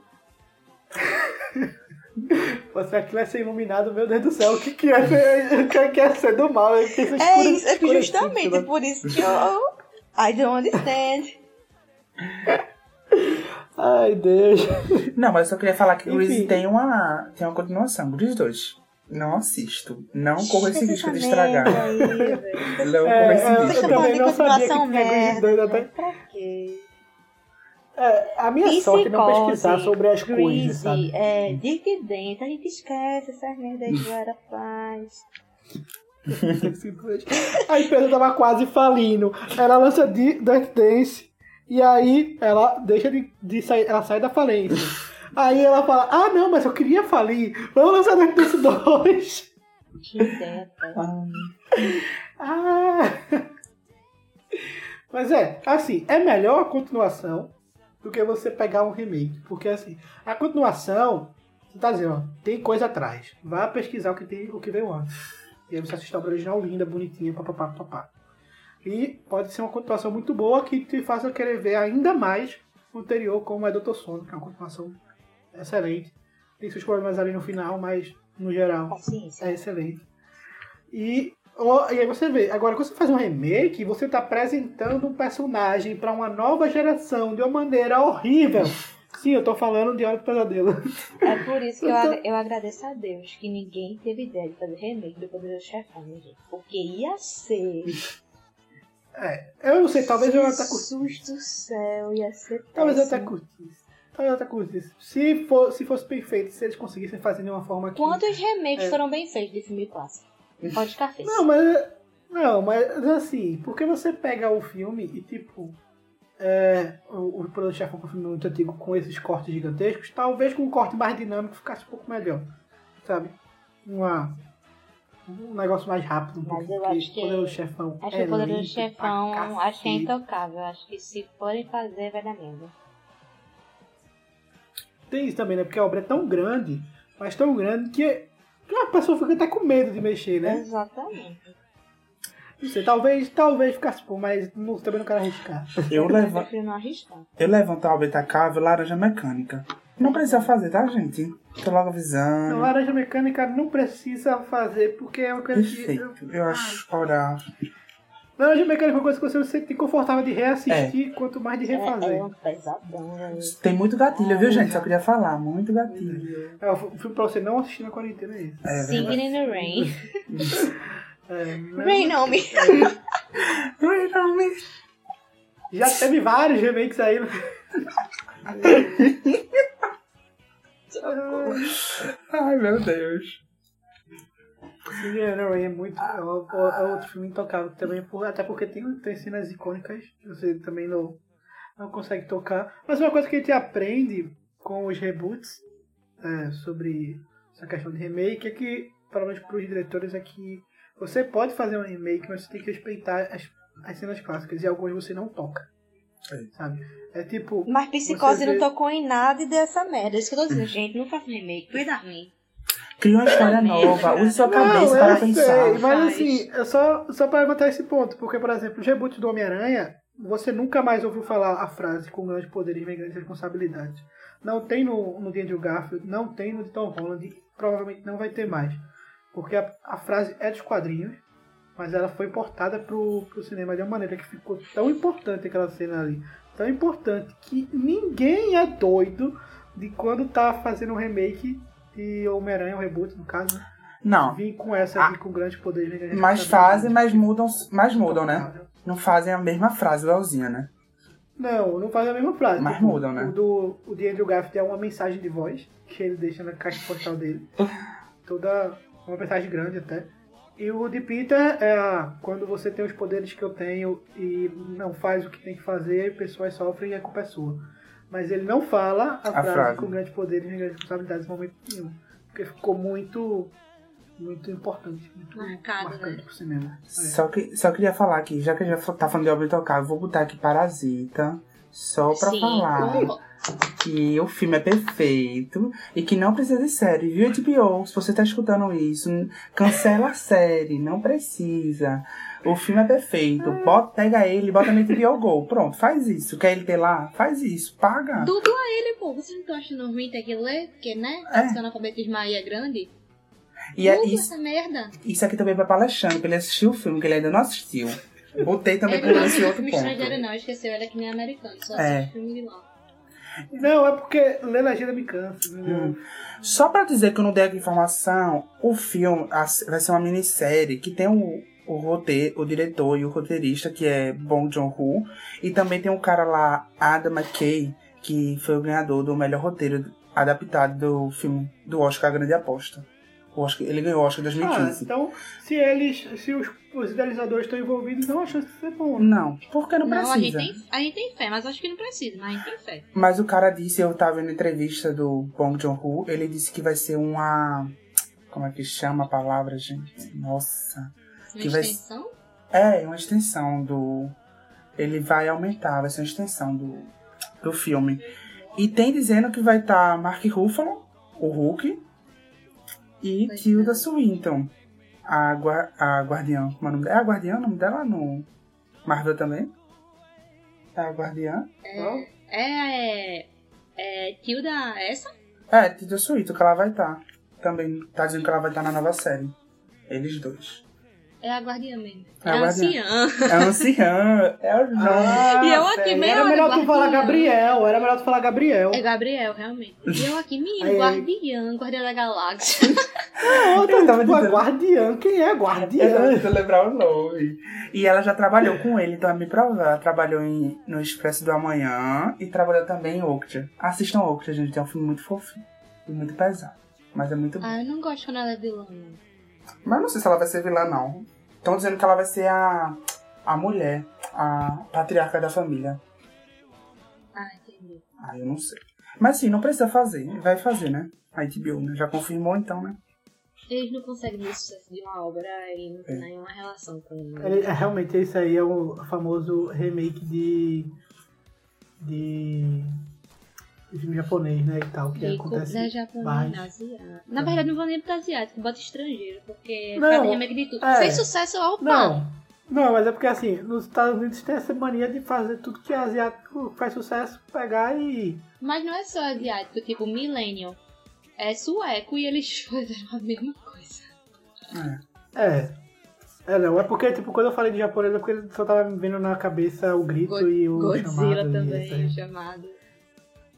Se aquilo é ser iluminado, meu Deus do céu, o que, que é ser, o que que é ser do mal? Eu fiquei É escuro- isso, é que justamente né? por isso que eu. I don't understand. Ai, Deus. Não, mas eu só queria falar que Grease Enfim. tem uma, tem uma continuação. Grease 2. Não assisto. Não corro esse Esse risco de estragar. aí. Não É, corro esse é, risco. Estão também não sabia que merda. dois até-. Pra quê? É, a minha sorte é não Psicose, pesquisar sobre as coisas, sabe? É, Dick Dent, a gente esquece essas merdas aí que era faz. A empresa tava quase falindo. Ela lança Di- Dirt Dance e aí ela deixa de, de sair, ela sai da falência. Aí ela fala, ah não, mas eu queria falir. Vamos lançar Dirt Dance 2. Que ideia. Ah. Mas é, assim, é melhor a continuação do que você pegar um remake. Porque assim, a continuação, você tá dizendo, ó, tem coisa atrás. Vá pesquisar o que, tem, o que veio antes. E aí você assiste a obra original linda, bonitinha, papapá, papapá. E pode ser uma continuação muito boa que te faça querer ver ainda mais o anterior, como é Doutor Sono, que é uma continuação excelente. Tem seus problemas ali no final, mas no geral Paciência. é excelente. E, ó, e aí você vê, agora quando você faz um remake, você está apresentando um personagem para uma nova geração de uma maneira horrível. Sim, eu tô falando de Hora do Pesadelo. É por isso que eu, Eu agra- eu agradeço a Deus que ninguém teve ideia de fazer remake do Poderoso Chefão, né, gente? Porque ia ser. É, eu não sei, talvez eu até curtisse. Jesus do céu, ia ser. Talvez eu até péssimo. curtisse. Talvez até curtisse. Se, for, se fosse bem feito, se eles conseguissem fazer de uma forma que... Quantos remakes É. foram bem feitos de filme clássico? Pode ficar feio. Não, mas. Não, mas assim, porque você pega o filme e tipo. É, o, o Produto Chefão, que é um filme muito antigo, com esses cortes gigantescos, talvez com um corte mais dinâmico ficasse um pouco melhor. Sabe? Uma, um negócio mais rápido. Um Mas pouco, eu porque acho que- Poderoso Chefão. Acho é que o Poderoso Chefão acho que é cacete. intocável. Acho que se forem fazer, vai dar merda. Tem isso também, né? Porque a obra é tão grande, mas tão grande que que a pessoa fica até com medo de mexer, né? Exatamente. Não sei, talvez, talvez ficasse bom, mas não, também não quero arriscar. Eu, Eu levo, não eu levanto a obetacável laranja mecânica. Não precisa fazer, tá, gente? Tô logo Não, avisando. laranja mecânica não precisa fazer porque é uma coisa que. Perfeito. Eu acho orar. Laranja mecânica é uma coisa que você se sente confortável de reassistir quanto mais de É, refazer. é um pesadão, né? Tem muito gatilho, viu, gente? Só queria falar. Muito gatilho. É, o filme pra você não assistir na quarentena é esse. É, verdade. Singing in the Rain. É, não- Rain on me. Já teve vários remakes aí. né? Ai, meu Deus. Indiana Ray é muito. É, o- é outro filme intocável também, por, até porque tem, tem cenas icônicas que você também não, não consegue tocar. Mas uma coisa que a gente aprende com os reboots é, sobre essa questão de remake é que, pelo menos para os diretores, é que você pode fazer um remake, mas você tem que respeitar as, as cenas clássicas e algumas você não toca. É. Sabe? É tipo. Mas Psicose Você não vê- tocou em nada e deu essa merda. É isso que eu tô dizendo, gente. Não faça remake. Cuida de Cria uma história nova, use sua cabeça Não, para eu pensar. sei, mas Faz. assim, é só, só para levantar esse ponto, porque, por exemplo, os reboots do Homem-Aranha, você nunca mais ouviu falar a frase com grandes poderes vem grandes responsabilidades. Não tem no, no de Andrew Garfield, não tem no de Tom Holland, e provavelmente não vai ter mais. Porque a, a frase é dos quadrinhos, mas ela foi importada pro, pro cinema de uma maneira que ficou tão importante aquela cena ali. Tão importante que ninguém é doido de quando tá fazendo um remake de Homem-Aranha, um reboot no caso, né? Não, Vim com essa aqui, com vem grandes mas fazem, mas mudam, mas mudam, né? responsabilidades. Não fazem a mesma frase igualzinha, né? Não, não fazem a mesma frase. Mas Tipo, mudam, né? O, do, o de Andrew Garfield é uma mensagem de voz que ele deixa na caixa postal dele. Toda uma mensagem grande até. E o de Peter é a, quando você tem os poderes que eu tenho e não faz o que tem que fazer, pessoas sofrem e a culpa é sua. Mas ele não fala a, frase, frase. com grandes poderes e grandes responsabilidades em momento nenhum. Porque ficou muito, muito importante, muito Marcado, marcante né? pro cinema. É. Só, que, só queria falar aqui, já que já tá falando de obra intocável, vou botar aqui Parasita, só pra Sim. falar que o filme é perfeito e que não precisa de série, viu, HBO? Se você tá escutando isso, cancela a série, não precisa. O filme é perfeito, bota, pega ele, bota no HBO Go, pronto, faz isso. Quer ele ter lá? Faz isso, paga. Dubla ele, pô. Você não tá achando ruim ter que ler? Porque, né? É. É. Seu analfabetismo aí é grande. E é isso, essa merda. isso aqui também vai pra Alexandre, pra ele assistir o filme, que ele ainda não assistiu. Botei também ele não esse outro filme ponto. estrangeiro, não. Esqueceu, ele é que nem americano. Só É. assiste filme de lá. Não, é porque ler legenda me cansa. Hum. Só pra dizer que eu não dei aqui informação, o filme vai ser uma minissérie que tem o, o roteiro, o diretor e o roteirista, que é Bong Joon-ho, e também tem um cara lá, Adam McKay, que foi o ganhador do melhor roteiro adaptado do filme do Oscar A Grande Aposta. O Oscar, ele ganhou o Oscar em Ah, 2015. então, se eles, se os, os idealizadores estão envolvidos, não há chance de ser bom. né? Não, porque não, Não, a gente, precisa. tem, a gente tem fé, mas acho que não precisa, mas a gente tem fé. Mas o cara disse, eu tava vendo entrevista do Bong Joon-ho, ele disse que vai ser uma... Como é que chama a palavra, gente? Nossa... Uma Que vai- extensão? É, uma extensão do. Ele vai aumentar, vai ser uma extensão do, do filme. E tem dizendo que vai estar Mark Ruffalo, o Hulk, e Pois Tilda é. Swinton, a, gua- a Guardiã. Como é o nome dela? É a Guardiã o nome dela no Marvel também? É a Guardiã? Não? É, é, é. Tilda, essa? É, Tilda Swinton, que ela vai estar. Também tá dizendo que ela vai estar na nova série. Eles dois. É a guardiã mesmo. É É, a a guardiã. anciã. É o anciã, é o nome. Ah, E eu aqui, meia Era melhor tu falar. Gabriel, era melhor tu falar Gabriel. É Gabriel, realmente. E eu aqui, menino, guardiã, guardiã da galáxia. Outra, Eu tava tipo, a dizendo. guardiã. Quem é Eu guardiã? não preciso lembrar o nome. E ela já trabalhou com ele, então é me provar. Ela trabalhou em, no Expresso do Amanhã e trabalhou também em Okja. Assistam Okja, gente. É um filme muito fofinho e muito pesado. Mas é muito bom. ah, eu não gosto quando ela é vilã, não. Mas não sei se ela vai ser vilã, não. Estão dizendo que ela vai ser a, a mulher, a patriarca da família. Ah, entendi. Ah, eu não sei. Mas sim, não precisa fazer. Vai fazer, né? A HBO, né? Já confirmou, então, né? Eles não conseguem ver o sucesso de uma obra e não tem É. nenhuma relação com Ele- é, realmente, esse aí é o famoso remake de. de. Filme japonês, né? E tal, que acontece. da japonês, mais. asiático. Na verdade, não vou nem pro asiático, bota estrangeiro, porque Não, cada remake de tudo. é. Fez sucesso ao. Não. Não, mas é porque assim, nos Estados Unidos tem essa mania de fazer tudo que é asiático faz sucesso, pegar e. Mas não é só asiático, tipo Millennium. É sueco e eles fizeram a mesma coisa. É. É. É, não, é porque, tipo, quando eu falei de japonês, é porque só tava me vendo na cabeça o grito Go- e o Godzilla chamado. e também, o chamado.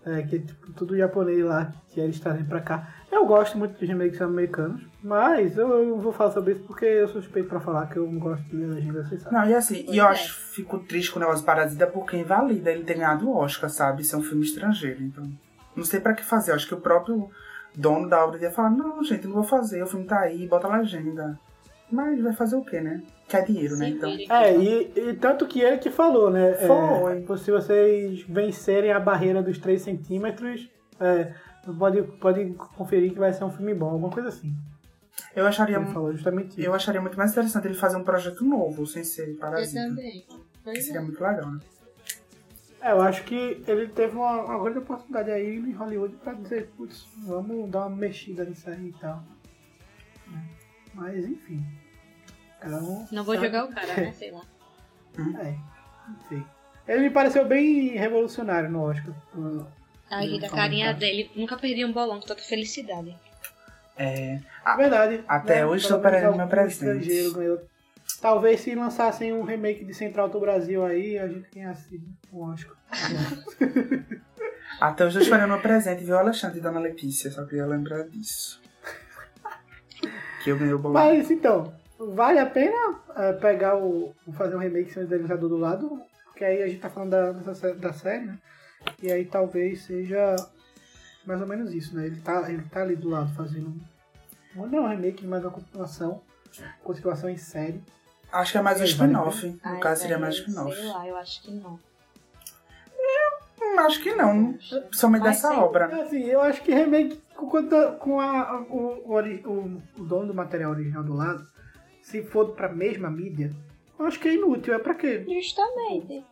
É, que é tipo, tudo japonês lá que eles trazem pra cá. Eu gosto muito dos remakes americanos, mas eu, eu não vou falar sobre isso porque eu sou suspeito pra falar que eu não gosto de legenda, vocês sabem. Não, e assim, e eu acho, fico triste com o negócio Parasita porque invalida ele ter ganhado o Oscar, sabe? Isso é um filme estrangeiro, então. Não sei pra que fazer. Eu acho que o próprio dono da obra ia falar, não, gente, não vou fazer, o filme tá aí, bota a legenda. Mas vai fazer o quê, né? Quer dinheiro, né? Então. É, e, e tanto que ele que falou, né? Foi. É, se vocês vencerem a barreira dos 3 centímetros, é, pode, pode conferir que vai ser um filme bom, alguma coisa assim. Eu acharia, Ele falou justamente isso. eu acharia muito mais interessante ele fazer um projeto novo, sem ser Eu Parasita. também. Que Pois seria é. muito legal, né? É, eu acho que ele teve uma, uma grande oportunidade aí em Hollywood pra dizer, putz, vamos dar uma mexida nisso aí e tal. Mas enfim. Um Não vou sabe- jogar o cara, né? Sei lá. É, enfim. Ele me pareceu bem revolucionário no Oscar. Ai, Não, da fala, carinha cara. dele. Nunca perdi um bolão com tanta felicidade. É. É verdade. Até hoje tô Pelo menos perdendo meu presente. ganhou. Talvez se lançassem um remake de Central do Brasil aí, a gente ganhasse um Oscar. Até hoje eu tô esperando meu presente, viu, Alexandre e Dona Letícia? Só queria lembrar disso. Que eu ganhei o bolão. Mas então, vale a pena é, pegar o. fazer um remake sem o idealizador do lado? Porque aí a gente tá falando da, dessa da série, né? E aí talvez seja mais ou menos isso, né? Ele tá, ele tá ali do lado fazendo. um- Não é um remake, mas uma continuação. Continuação em série. Acho que é mais um vale spin-off. No Ai, caso, seria mais spin-off. Sei lá, eu acho que não. Hum, acho que não. Principalmente dessa sim. obra. né? Assim, eu acho que remake com, a, o, o, o- dono do material original do lado, se for pra mesma mídia, eu acho que é inútil. É pra quê? Justamente.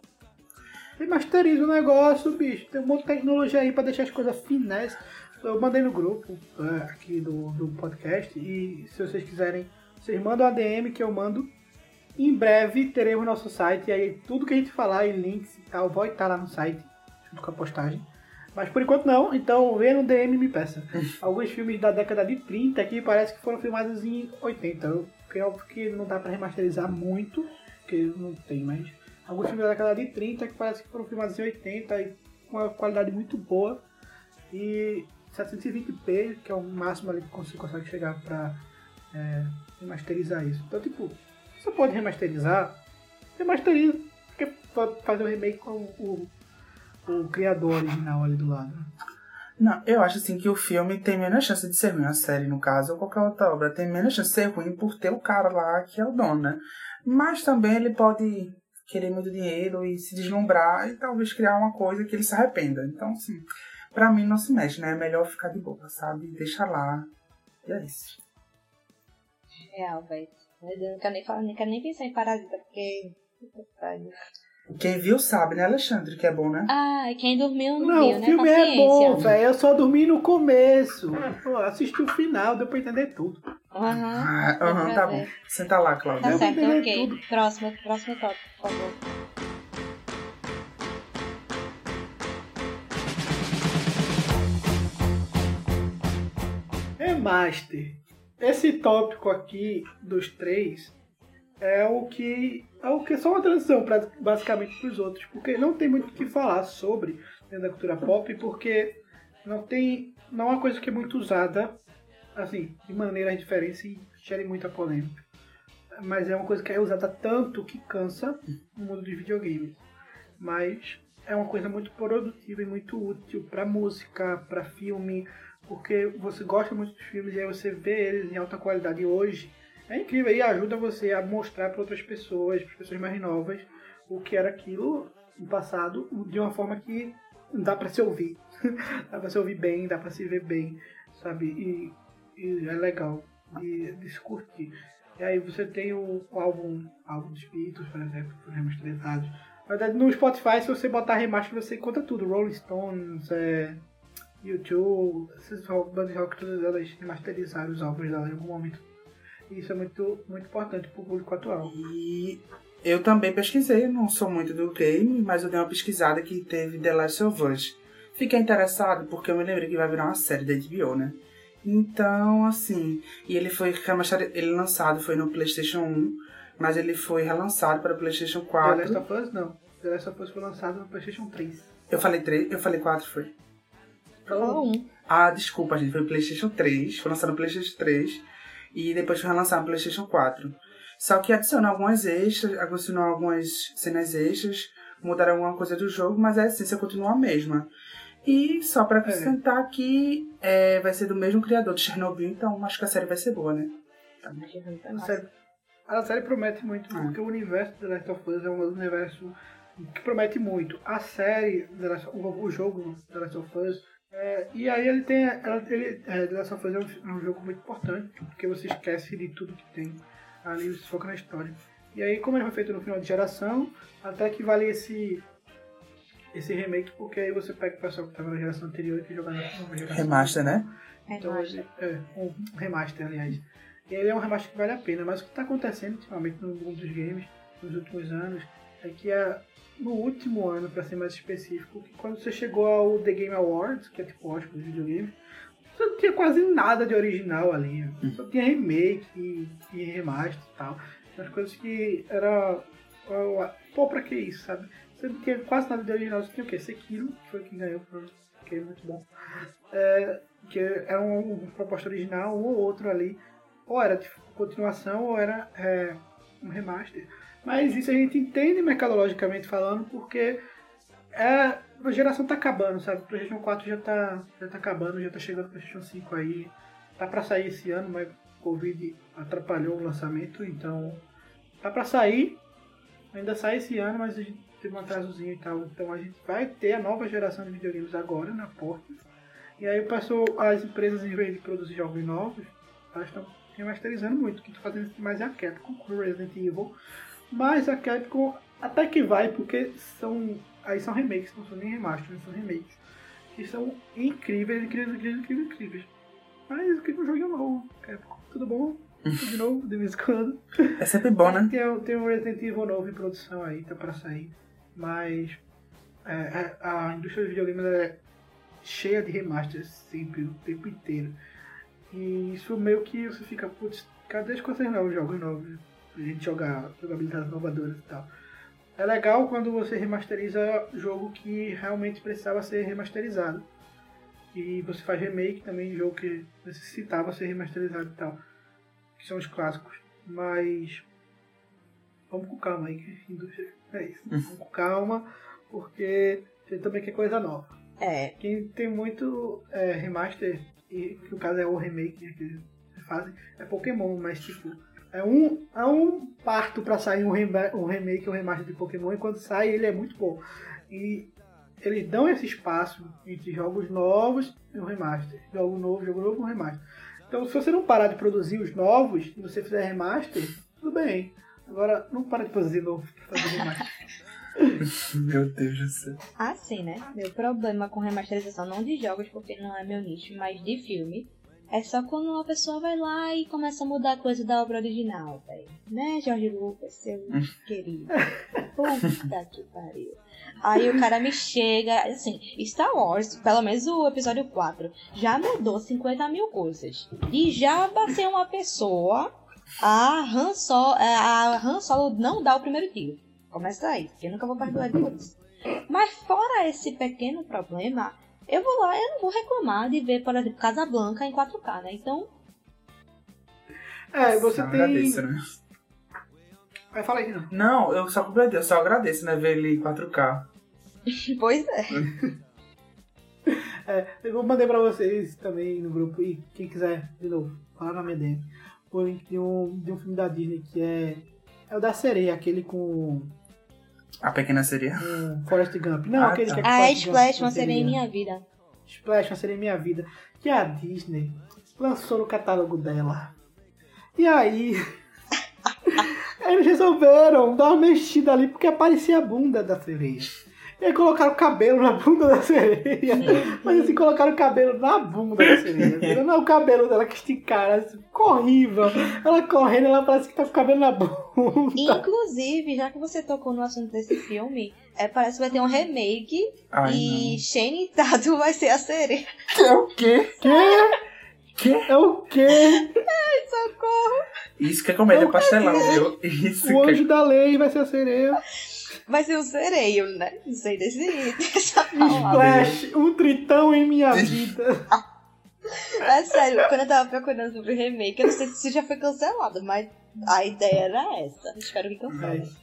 Remasteriza o negócio, bicho. Tem um monte de tecnologia aí pra deixar as coisas finais. Eu mandei no grupo é, aqui do, do podcast e se vocês quiserem, vocês mandam a DM que eu mando. Em breve teremos nosso site e aí tudo que a gente falar e links e tal vai estar lá no site, com a postagem. Mas por enquanto não, então vê no DM e me peça. Alguns filmes da década de 30 aqui parece que foram filmados em 80. Eu creio que não dá pra remasterizar muito, porque não tem mais. Alguns filmes da década de 30 que parece que foram filmados em 80 e com uma qualidade muito boa. E 720p, que é o máximo ali que você consegue chegar pra é, remasterizar isso. Então, tipo, você pode remasterizar, remasteriza, porque pode fazer o remake com o, o criador original ali do lado. Não, eu acho assim que o filme tem menos chance de ser ruim, a série, no caso, ou qualquer outra obra, tem menos chance de ser ruim por ter o cara lá que é o dono, né? Mas também ele pode querer muito dinheiro e se deslumbrar e talvez criar uma coisa que ele se arrependa. Então, assim, pra mim não se mexe, né? É melhor ficar de boa, sabe? Deixa lá. E é isso. Real, velho. Meu Deus, não quero nem falar, não quero nem pensar em parasita, porque. Quem viu sabe, né, Alexandre, que é bom, né? Ai, quem dormiu não, Não, viu, o né? filme é bom, velho. Eu só dormi no começo. Pô, assisti o final, deu pra entender tudo. Aham. Ah, aham, pra tá ver. bom. Senta lá, Cláudia. Tá Deu certo, ok. tudo. Próximo, próximo tópico, por favor. Remaster. Esse tópico aqui dos três é o que é o que é só uma transição pra, basicamente para os outros, porque não tem muito o que falar sobre dentro da cultura pop, porque não tem não é uma coisa que é muito usada assim de maneiras diferentes e gera muita polêmica. Mas é uma coisa que é usada tanto que cansa no mundo de videogames. Mas é uma coisa muito produtiva e muito útil para música, para filme, porque você gosta muito dos filmes e aí você vê eles em alta qualidade hoje. É incrível e ajuda você a mostrar para outras pessoas, para pessoas mais novas, o que era aquilo no passado, de uma forma que dá para se ouvir. dá para se ouvir bem, dá para se ver bem, sabe? E, e é legal de, de se curtir. E aí você tem o, o álbum, álbum dos Beatles, por exemplo, que foi remasterizado. Na verdade, no Spotify, se você botar remaster, você encontra tudo. Rolling Stones, é, YouTube, essas bandas de rock, todas elas remasterizaram os álbuns dela em algum momento. Isso é muito, muito importante pro público atual. E eu também pesquisei, não sou muito do game, mas eu dei uma pesquisada que teve The Last of Us. Fiquei interessado porque eu me lembrei que vai virar uma série da HBO, né? Então, assim, e ele foi ele lançado foi no PlayStation 1, mas ele foi relançado para o PlayStation The Last 4. of Us, não. The Last of Us foi lançado no PlayStation 3. Eu falei 3, eu falei 4 foi. Falou um. Ah, desculpa, gente. Foi o PlayStation 3. Foi lançado no PlayStation 3. E depois foi relançado no PlayStation 4. Só que adicionou algumas extras, adicionou algumas cenas extras, mudaram alguma coisa do jogo, mas a essência continua a mesma. E só pra acrescentar que é, vai ser do mesmo criador de Chernobyl, então acho que a série vai ser boa, né? A série, a série promete muito, Ah. porque o universo de The Last of Us é um universo que promete muito. A série, The Last, o, o jogo The Last of Us, é, e aí ele tem. Ela, ele, é, The Last of Us é um, é um jogo muito importante, porque você esquece de tudo que tem ali, você foca na história. E aí, como ele foi feito no final de geração, até que vale esse. Esse remake, porque aí você pega o pessoal que estava na geração anterior e que joga na nova geração. Remaster, né? Então, Remaster. ele, é, um remaster, aliás. E ele é um remaster que vale a pena, mas o que está acontecendo ultimamente no mundo dos games, nos últimos anos, é que é, no último ano, para ser mais específico, que quando você chegou ao The Game Awards, que é tipo o Oscar dos videogames, você não tinha quase nada de original ali. né? Só tinha remake e, e remaster e tal. As coisas que era. Pô, pra que isso, sabe? Você não tinha quase nada de original, você tinha o quê? Sekiro, que foi quem ganhou, que é muito bom. É, que era um- uma proposta original, um ou outro ali. Ou era de continuação, ou era é, um remaster. Mas isso a gente entende mercadologicamente falando, porque é, a geração tá acabando, sabe? O PlayStation 4 já tá, já tá acabando, já tá chegando o PlayStation 5 aí. Tá pra sair esse ano, mas o Covid atrapalhou o lançamento, então tá pra sair. Ainda sai esse ano, mas a gente teve um atrasozinho e tal. Então a gente vai ter a nova geração de videogames agora na porta. E aí o pessoal, as empresas, em vez de produzir jogos novos, elas estão remasterizando muito. O que está fazendo mais é a Capcom com Resident Evil. Mas a Capcom até que vai, porque são. Aí são remakes, não são nem remasters, são remakes. Que são incríveis, incríveis, incríveis, incríveis, incríveis. Mas eu queria um jogo novo, Capcom. Tudo bom? Tudo de novo, de vez em quando. É sempre bom, né? Tem, tem um Resident Evil novo em produção aí, tá pra sair. Mas é, é, a indústria dos videogames é cheia de remasters sempre, o tempo inteiro. E isso meio que você fica, putz, cadê as coisas novas, jogos novos? Pra gente jogar jogabilidades inovadoras e tal. É legal quando você remasteriza jogo que realmente precisava ser remasterizado. E você faz remake também de jogo que necessitava ser remasterizado e tal. Que são os clássicos. Mas vamos com calma aí, que indústria é isso. Vamos com calma, porque a gente também quer coisa nova. É, Quem tem muito é, remaster, e que no caso é o remake né, que eles fazem, é Pokémon, mas tipo, é um, é um parto pra sair um, rema- um remake ou um remaster de Pokémon, e quando sai ele é muito bom. E eles dão esse espaço entre jogos novos e um remaster. Jogo novo, jogo novo, um remaster. Então se você não parar de produzir os novos e você fizer remaster, tudo bem. Agora não para de produzir novo pra fazer remaster. Meu Deus do céu. assim, né? Meu problema com remasterização, não de jogos, porque não é meu nicho, mas de filme, é só quando uma pessoa vai lá e começa a mudar coisa da obra original, velho. Né, Jorge Lucas, seu querido? Puta que pariu. Aí o cara me chega, assim, Star Wars, pelo menos o episódio 4, já mudou 50 mil coisas. E já ser uma pessoa, a Han, Solo, a Han Solo não dá o primeiro tiro. Começa aí, porque eu nunca vou perdoar depois. Mas fora esse pequeno problema, eu vou lá, eu não vou reclamar de ver, por exemplo, Casablanca em 4K, né? Então, É, você Só tem. agradeço, né? Vai falar aí, não. Não, eu só agradeço, eu só agradeço, né? Ver ele em 4K. pois é. É, eu mandei pra vocês também no grupo, e quem quiser, de novo, falar na MDM, o link de um, de um filme da Disney que é. É o da sereia, aquele com, A pequena seria. com Forrest Gump. Não, Ah, aquele tá. que é com A Forrest Gump, Splash, uma sereia em sereia. minha vida. Splash, uma sereia em minha vida. Que a Disney lançou no catálogo dela. E aí. eles resolveram dar uma mexida ali porque aparecia a bunda da sereia. E aí colocaram o cabelo na bunda da sereia. Mas assim, colocaram o cabelo na bunda da sereia. Não é o cabelo dela que esticaram. Assim, ficou horrível. Ela correndo, ela parece que tá com o cabelo na bunda. Inclusive, já que você tocou no assunto desse filme, é, parece que vai ter um remake Ai, e Shane Tatum vai ser a sereia. não. É o quê? Quê? Quê? É o quê? Socorro! Isso que é comédia É pastelão, viu? Isso O que anjo é... da lei vai ser a sereia. Vai ser um sereio, né? Não sei desse essa palavra. Splash, um tritão em minha vida. É sério, quando eu tava procurando sobre o remake, eu não sei se já foi cancelado, mas a ideia era essa. Espero que cancele. Mas,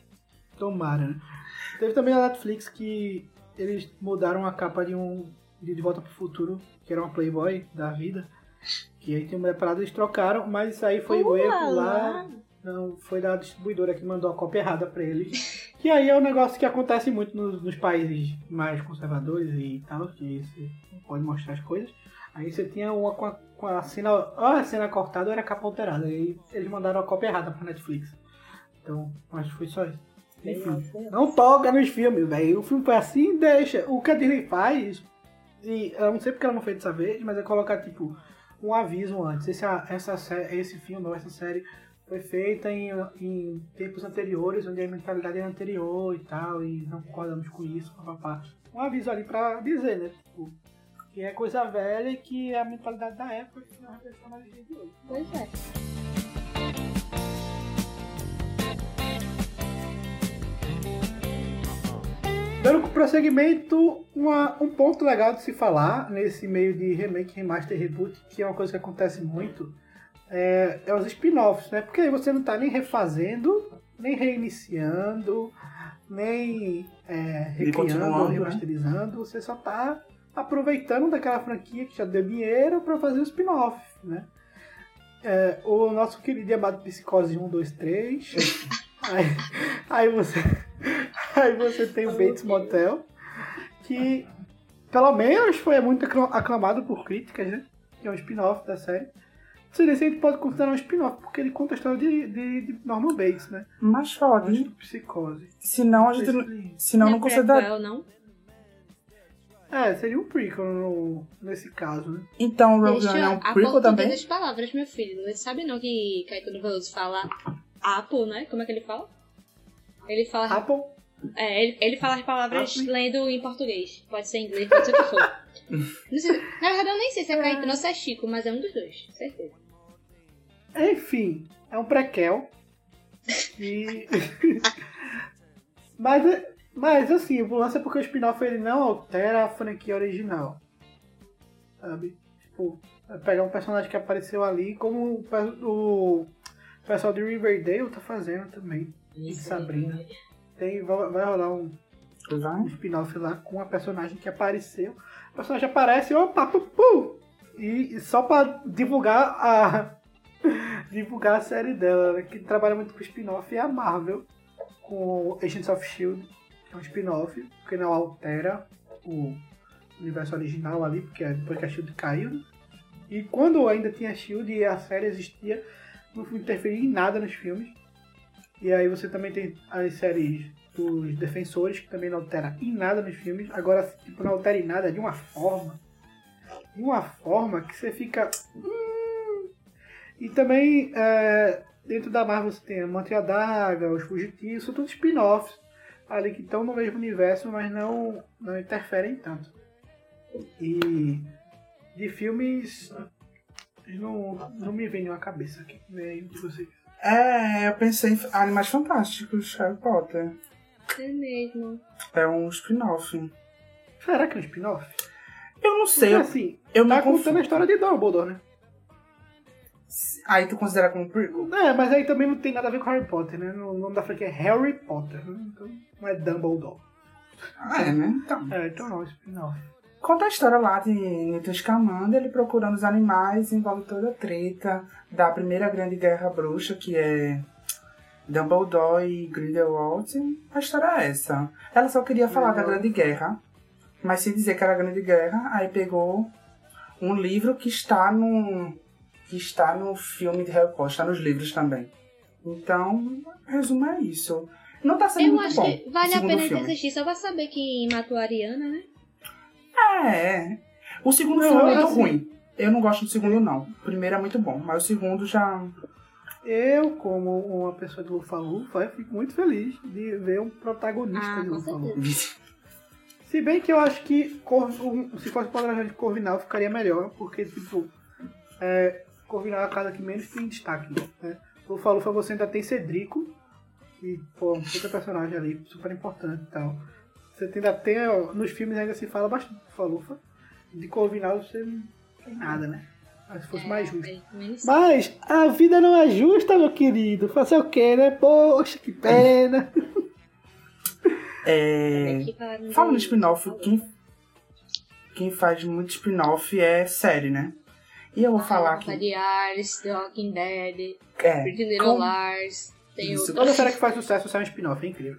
tomara, né? Teve também a Netflix que eles mudaram a capa de um de De Volta pro Futuro, que era uma Playboy da vida. Que aí tem uma parada, eles trocaram, mas isso aí foi o erro lá. Não, foi da distribuidora que mandou a cópia errada pra eles. Que aí é um negócio que acontece muito nos, nos países mais conservadores e tal, que você pode mostrar as coisas. Aí você tinha uma com a, com a cena. A cena cortada ou era capa alterada. Aí eles mandaram a cópia errada pra Netflix. Então, acho que foi só isso. Enfim, não toca nos filmes, velho. O filme foi assim, deixa. O que a Disney faz, e eu não sei porque ela não fez dessa vez, mas é colocar, tipo, um aviso antes. Esse, essa, esse filme ou essa série foi feita em, em tempos anteriores, onde a mentalidade era anterior e tal, e não concordamos com isso, papapá. Um aviso ali pra dizer, né? Tipo, que é coisa velha e que é a mentalidade da época que não reflete mais de hoje. Pois é. Dando prosseguimento, uma- um ponto legal de se falar nesse meio de remake, remaster, reboot, que é uma coisa que acontece muito, é, é os spin-offs, né? Porque aí você não tá nem refazendo, nem reiniciando, nem é, recriando, né? remasterizando, você só tá aproveitando daquela franquia que já deu dinheiro para fazer o spin-off, né? É, o nosso querido amado Psicose 1, 2, 3. aí, aí você. Aí você tem o Bates Motel, que pelo menos foi muito acla- aclamado por críticas, né? Que é um spin-off da série. Se a gente pode considerar um spin-off, porque ele conta a história de, de, de Norman Bates, né? Mas. Antes do Psicose. Senão a gente não, senão não é considera. não? É, seria um prequel no- nesse caso, né? Então o Rogue Deixa One é um prequel também? das palavras, meu filho. Não sabe não que Caetano Veloso fala Apple, né? Como é que ele fala? Ele fala... Apple, É, ele, ele fala as palavras Apple. lendo em português. Pode ser em inglês, pode ser o que for. Não sei- na verdade, eu nem sei se é Caetano ou se é Chico, mas é um dos dois, certeza. Enfim, é um prequel. E... mas, mas assim, o lance é porque o spin-off ele não altera a franquia original. Sabe? Tipo, é pegar um personagem que apareceu ali, como o, pe- o pessoal de Riverdale tá fazendo também. E de Sabrina. Tem, vai, vai rolar um, um spin-off lá com a personagem que apareceu. O personagem aparece, opa, pu, pu, e, e só pra divulgar a divulgar a série dela, né, que trabalha muito com spin-off é a Marvel, com Agents of Shield, que é um spin-off, porque não altera o universo original ali, porque é depois que a Shield caiu. né? E quando ainda tinha Shield e a série existia, não interferia em nada nos filmes. E aí você também tem as séries dos Defensores, que também não altera em nada nos filmes. Agora, tipo, não altera em nada de uma forma. De uma forma que você fica. "Hum". E também, é, dentro da Marvel, você tem a Mantra Daga, os Fugitivos, são todos spin-offs ali que estão no mesmo universo, mas não, não interferem tanto. E de filmes. Não, não me vem nenhuma cabeça aqui, nem de vocês. É, eu pensei em Animais Fantásticos, Harry Potter. É mesmo. É um spin-off. Será que é um spin-off? Eu não Porque sei, eu, assim, eu me tá contando a confundo. história de Dumbledore, né? Aí tu considera como prequel? É, mas aí também não tem nada a ver com Harry Potter, né? O nome da franquia é Harry Potter, né? Então não é Dumbledore. Ah, é, né? Então. É, então não, spin-off. Conta a história lá de Newton Scamander, ele procurando os animais, envolve toda a treta da primeira grande guerra bruxa, que é Dumbledore e Grindelwald. A história é essa. Ela só queria falar da grande guerra, mas sem dizer que era a grande guerra, aí pegou um livro que está no que está no filme de Harry Potter, está nos livros também. Então, resumo é isso. Não tá sendo Eu muito acho bom. que vale a pena filme. assistir só pra saber quem matou a Ariana, né? É. O segundo é muito ruim. Eu não gosto do segundo, não. O primeiro é muito bom, mas o segundo já. Eu, como uma pessoa do Lufa-Lufa, eu fico muito feliz de ver um protagonista Ah, de Lufa-Lufa. Se bem que eu acho que se fosse o de Corvinal ficaria melhor, porque, tipo, é, Corvinal é a casa que menos tem destaque, né? Lufa-Lufa você ainda tem Cedrico, que, pô, um puta personagem ali, super importante e tal. Você ainda tem, ó, nos filmes ainda se fala bastante de Falufa. De Corvinal você não tem nada, né? Mas se fosse mais justo. É, Mas a vida não é justa, meu querido. Fazer o quê, né? Poxa, que pena. É... Falando em de- spin-off, quem, quem faz muito spin-off é série, né? E eu vou falar Vampire aqui. Diaries, The Walking Dead, É, Pretty Little como, Liars, tem Isso. o... Toda série que faz sucesso sai um spin-off, é incrível.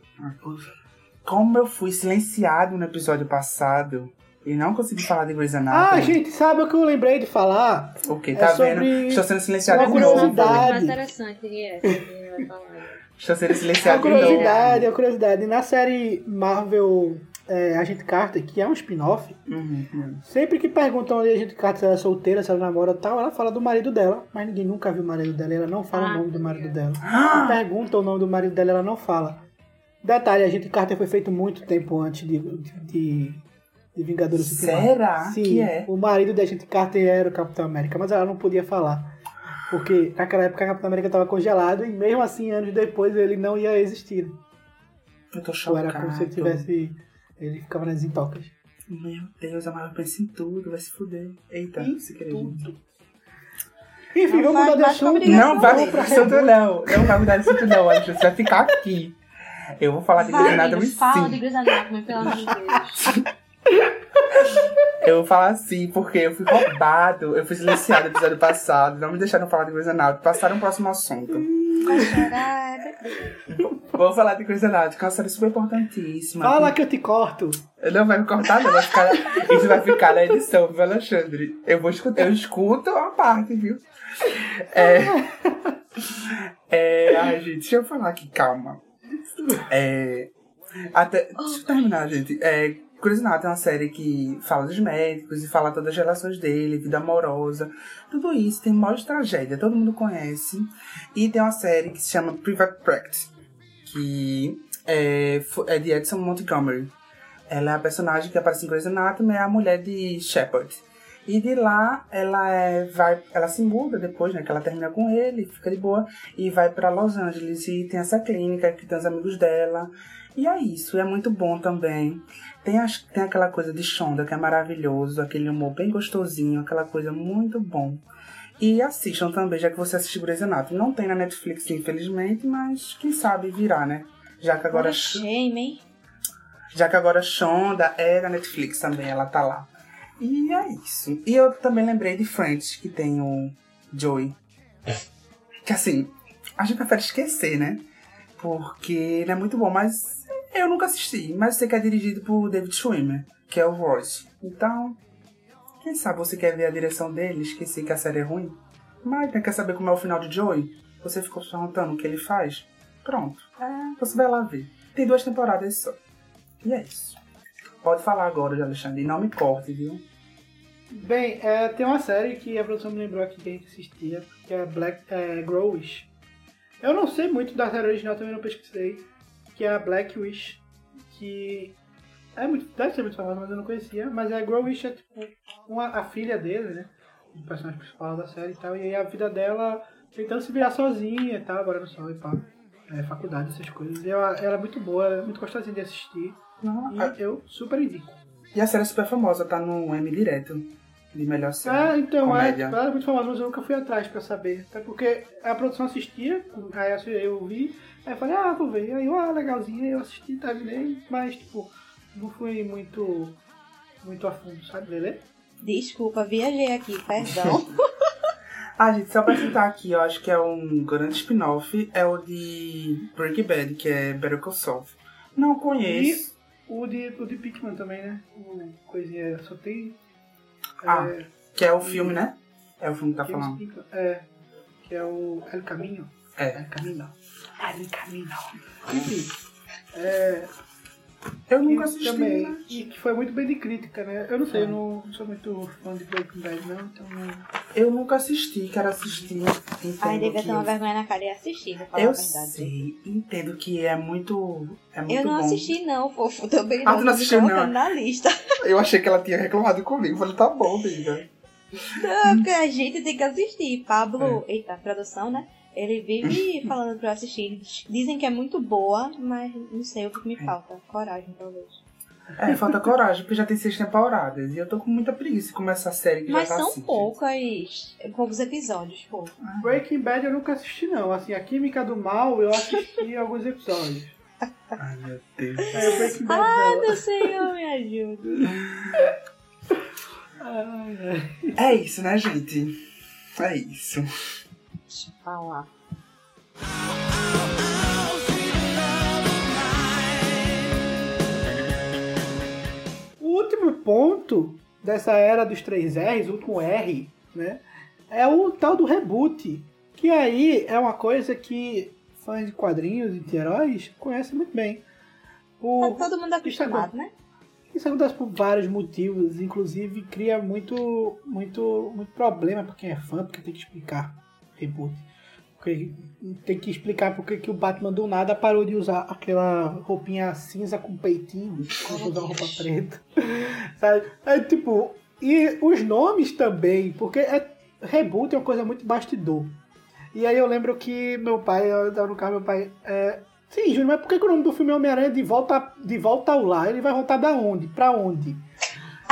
como eu fui silenciado no episódio passado e não consegui falar de Grey's Ah, Anatomy. gente, sabe o que eu lembrei de falar? O que? é Tá sobre vendo? Estou sendo silenciado uma de novo. curiosidade. interessante que que ele vai falar. Estou sendo silenciado de curiosidade, novo. a curiosidade. Na série Marvel é, Agente Carter, que é um spin-off, Uhum, uhum. sempre que perguntam ali a Agente Carter se ela é solteira, se ela namora e tal, ela fala do marido dela, mas ninguém nunca viu o marido dela, e ela não fala Ah, o nome do marido dela. Pergunta o nome do marido dela, ela não fala. Detalhe, a Agente Carter foi feito muito tempo antes de, de, de Vingadores Ultimato. Será Sim, que é? o marido da Agente Carter era o Capitão América, mas ela não podia falar. Porque naquela época o Capitão América estava congelado e mesmo assim, anos depois, ele não ia existir. Eu tô Ou era chocado. como se ele tivesse. Ele ficava nas intocas. Meu Deus, a Marvel pensa em tudo, vai se fuder. Eita, Em se querer. tudo. Enfim, vamos mudar de assunto. Não vai dele. pro assunto não. Não vai mudar de assunto não, Alisson. Você vai ficar aqui. Eu vou falar de Grey's Anatomy amigos, fala de sim. Grey's Anatomy, pelo amor de Deus. Eu vou falar assim porque eu fui roubado. Eu fui silenciado no episódio passado. Não me deixaram falar de Grey's Anatomy. Passaram o próximo assunto. Vou falar de Anatomy, que é uma série super importantíssima. Fala que eu te corto. Não vai me cortar, não. Vai ficar... Isso vai ficar na edição, viu, Alexandre? Eu vou escutar. Eu escuto a parte, viu? É... é... Ai, gente, deixa eu falar aqui, calma. É... Até... Deixa eu terminar, gente. É... Anatomy é uma série que fala dos médicos e fala todas as relações dele, vida amorosa, tudo isso. Tem maior tragédia, todo mundo conhece. E tem uma série que se chama Private Practice, que é, é de Edson Montgomery. Ela é a personagem que aparece em Grey's Anatomy, é a mulher de Shepard. E de lá ela é, vai, ela se muda depois, né? Que ela termina com ele, fica de boa, e vai pra Los Angeles e tem essa clínica que tem os amigos dela. E é isso, é muito bom também. Tem, as, tem aquela coisa de Shonda que é maravilhoso, aquele humor bem gostosinho, aquela coisa muito bom. E assistam também, já que você assistiu Grey's Anatomy. Não tem na Netflix, infelizmente, mas quem sabe virá, né? Já que agora, Agora shame, hein? já que agora Shonda é da Netflix também, ela tá lá. E é isso. E eu também lembrei de Friends, que tem o Joey. Que assim, a gente prefere esquecer, né? Porque ele é muito bom, mas eu nunca assisti. Mas sei que é dirigido por David Schwimmer, que é o Royce. Então, quem sabe você quer ver a direção dele, esqueci que a série é ruim. Mas quer saber como é o final de Joey? Você ficou se perguntando o que ele faz? Pronto. É, você vai lá ver. Tem duas temporadas só. E é isso. Pode falar agora, Alexandre. Não me corte, viu? Bem, é, tem uma série que a produção me lembrou aqui que a gente assistia, que é Black é, Grow Wish. Eu não sei muito da série original, também não pesquisei, que é a Black Wish, que é muito, deve ser muito famosa, mas eu não conhecia. Mas a Grow Wish é tipo uma, a filha dele, né? O personagem principal da série e tal. E aí a vida dela tentando se virar sozinha e tal, agora no sol e pá. É, faculdade, essas coisas. E ela, ela é muito boa, é muito gostosinha de assistir. E eu super indico. E a série é super famosa, tá no M direto. De melhor série. Ah, então, é, comédia. ela é muito famosa, mas eu nunca fui atrás pra saber. Até porque a produção assistia, aí eu vi, aí eu falei, ah, vou ver. Aí ah, legalzinho, aí eu assisti, terminei, mas, tipo, não fui muito, muito a fundo, sabe, Lelê? Desculpa, viajei aqui, perdão. Ah, gente, só pra citar aqui, eu acho que é um grande spin-off, é o de Breaking Bad, que é Better Call Saul. Não conheço. O de, o de Pikmin também, né? O coisinha, só tem... Ah, é, Que é o filme, né? É o filme que tá James falando. É, que é o El Caminho. É. El Camino. El Camino. Enfim, é, Eu nunca E assisti, também, né? e que foi muito bem de crítica, né? Eu não sei, eu não sou muito fã de Breaking Bad, não, então. Eu nunca assisti, quero assistir. Ai, devia ter uma vergonha na cara e assistir, vou falar Eu a verdade. sei, entendo que é muito. É muito Eu não bom. assisti não, fofo, também Ah, não. tu não assistiu, não? colocando na lista. Eu achei que ela tinha reclamado comigo. Falei, tá bom, amiga. Não, porque a gente tem que assistir. Pablo, eita, produção, né? Ele vive falando pra eu assistir. Dizem que é muito boa, mas não sei o que me falta. Coragem, talvez. É, falta coragem, porque já tem seis temporadas. E eu tô com muita preguiça de começar a série que Mas já tá são gente. poucas, poucos episódios, pô. Breaking Bad eu nunca assisti, não. Assim, a Química do Mal eu assisti alguns episódios. Ai, meu Deus. É, o Breaking Bad Ah, não. meu senhor, me ajuda. Ai, ai. É isso, né, gente? É isso. Deixa eu falar. O último ponto dessa era dos três R's, o último R, né? É o tal do reboot. Que aí é uma coisa que fãs de quadrinhos e de heróis conhecem muito bem. O, Tá todo mundo acostumado, né? Isso acontece por vários motivos, inclusive cria muito, muito, muito problema para quem é fã, porque tem que explicar reboot. Porque tem que explicar porque que o Batman do nada parou de usar aquela roupinha cinza com peitinho, começou a usar roupa preta. Sabe? É tipo, e os nomes também, porque é, reboot é uma coisa muito bastidor. E aí eu lembro que meu pai, eu tava no carro, meu pai, é, sim, Júnior, mas por que, que o nome do filme é Homem-Aranha de volta, de volta ao lar? Ele vai voltar da onde? Pra onde?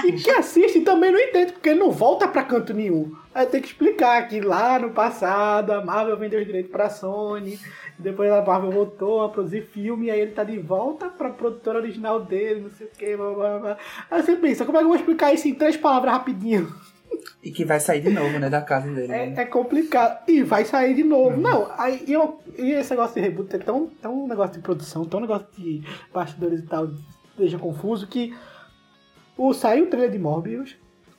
E quem assiste também não entende, porque ele não volta pra canto nenhum. Aí tem que explicar que lá no passado a Marvel vendeu os direitos pra Sony, depois a Marvel voltou a produzir filme, e aí ele tá de volta pra produtora original dele, não sei o que, blá blá blá. Aí você pensa, como é que eu vou explicar isso em três palavras rapidinho? E que vai sair de novo, né, da casa dele. né? É, é complicado. E vai sair de novo. Não, aí eu, e esse negócio de reboot é tão, tão um negócio de produção, tão um negócio de bastidores e tal, deixa confuso que o, saiu o trailer de Morbius,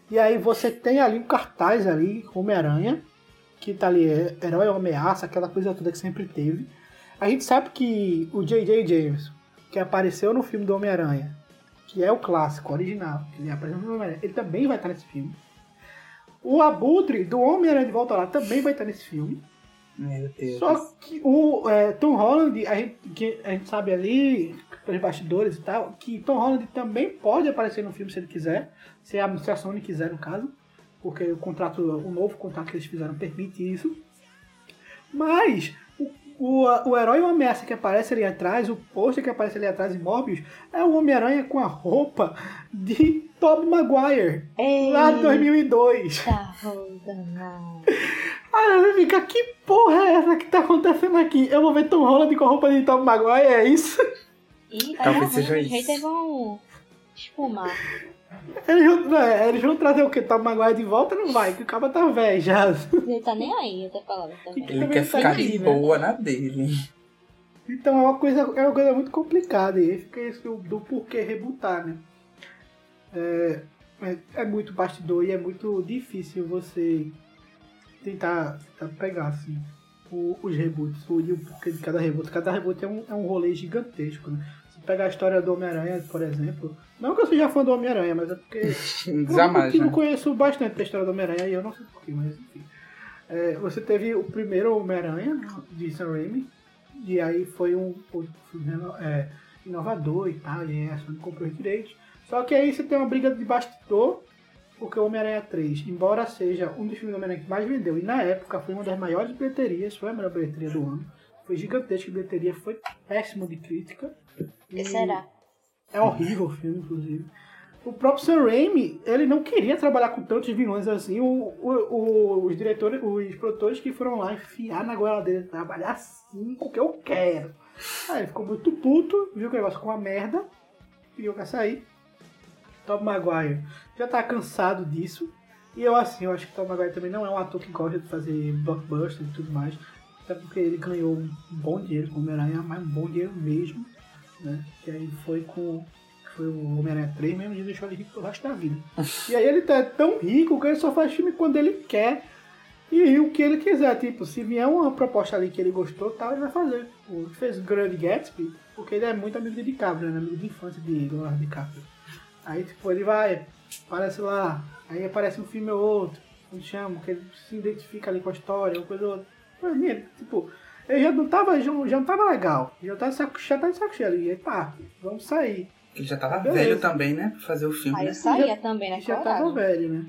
e aí você tem ali um cartaz ali, Homem-Aranha, que tá ali, é, herói ou ameaça, aquela coisa toda que sempre teve. A gente sabe que o J.J. James, que apareceu no filme do Homem-Aranha, que é o clássico, original, ele apareceu no Homem-Aranha, ele também vai estar nesse filme. O Abutre do Homem-Aranha de Volta lá também vai estar nesse filme. Meu Deus. Só que o é, Tom Holland, a gente, que a gente sabe ali, pelos bastidores e tal, que Tom Holland também pode aparecer no filme se ele quiser, se a, se a Sony quiser, no caso, porque o contrato, o novo contrato que eles fizeram permite isso. Mas o, o, o herói ou ameaça que aparece ali atrás, o pôster que aparece ali atrás em Morbius, é o Homem-Aranha com a roupa de Tobey Maguire, lá de 2002. Tá rodando. Aí você fica, que porra é essa que tá acontecendo aqui? Eu vou ver Tom Holland com a roupa de Tom Maguire, é isso? Ih, tá Talvez seja os isso. haters vão espumar. Eles vão, não, é, eles vão trazer o que? Tom Maguire de volta? Não vai, que o cara tá velho já. Ele tá nem aí, até falando. Tá? Ele também quer tá ficar aí, de né? boa na dele. Então é uma coisa, é uma coisa muito complicada. E fica isso do, do porquê rebutar, né? É, é, é muito bastidor e é muito difícil você tentar, tentar pegar assim, o- os reboots, o, o porquê de cada reboot. Cada reboot é um, é um rolê gigantesco, né? Se pegar a história do Homem-Aranha, por exemplo. Não que eu seja fã do Homem-Aranha, mas é porque Jamais, eu né? conheço bastante da história do Homem-Aranha e eu não sei porquê, mas enfim. É, você teve o primeiro Homem-Aranha né, de Sam Raimi, e aí foi um, filme é, inovador e tal, e a Sony comprou os direitos. Só que aí você tem uma briga de bastidor, porque o Homem-Aranha 3, embora seja um dos filmes do Homem-Aranha que mais vendeu, e na época foi uma das maiores bilheterias, foi a melhor bilheteria do ano, foi gigantesca a bilheteria, foi péssimo de crítica. Que será? É horrível o filme, inclusive. O próprio Sam Raimi, ele não queria trabalhar com tantos vilões assim. O, o- os diretores, os produtores que foram lá enfiar na goela dele, trabalhar assim com o que eu quero. Aí ele ficou muito puto, viu que o negócio ficou uma merda, pediu pra sair. Tom Maguire já tá cansado disso. E eu assim, eu acho que Tom Maguire também não é um ator que gosta de fazer blockbuster e tudo mais. Até porque ele ganhou um bom dinheiro com o Homem-Aranha, mas um bom dinheiro mesmo. Né? Que aí foi com. Foi o Homem-Aranha 3 mesmo, e deixou ele rico pro resto da vida. e aí ele tá tão rico que ele só faz filme quando ele quer. E o que ele quiser, tipo, se vier uma proposta ali que ele gostou, tal, ele vai fazer. Que fez o Grande Gatsby, porque ele é muito amigo de DiCaprio, né? Amigo de infância de Leonardo DiCaprio. Aí, tipo, ele vai, aparece lá, aí aparece um filme ou outro, como chama, que ele se identifica ali com a história, uma coisa ou outra. Pra mim, tipo, ele já não tava, já, já não tava legal, já tá de saco, já tá de saco cheio ali. Aí, pá, vamos sair. Ele já tava Beleza. velho também, né? Pra fazer o filme, Aí né? eu saía também, né? já Coragem. tava velho, né?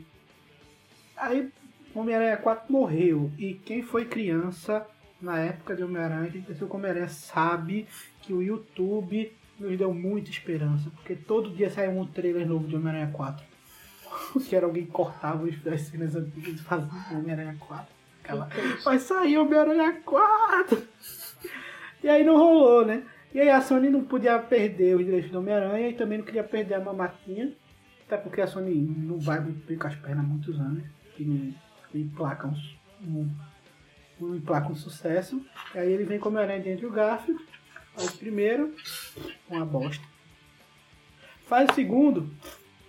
Aí Homem-Aranha 4 morreu. E quem foi criança na época de Homem-Aranha, quem cresceu com Homem-Aranha, sabe que o YouTube nos deu muita esperança. Porque todo dia saiu um trailer novo de Homem-Aranha 4. Que era alguém que cortava as cenas antigas e fazia Homem-Aranha 4. Aquela, vai sair Homem-Aranha 4! E aí não rolou, né? E aí a Sony não podia perder os direitos do Homem-Aranha e também não queria perder a mamatinha. Até porque a Sony não vai muito com as pernas há muitos anos. E emplaca um, um, emplaca um sucesso. E aí ele vem com o Homem-Aranha de Andrew Garfield. Faz o primeiro, uma bosta. Faz o segundo,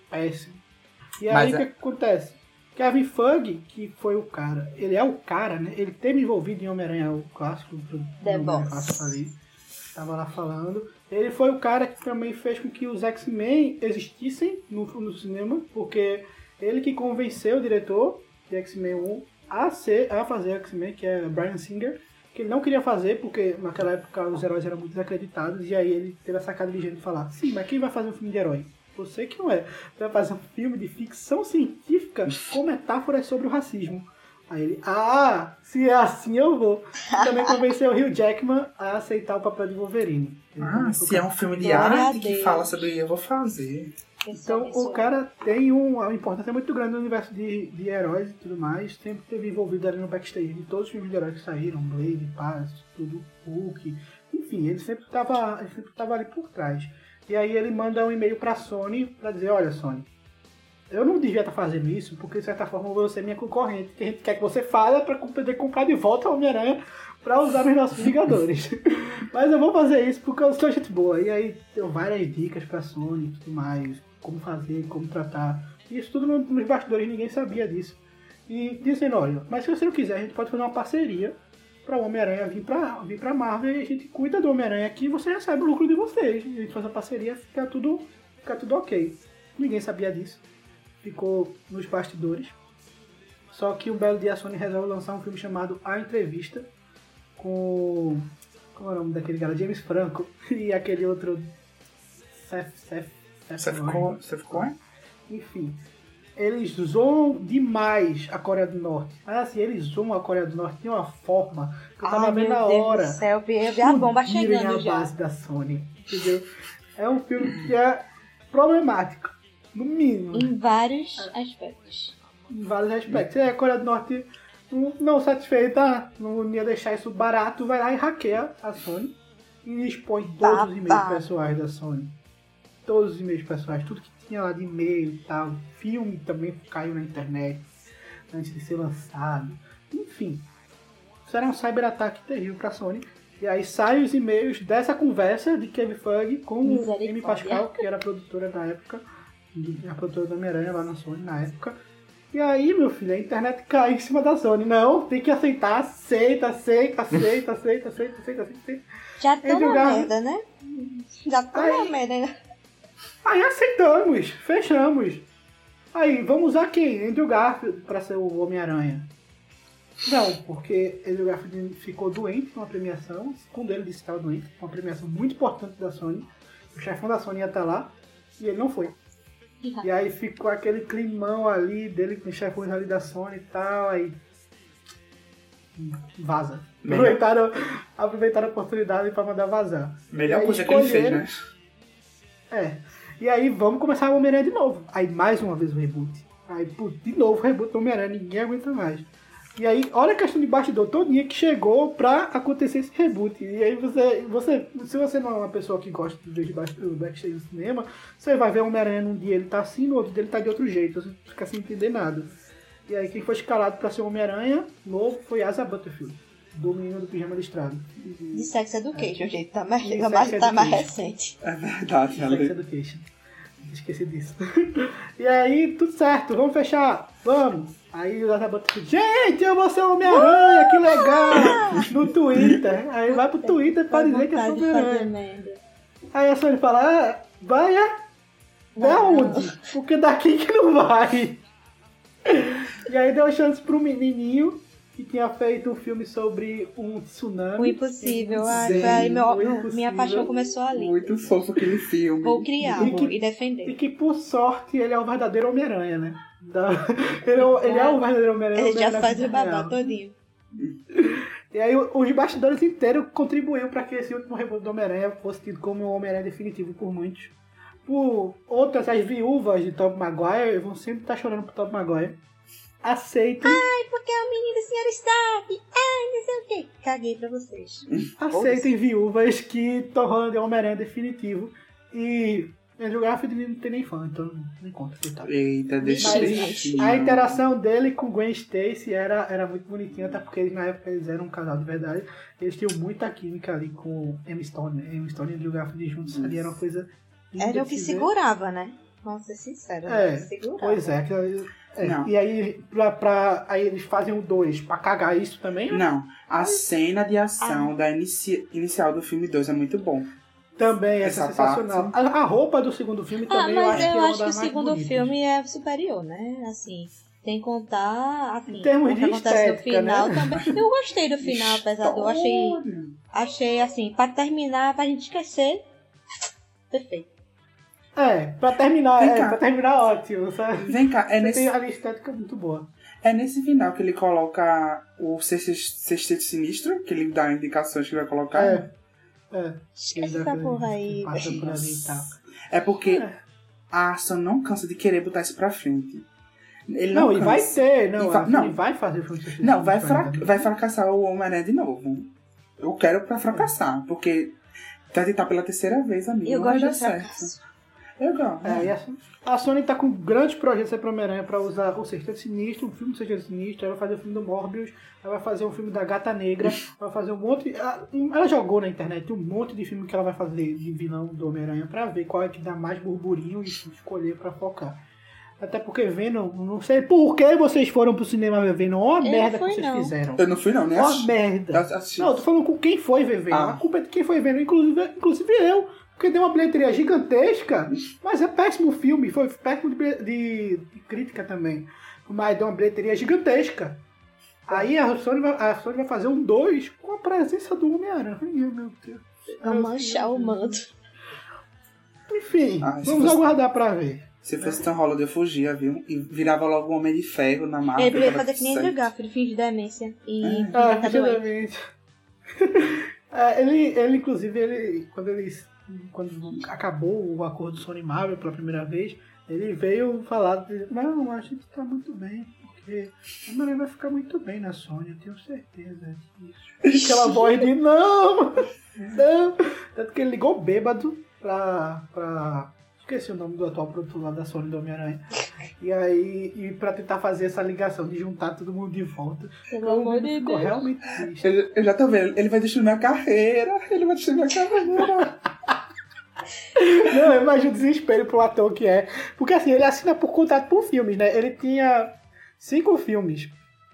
péssimo. E aí Mas o que é- acontece? Kevin Feige, que foi o cara, ele é o cara, né? Ele teve envolvido em Homem-Aranha, o clássico, do clássico ali. Tava lá falando. Ele foi o cara que também fez com que os X-Men existissem no, no cinema, porque ele que convenceu o diretor de X-Men 1 a, ser, a fazer X-Men, que é Brian Singer, que ele não queria fazer, porque naquela época os heróis eram muito desacreditados, e aí ele teve a sacada de gente falar, sim, mas quem vai fazer um filme de herói? Você que não é. Você vai fazer um filme de ficção científica com metáforas sobre o racismo. Aí ele, ah, se é assim eu vou. E também convenceu o Hugh Jackman a aceitar o papel de Wolverine. Ele Ah, também foi se é um filme de arte que fala sobre eu vou fazer. Então, o cara tem um- uma importância muito grande no universo de, de heróis e tudo mais. Sempre teve envolvido ali no backstage de todos os filmes de heróis que saíram, Blade, Paz, tudo, Hulk. Enfim, ele sempre estava ele sempre tava ali por trás. E aí ele manda um e-mail pra Sony pra dizer, olha Sony, eu não devia estar fazendo isso, porque de certa forma você é minha concorrente, que a gente quer que você fale pra poder comprar de volta o Homem-Aranha pra usar nos nossos Vingadores. Mas eu vou fazer isso porque eu sou gente boa. E aí deu várias dicas pra Sony e tudo mais, como fazer, como tratar. Isso tudo no- nos bastidores, ninguém sabia disso. E dizendo, olha, mas se você não quiser, a gente pode fazer uma parceria para o Homem-Aranha vir pra, vir pra Marvel e a gente cuida do Homem-Aranha aqui e você recebe o lucro de vocês. A gente faz a parceria fica tudo, fica tudo ok. Ninguém sabia disso. Ficou nos bastidores. Só que um belo dia a Sony resolve lançar um filme chamado A Entrevista com. Como é o nome daquele cara? James Franco e aquele outro. Seth. Seth. Seth Você ficou, você ficou, hein? Enfim, eles zoam demais a Coreia do Norte. Mas assim, eles zoam a Coreia do Norte de uma forma que eu tava Ai, vendo na Deus hora. do céu, eu vi a bomba chegando a já. base da Sony, entendeu? É um filme que é problemático, no mínimo, Em vários aspectos. em vários aspectos. Aí a Coreia do Norte, não, satisfeita, não ia deixar isso barato, vai lá e hackeia a Sony e expõe todos os e-mails pessoais da Sony. Todos os e-mails pessoais, tudo que tinha lá de e-mail e tal. Filme também caiu na internet antes de ser lançado. Enfim, isso era um cyberataque terrível pra Sony. E aí saem os e-mails dessa conversa de Kevin Feige com o. Amy Pascal, que era a produtora na época, a produtora do Homem-Aranha lá na Sony na época. E aí, meu filho, a internet cai em cima da Sony. Não, tem que aceitar, aceita, aceita, aceita, aceita, aceita, aceita, aceita. Já tá uma Garfield. merda, né? Já tá uma merda. né? Aí aceitamos, fechamos. Aí, vamos usar quem? Andrew Garfield pra ser o Homem-Aranha. Não, porque Andrew Garfield ficou doente numa premiação, segundo ele disse que estava doente, uma premiação muito importante da Sony. O chefão da Sony ia estar lá e ele não foi. E aí ficou aquele climão ali dele com os chefões ali da Sony e tal, aí vaza. Melhor. Aproveitaram, aproveitaram a oportunidade para mandar vazar. Melhor coisa que ele fez, né? É. E aí vamos começar o Homem-Aranha de novo. Aí mais uma vez o reboot. Aí, putz, de novo o reboot do Homem-Aranha, ninguém aguenta mais. E aí, olha a questão de bastidor todinha que chegou pra acontecer esse reboot. E aí você, você se você não é uma pessoa que gosta de ver de do backstage do cinema, você vai ver o Homem-Aranha num dia ele tá assim, no outro dia ele tá de outro jeito. Você fica sem entender nada. E aí quem foi escalado pra ser o Homem-Aranha novo foi Asa Butterfield, do menino do pijama listrado. De Sex Education, gente. Tá mais, tá mais, Sex tá mais recente. É verdade, Sex Ale. Education. Esqueci disso. e aí, tudo certo, vamos fechar. Vamos. Aí o Zata bota gente, eu vou ser Homem-Aranha, que legal! No Twitter. Aí vai pro Twitter pra dizer que é Homem-Aranha. Aí a Sony fala, ah, vai é? Da Não. onde? Porque daqui que não vai. E aí deu chance pro menininho que tinha feito um filme sobre um tsunami. O impossível. Ai, foi aí meu- impossível. minha paixão começou ali. Muito fofo aquele filme. Vou criar E que- e E defender. que por sorte ele é o verdadeiro Homem-Aranha, né? Da- Ele, é o- ele é o verdadeiro Homem-Aranha. Ele já Homem-Aranha faz o babá todinho. E aí os bastidores inteiros contribuíram para que esse último reboot do Homem-Aranha fosse tido como o Homem-Aranha definitivo por muitos. Por outras, as viúvas de Tobey Maguire vão sempre estar chorando por Tobey Maguire. Aceitem, Porque é o menino do Sr. Stark. Ai, não sei o quê. Caguei pra vocês. aceitem viúvas que Tom Holland é o Homem-Aranha definitivo. E Andrew Garfield não tem nem fã, então não conta, coitado. Eita, deixa Mas. A interação dele com Gwen Stacy era, era muito bonitinha, até porque eles, na época eles eram um casal de verdade. Eles tinham muita química ali com Emma Stone. né? Emma Stone e Andrew Garfield juntos ali era uma coisa. Era o que segurava, né? Vamos ser sinceros. É? Segurava. Pois é, que- é. Não. E aí, pra, pra- aí eles fazem o 2 pra cagar isso também, né? Não, a cena de Ah. ação da inici- inicial do filme 2 é muito bom. Também é Essa sensacional. A, a roupa do segundo filme Ah, também eu acho que é eu uma acho que o segundo bonitas. filme é superior, né? Assim, tem que contar, assim, Em termos o que de acontece no estética, final né? também. Eu gostei do final, apesar do... Eu achei, achei assim, pra terminar, pra gente esquecer, perfeito. É, pra terminar, Vem é, cá. pra terminar ótimo, sabe? Vem cá, é Você nesse, tem ali estética muito boa. é nesse final que ele coloca o sexteto sinistro, que ele dá indicações que vai colocar. É. É. Esquece essa porra aí. Passa por ali e tal. É porque É. a ação não cansa de querer botar isso pra frente. Ele não, Não, e vai ter, não. E vai- ele não. vai fazer de Não, vai, suspense fra vai fracassar o Homem-Aranha de novo. Eu quero pra fracassar, porque vai tentar pela terceira vez, amigo. Eu não vai gosto dar de certo. fracasso. Eu gosto. É, e a, a Sony tá com grandes projetos aí pro Homem-Aranha pra usar o Sexteto Sinistro, o filme do Sexteto Sinistro, ela vai fazer o filme do Morbius, ela vai fazer o filme da Gata Negra, vai fazer um monte. Ela, ela jogou na internet um monte de filme que ela vai fazer de vilão do Homem-Aranha pra ver qual é que dá mais burburinho e escolher pra focar. Até porque Venom, não sei por que vocês foram pro cinema ver Venom, ó a Eu merda que fui, vocês não. fizeram. Eu não fui não, nem Ó a merda. Não, eu tô falando com quem foi ver Venom. Ah. A culpa é de quem foi ver Venom, inclusive, inclusive eu. Porque deu uma bilheteria gigantesca, mas é péssimo o filme. Foi péssimo de, de- de crítica também. Mas deu uma bilheteria gigantesca. Aí a Sony vai, a Sony vai fazer um 2 com a presença do Homem-Aranha. Meu Deus. Pra manchar o manto. Enfim, Ah, vamos fosse- aguardar pra ver. Se fosse Tom Holland, eu fugia, viu? E virava logo um Homem de Ferro na Marvel. Ele tava fazer que nem Andrew. Garfield, finge demência. E É. Ah, tá. É, ele, ele, inclusive, ele, quando ele quando acabou o acordo Sony Marvel pela primeira vez, ele veio falar, de, não, a gente tá muito bem, porque o Homem-Aranha vai ficar muito bem na Sony, eu tenho certeza disso. Aquela voz de não, não. Tanto que ele ligou bêbado pra, pra esqueci o nome do atual produtor lá da Sony do Homem-Aranha. E aí, e pra tentar fazer essa ligação de juntar todo mundo de volta. Pelo amor de Ficou Deus. realmente triste. Eu, eu já tô vendo, ele vai destruir minha carreira. Ele vai destruir minha carreira. Não, eu imagino o desespero pro ator que é. Porque assim, ele assina por contrato por filmes, né? Ele tinha cinco filmes.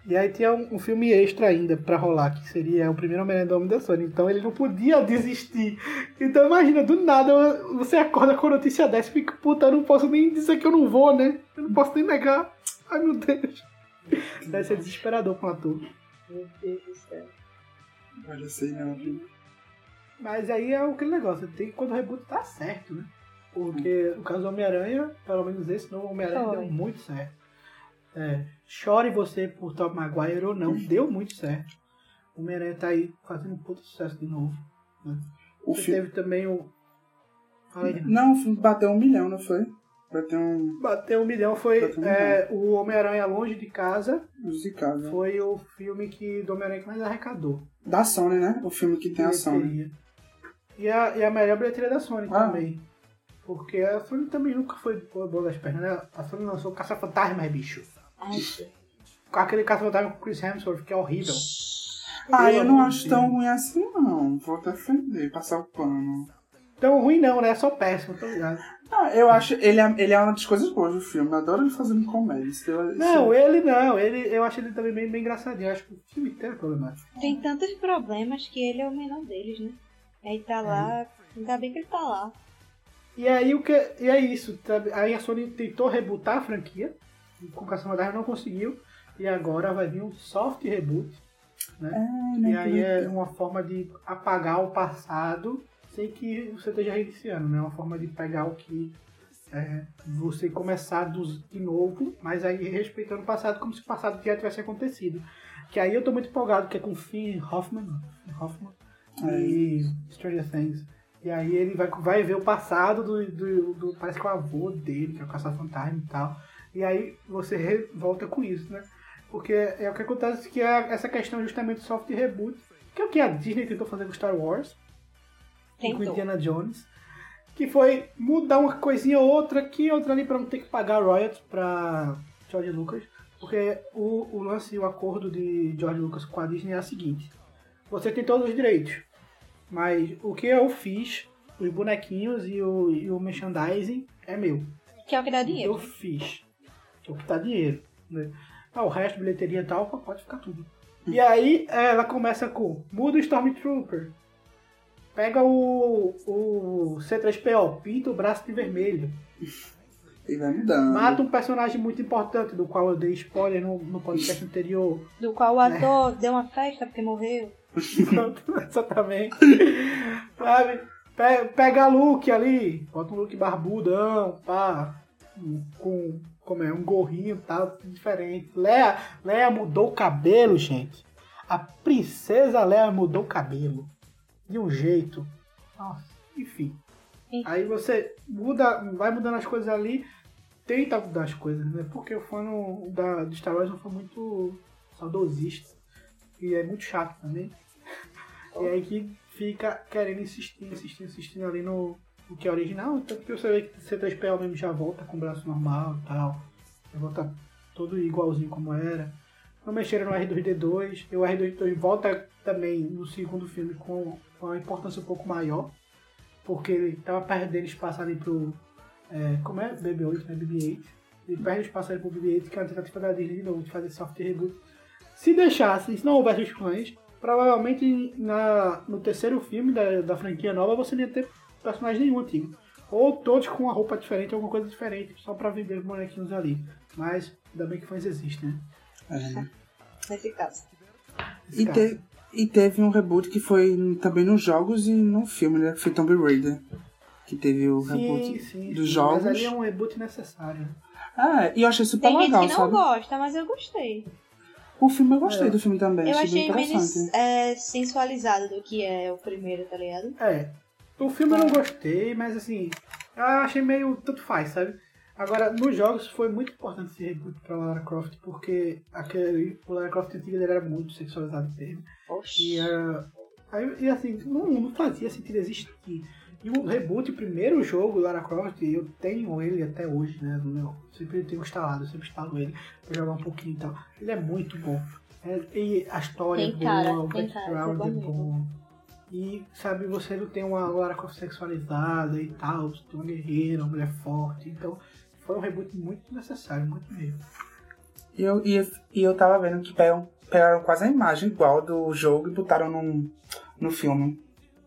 E aí tinha um, um filme extra ainda pra rolar, que seria o primeiro Homem-Aranha do Homem da Sony. Então ele não podia desistir. Então imagina, do nada você acorda com a notícia dessa e fica, puta, eu não posso nem dizer que eu não vou, né? Eu não posso nem negar. Ai meu Deus. Deve ser desesperador um ator. Meu Deus do céu. Olha, sei não, viu? Mas aí é aquele negócio, tem que quando o reboot tá certo, né? Porque no caso do Homem-Aranha, pelo menos esse novo Homem-Aranha deu muito certo. É, chore você por Tom Maguire ou não, deu muito certo. O Homem-Aranha tá aí fazendo um puto sucesso de novo. O Você filme. teve também o. Aí. Não, o filme bateu um milhão, não foi? Bateu um Bateu um milhão, foi um é, o Homem-Aranha Longe de Casa, musicado. foi o filme que do Homem-Aranha que mais arrecadou. Da Sony, né? O filme que tem a Sony. E a, e a melhor bilheteria da Sony Ah. também. Porque a Sony também nunca foi boa das pernas, né? A Sony lançou Caça-Fantasmas, bicho. Ai. Com aquele Caça-Fantasma com o Chris Hemsworth, que é horrível. Ah, eu não Pelo acho tão ruim assim, não. Vou defender, passar o pano. Tão ruim não, né? É só péssimo, tô ligado. Ah, eu acho. Ele é, ele é uma das coisas boas do filme. Eu adoro ele fazendo comédia. Isso, eu- Não, isso- ele não. Ele, eu acho ele também bem, bem engraçadinho. Eu acho que o filme inteiro é problemático. Tem tantos problemas que ele é o menor deles, né? Aí tá lá, ainda bem que ele tá lá. E aí o que. E é isso. sabe? Aí a Sony tentou rebootar a franquia. Com Caça-Fantasma não conseguiu. E agora vai vir um soft reboot. Né? Ah, E aí é uma forma de apagar o passado sem que você esteja reiniciando, né? Uma forma de pegar o que é, você começar do, de novo, mas aí respeitando o passado como se o passado já tivesse acontecido. Que aí eu tô muito empolgado, que é com Finn Hoffman, Finn Hoffman e Stranger Things. E aí ele vai, vai ver o passado do, do, do Parece que é o avô dele, que é o caça-fantasma e tal. E aí você re- volta com isso, né? Porque é o que acontece que é essa questão justamente do soft reboot, que é o que a Disney tentou fazer com Star Wars e com Tentou. Indiana Jones, que foi mudar uma coisinha ou outra aqui, outra ali pra não ter que pagar royalties pra George Lucas, porque o, o lance o acordo de George Lucas com a Disney é o seguinte: você tem todos os direitos, mas o que eu fiz, os bonequinhos e o, e o merchandising é meu. Que é o que dá Eu dinheiro. fiz. É o que tá dinheiro. Né? Ah, o resto, bilheteria e tal, pode ficar tudo. E aí ela começa com muda o Stormtrooper. Pega o, o C3PO, pinta o braço de vermelho. E vai mudando. Mata um personagem muito importante, do qual eu dei spoiler no, no podcast anterior. Do qual o ator deu uma festa porque morreu. Exatamente. Sabe? Pe- Pega Luke ali, bota um Luke barbudão, pá, com como é, um gorrinho tal, diferente. Leia, Leia mudou o cabelo, gente. A princesa Leia mudou o cabelo. De um jeito. Nossa, enfim. Aí você muda, vai mudando as coisas ali, tenta mudar as coisas, né? Porque o fã da, de Star Wars não foi muito saudosista. E é muito chato também. E aí que fica querendo insistir, insistir, insistindo ali no, no que é original. Tanto que você vê que C3PO mesmo já volta com o braço normal e tal. Já volta todo igualzinho como era. Não mexeram no R2D2. E o R2D2 volta também no segundo filme com, com uma importância um pouco maior. Porque ele tava perdendo espaço ali pro. É, como é? BB-8, né? BB-8. Ele perde espaço ali pro BB-8, que é uma tentativa da Disney de novo de fazer soft reboot. Se deixasse, se não houvesse os fãs, provavelmente na, no terceiro filme da, da franquia nova você não ia ter personagem nenhum antigo. Ou todos com uma roupa diferente, alguma coisa diferente, só pra vender os bonequinhos ali. Mas ainda bem que fãs existem, né? É. Nesse caso. E, te- e teve um reboot que foi também nos jogos e no filme, né? Que foi Tomb Raider. Que teve o Sim, reboot sim, dos sim, jogos. Mas ali é um reboot necessário. Ah, e eu achei super Tem gente legal, que não sabe? gosta, mas eu gostei. O filme eu gostei É. do filme também, Eu achei menos é, sensualizado do que é o primeiro, tá ligado? É. O filme eu não gostei, mas assim, eu achei meio tanto faz, sabe? Agora, nos jogos foi muito importante esse reboot pra Lara Croft, porque aquele, o Lara Croft antigo era muito sexualizado mesmo. Oxi. E, era- aí, e assim, não, não fazia sentido existir. E o reboot, o primeiro jogo, Lara Croft, eu tenho ele até hoje, né? No meu, sempre tenho instalado, eu sempre instalo ele pra jogar um pouquinho e tal. Ele é muito bom. É, e a história Tem é boa, o background é bom. E, sabe, você não tem uma Lara Croft sexualizada e tal, você tem uma guerreira, uma mulher forte. Então, foi um reboot muito necessário, muito mesmo. E eu, e, e eu tava vendo que pegaram, pegaram quase a imagem igual do jogo e botaram no, no filme.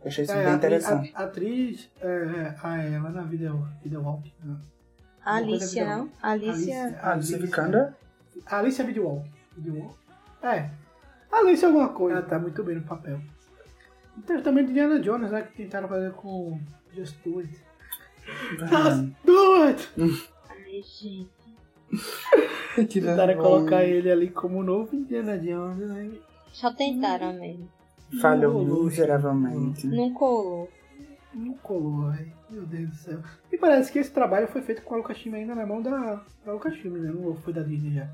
Eu achei isso É, bem a, interessante. a, a atriz, é, a, ela na video, video walk, né? A Alicia, não? Alicia. Alicia Vikander? Alicia Videowalk. Videowalk? É. Alicia alguma coisa. Ela tá muito bem no papel. Teve também Diana Jones, né? Que tentaram fazer com Just Do It. Just Do It! Ai, gente. Tentaram colocar ele ali como novo Indiana Jones, né? Só tentaram mesmo. Falhou miseravelmente. Não colou. Não colou, velho. Meu Deus do céu. E parece que esse trabalho foi feito com a Lucasfilm ainda na mão da, da Lucasfilm, né? Não foi da Disney já.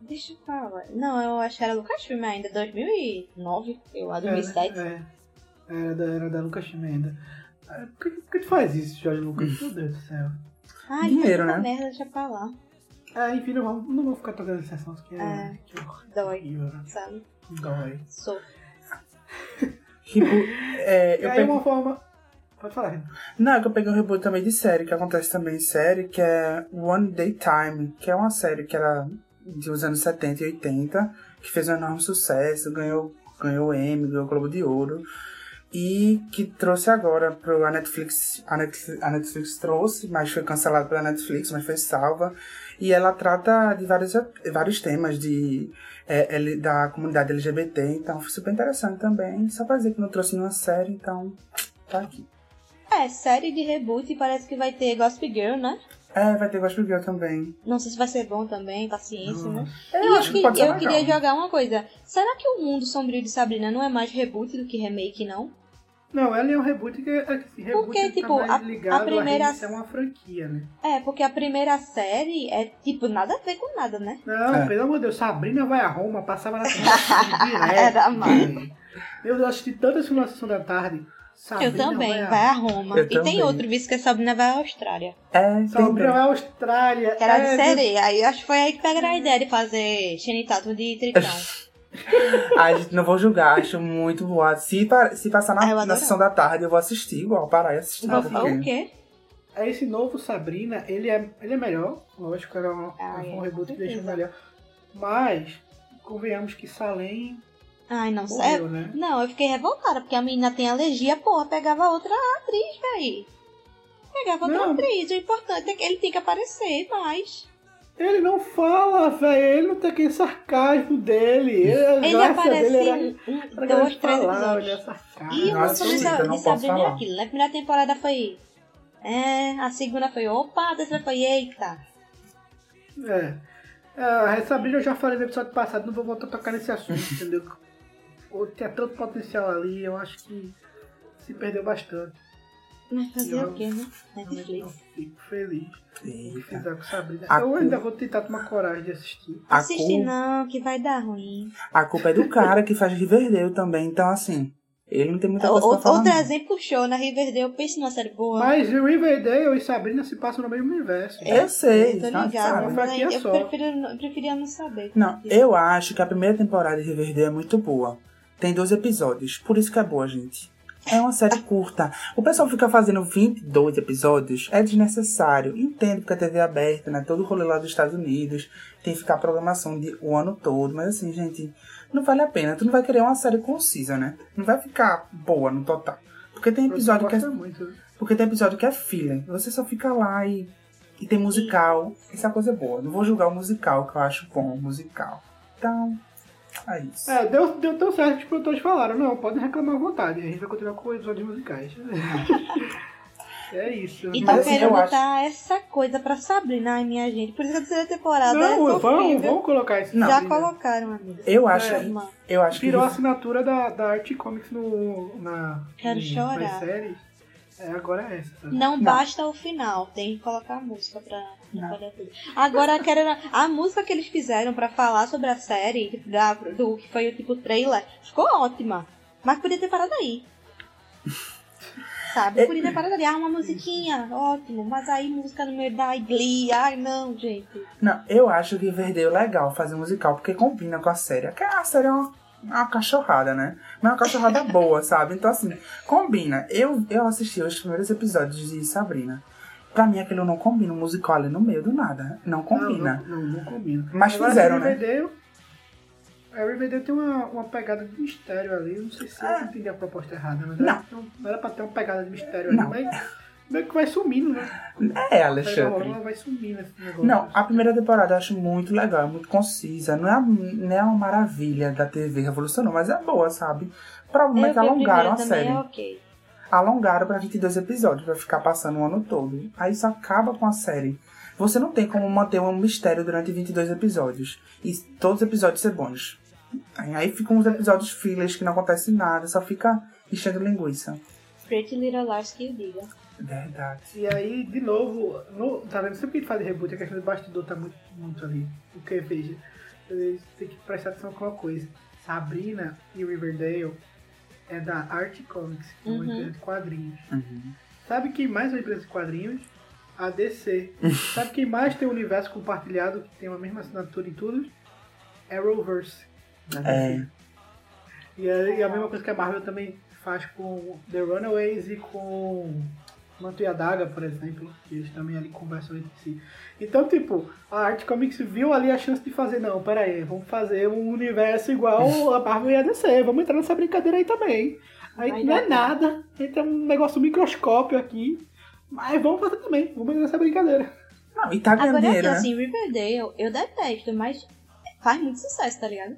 Deixa eu falar. Não, eu acho que era Lucasfilm ainda, 2009, eu acho, 2007. É, é. Era da, era da Lucasfilm ainda. Ah, Por que, por que tu faz isso, Jorge Lucas? Meu Deus do céu. Ai, Dinheiro, né? merda, deixa pra lá. É, enfim, não vamos, não vamos ficar tocando esse assunto que é, É. que é Dói, horrível, né? sabe? Dói. Sou. Tipo, é, eu aí peguei... uma forma. Pode falar. Não, é que eu peguei um reboot também de série, que acontece também em série, que é One Day Time, que é uma série que era dos anos 70 e 80, que fez um enorme sucesso, ganhou, ganhou Emmy, ganhou Globo de Ouro, e que trouxe agora pro a Netflix, a Netflix, a Netflix trouxe, mas foi cancelado pela Netflix, mas foi salva, e ela trata de vários, vários temas de, é, da comunidade LGBT, então foi super interessante também, só pra dizer que não trouxe nenhuma série, então tá aqui. É, série de reboot e parece que vai ter Gossip Girl, né? É, vai ter Gospel Girl também. Não sei se vai ser bom também, paciência, né? Eu E eu, acho que que- eu legal. queria jogar uma coisa. Será que o mundo sombrio de Sabrina não é mais reboot do que remake, não? Não, ela é um reboot que é esse reboot Porque, ele tipo, tá a- mais a ligado primeira- reiniciar uma franquia, né? É, porque a primeira série é, tipo, nada a ver com nada, né? Não, É. pelo amor de Deus, Sabrina vai a Roma, passava na direto. Era Deus, eu assisti tantas filmes na sessão da tarde. Sabrina eu também, vai a vai a Roma. Eu e também. tem outro, visto que a Sabrina vai à Austrália. É, Sabrina vai à Austrália. Que era de é, sereia. Aí eu acho que foi aí que pegaram a ideia de fazer Shenitato de Tritão. Ai, gente, não vou julgar, acho muito boa. Se, se passar Ah, na, na adoro. sessão da tarde, eu vou assistir, igual, parar e assistir. Vou porque- falar o quê? É Esse novo Sabrina, ele é, ele é melhor. Lógico, era um, Ah, foi um é, reboot que certeza. melhor. Mas, convenhamos que Salem Ai, não sei. morreu, né? Não, eu fiquei revoltada, porque a menina tem alergia, porra, pegava outra atriz, véi. Pegava outra Não. atriz. O importante é que ele tem que aparecer mais. Ele não fala, velho. Ele não tem aquele sarcasmo dele. Ele, Ele aparece dele era- em era dois, três falar, ele é episódios. E o assisti, de, Sabrina é aquilo, né? A primeira temporada foi. É, a segunda foi opa, a terceira foi eita. É. É, A Sabrina eu já falei no episódio passado, não vou voltar a tocar nesse assunto, entendeu? Tinha tanto potencial ali, eu acho que se perdeu bastante. Mas fazer Eu- o quê, né? Netflix. fico feliz fizeram com Sabrina. A eu cu- ainda vou tentar tomar coragem de assistir. A, Assiste culpa, não, que vai dar ruim. a culpa é do cara que faz Riverdale também, então assim, ele não tem muita coisa O- pra falar. outro não. exemplo show na Riverdale, pense numa série boa. Mas Riverdale e Sabrina se passam no mesmo universo. Eu sei, Eu tô ligada, mas eu só. prefiro, eu preferia não saber. Não, eu acho que a primeira temporada de Riverdale é muito boa. Tem dois episódios, por isso que é boa, gente. É uma série curta. O pessoal fica fazendo 22 episódios, é desnecessário. Entendo porque a TV é aberta, né? Todo o rolê lá dos Estados Unidos tem que ficar a programação de, o ano todo. Mas assim, gente, não vale a pena. Tu não vai querer uma série concisa, né? Não vai ficar boa no total. Porque tem episódio que é muito. porque tem episódio que é filler. Você só fica lá e, e tem musical. É uma coisa boa. Não vou julgar o musical, que eu acho bom o musical. Então, é isso. É, deu, deu tão certo que os produtores falaram, não, podem reclamar à vontade, a gente vai continuar com episódios musicais. é isso. E Mas, tô assim, querendo eu acho- essa coisa pra Sabrina, ai minha gente. Por isso que a terceira temporada é Não, vamos, sofrível. vamos colocar isso. Não. Já Sabrina. colocaram, amiga. Eu acho, É. Uma- eu acho que Virou a assinatura da, da Art Comics no, na, Quero em- chorar. nas séries. É, agora é essa. sabe? Não, Não. basta o final, tem que colocar a música pra Não. tudo. Agora, quero, a música que eles fizeram pra falar sobre a série, da, do que foi o tipo trailer, ficou ótima. Mas podia ter parado aí. Sabe? Podia ter parado ali. Ah, uma musiquinha, ótimo. Mas aí música no meio da Glee. Ai, não, gente. Não, eu acho que Verdeu legal fazer musical, porque combina com a série. Porque a série é uma, uma cachorrada, né? Mas é uma cachorrada boa, sabe? Então, assim, combina. Eu, eu assisti os primeiros episódios de Sabrina. Pra mim, aquilo não combina, um musical ali no meio do nada. Não combina. Não, não, não, não combina. Mas Agora, fizeram, né? Riverdale, A Riverdale tem uma, uma pegada de mistério ali. Não sei se eu entendi a proposta errada, mas Não. era- não, não era pra ter uma pegada de mistério Não. ali, mas meio que vai sumindo, né? É, Vai Alexandre. rolando, vai sumindo esse negócio. Não, a primeira temporada eu acho muito legal, é muito concisa. Não é, a- não é uma maravilha da TV Revolução, não, mas é boa, sabe? O problema é que alongaram a série. é ok. Alongaram pra 22 episódios, pra ficar passando o ano todo. Aí isso acaba com a série. Você não tem como manter um mistério durante 22 episódios. E todos os episódios ser bons. Aí ficam uns episódios fillers que não acontece nada, só fica enchendo linguiça. Pretty Little Liars que eu diga. Verdade. E aí, de novo, no, tá vendo? Sempre que a gente fala de reboot, a questão do bastidor tá muito, muito ali. Porque, veja, vocês têm que prestar atenção com uma coisa. Sabrina e Riverdale é da Art Comics, que é uma Uhum. empresa de quadrinhos. Uhum. Sabe quem mais é uma empresa de quadrinhos? A DC. Sabe quem mais tem um universo compartilhado, que tem a mesma assinatura em tudo? Arrowverse. É. E é, e a mesma coisa que a Marvel também faz com The Runaways e com Manto e a Daga, por exemplo, que eles também ali conversam entre si. Então, tipo, a Art Comics viu ali a chance de fazer, não, pera aí, vamos fazer um universo igual a Marvel e a DC, vamos entrar nessa brincadeira aí também. Aí Vai não é nada, entra um negócio microscópio aqui, mas vamos fazer também, vamos entrar nessa brincadeira. Não, e tá ganhando Agora, dinheiro, assim, Riverdale, eu detesto, mas faz muito sucesso, tá ligado?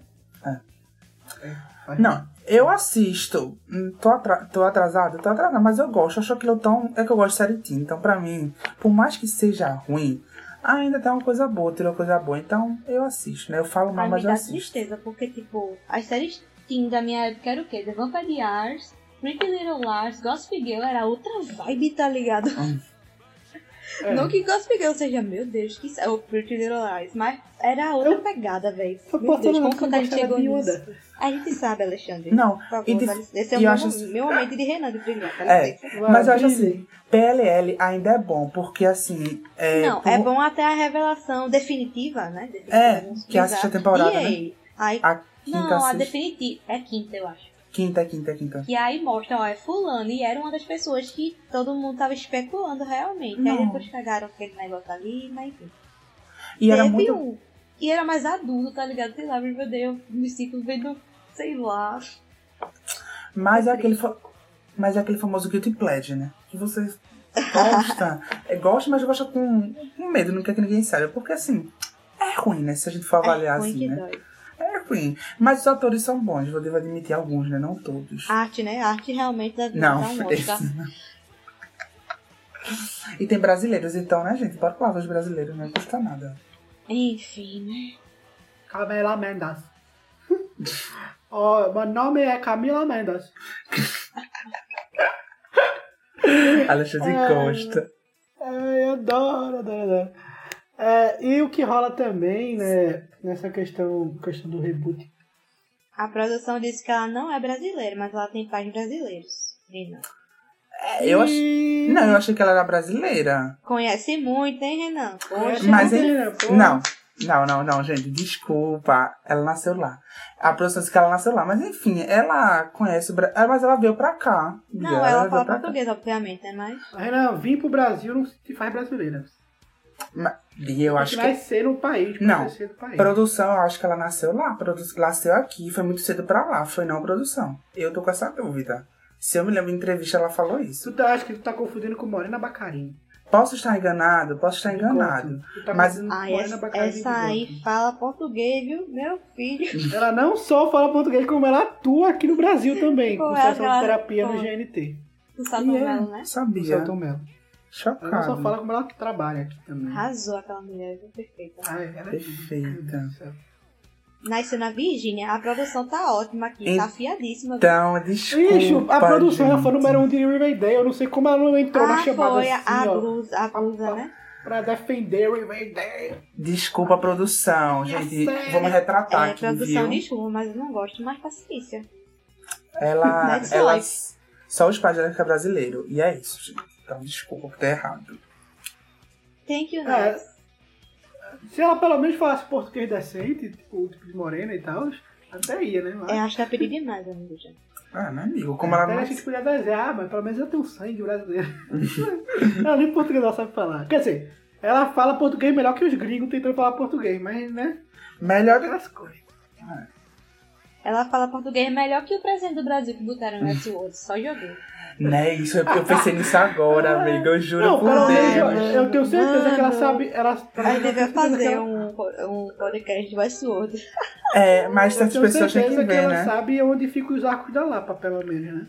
Não, eu assisto. Hum, Tô, atra tô atrasada, tô atrasada, mas eu gosto. Acho aquilo tão. É que eu gosto de série teen. Então, pra mim, por mais que seja ruim, ainda tem uma coisa boa, tirou coisa boa. Então, eu assisto, né? Eu falo mal, Mas eu dá assisto. tristeza, porque, tipo, as séries teen da minha época era o quê? The Vampire Diaries, Pretty Little Liars, Gossip Girl, era outra vibe, tá ligado? É. Não que Gossip Girl seja, meu Deus, que é o Pretty Little Liars, mas era outra pegada, velho. Eu Meu posso Deus, como foi que a gente chegou nisso? A gente sabe, Alexandre. Não, Por favor, e esse é o e eu meu, acho mo- assim- meu momento de Renan de brilhar, dá É, mas eu acho assim, PLL ainda é bom, porque assim. É, Não, por- é bom até a revelação definitiva, né? Definitiva, É, que é a sexta temporada, e né? aí, aí A quinta, Não, a sexta- definitiva. É quinta, eu acho. quinta, quinta, quinta. Que aí mostra, ó, é fulano. E era uma das pessoas que todo mundo tava especulando realmente. Aí Não. depois cagaram aquele negócio ali, mas enfim. E era Teve muito. um. E era mais adulto, tá ligado? Sei lá, Riverdale, eu me sinto vendo, sei lá. Mas é aquele, mas é aquele famoso guilty pleasure, né? Que você gosta, é, gosta, mas gosta com, com medo, não quer que ninguém saiba. Porque assim, é ruim, né? Se a gente for avaliar é ruim assim, que né? dói. É ruim. Mas os atores são bons, eu devo admitir alguns, né? Não todos. Arte, né? Arte realmente deve não, dar um esse Oscar. não. E tem brasileiros, então, né, gente? Bora falar dos brasileiros, não custa nada. Enfim, né? Camila Mendes. Ó, meu nome é Camila Mendes. Alexandre É. Costa. Ai, eu adoro, adoro, adoro. É, e o que rola também, né, nessa questão, questão do reboot. A produção disse que ela não é brasileira, mas ela tem pais brasileiros. Renan. É, eu. E- Não, eu achei que ela era brasileira. Conhece muito, hein, Renan? Poxa, Mas né, pô? Não, não, não, não, gente, desculpa. Ela nasceu lá. A produção disse que ela nasceu lá, mas enfim, ela conhece o Brasil. Mas ela veio pra cá. Não, ela veio fala português, obviamente, né? Mas. Renan, vir pro Brasil não se faz brasileira. Mas, Bia, eu acho que que. nascer no país. Não. No país. Produção, eu acho que ela nasceu lá. Produ... Nasceu aqui, foi muito cedo pra lá. Foi não produção. Eu tô com essa dúvida. Se eu me lembro em entrevista, ela falou isso. Tu tá, acho que tu tá confundindo com Morena Bacarim. Posso estar enganado, posso estar enganado. Tá Mas- Ah, essa, essa de aí fala português, viu? Meu filho. Ela não só fala português, como ela atua aqui no Brasil também, com é sessão de terapia no pô. GNT. Tu sabe E como é, ela, né? No Sabia. Celton Mello. Ela não só Chocado. fala como ela trabalha aqui também. Arrasou aquela mulher, viu? Perfeita. Ai, ela é Perfeita. Do céu. Nasceu na Virgínia, a produção tá ótima aqui, tá afiadíssima. Então, desculpa. Bicho, a produção ela foi gente. número um de Riverdale. Eu não sei como ela não entrou na ah, chamada foi assim, a, a ó, blusa, a blusa, né? pra defender Riverdale. Desculpa a produção, gente. me retratar É, aqui, produção viu? de chuva, mas eu não gosto mais paciência. Ela, ela só os pais dela que é brasileiro. E é isso, gente. Então, desculpa por ter errado. Thank you, É. se ela pelo menos falasse português decente, tipo, tipo de morena e tal, até ia, né? Mas, É, acho que é pedir demais, amigo. já. Ah, né, amigo? Como ela não... a gente podia desenhar, mas pelo menos tem um sangue brasileiro. ela nem português ela sabe falar. Quer dizer, ela fala português melhor que os gringos tentando falar português, mas, né? Melhor que... Aquelas coisas. Ela fala português melhor que o presidente do Brasil que botaram no Westworld, só jogou. Né, isso, eu pensei nisso agora, amigo. Eu juro Não, por eu, Deus. eu tenho certeza que ela Mano. sabe. Ela, Aí devia tenho certeza que fazer ela- um, um podcast de Westworld. É, mas certas pessoas têm que certeza que, ver, ela né? sabe onde ficam os arcos da Lapa, pelo menos, né?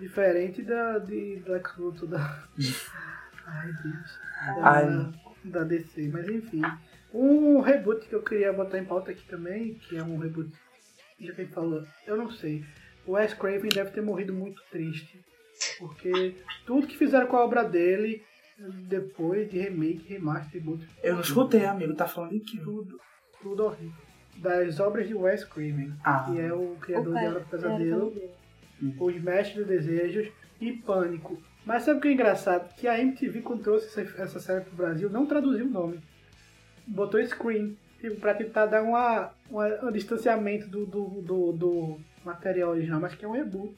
Diferente da de Lex Luthor da. Ai, Deus. Da, Ai. da DC, mas enfim. Um reboot que eu queria botar em pauta aqui também, que é um reboot. Já quem falou, eu não sei. O Wes Craven deve ter morrido muito triste. Porque tudo que fizeram com a obra dele, depois de remake, remaster, reboot. Eu não escutei, amigo. Tá falando de quê? Tudo, tudo horrível. Das obras de Wes Craven, Ah. que é o criador de Hora do Pesadelo. Os Mestres dos Desejos e Pânico. Mas sabe o que é engraçado? Que a MTV, quando trouxe essa, essa série pro Brasil, não traduziu o nome. Botou Screen, tipo, pra tentar dar uma, uma- um distanciamento do, do, do, do material original, mas que é um reboot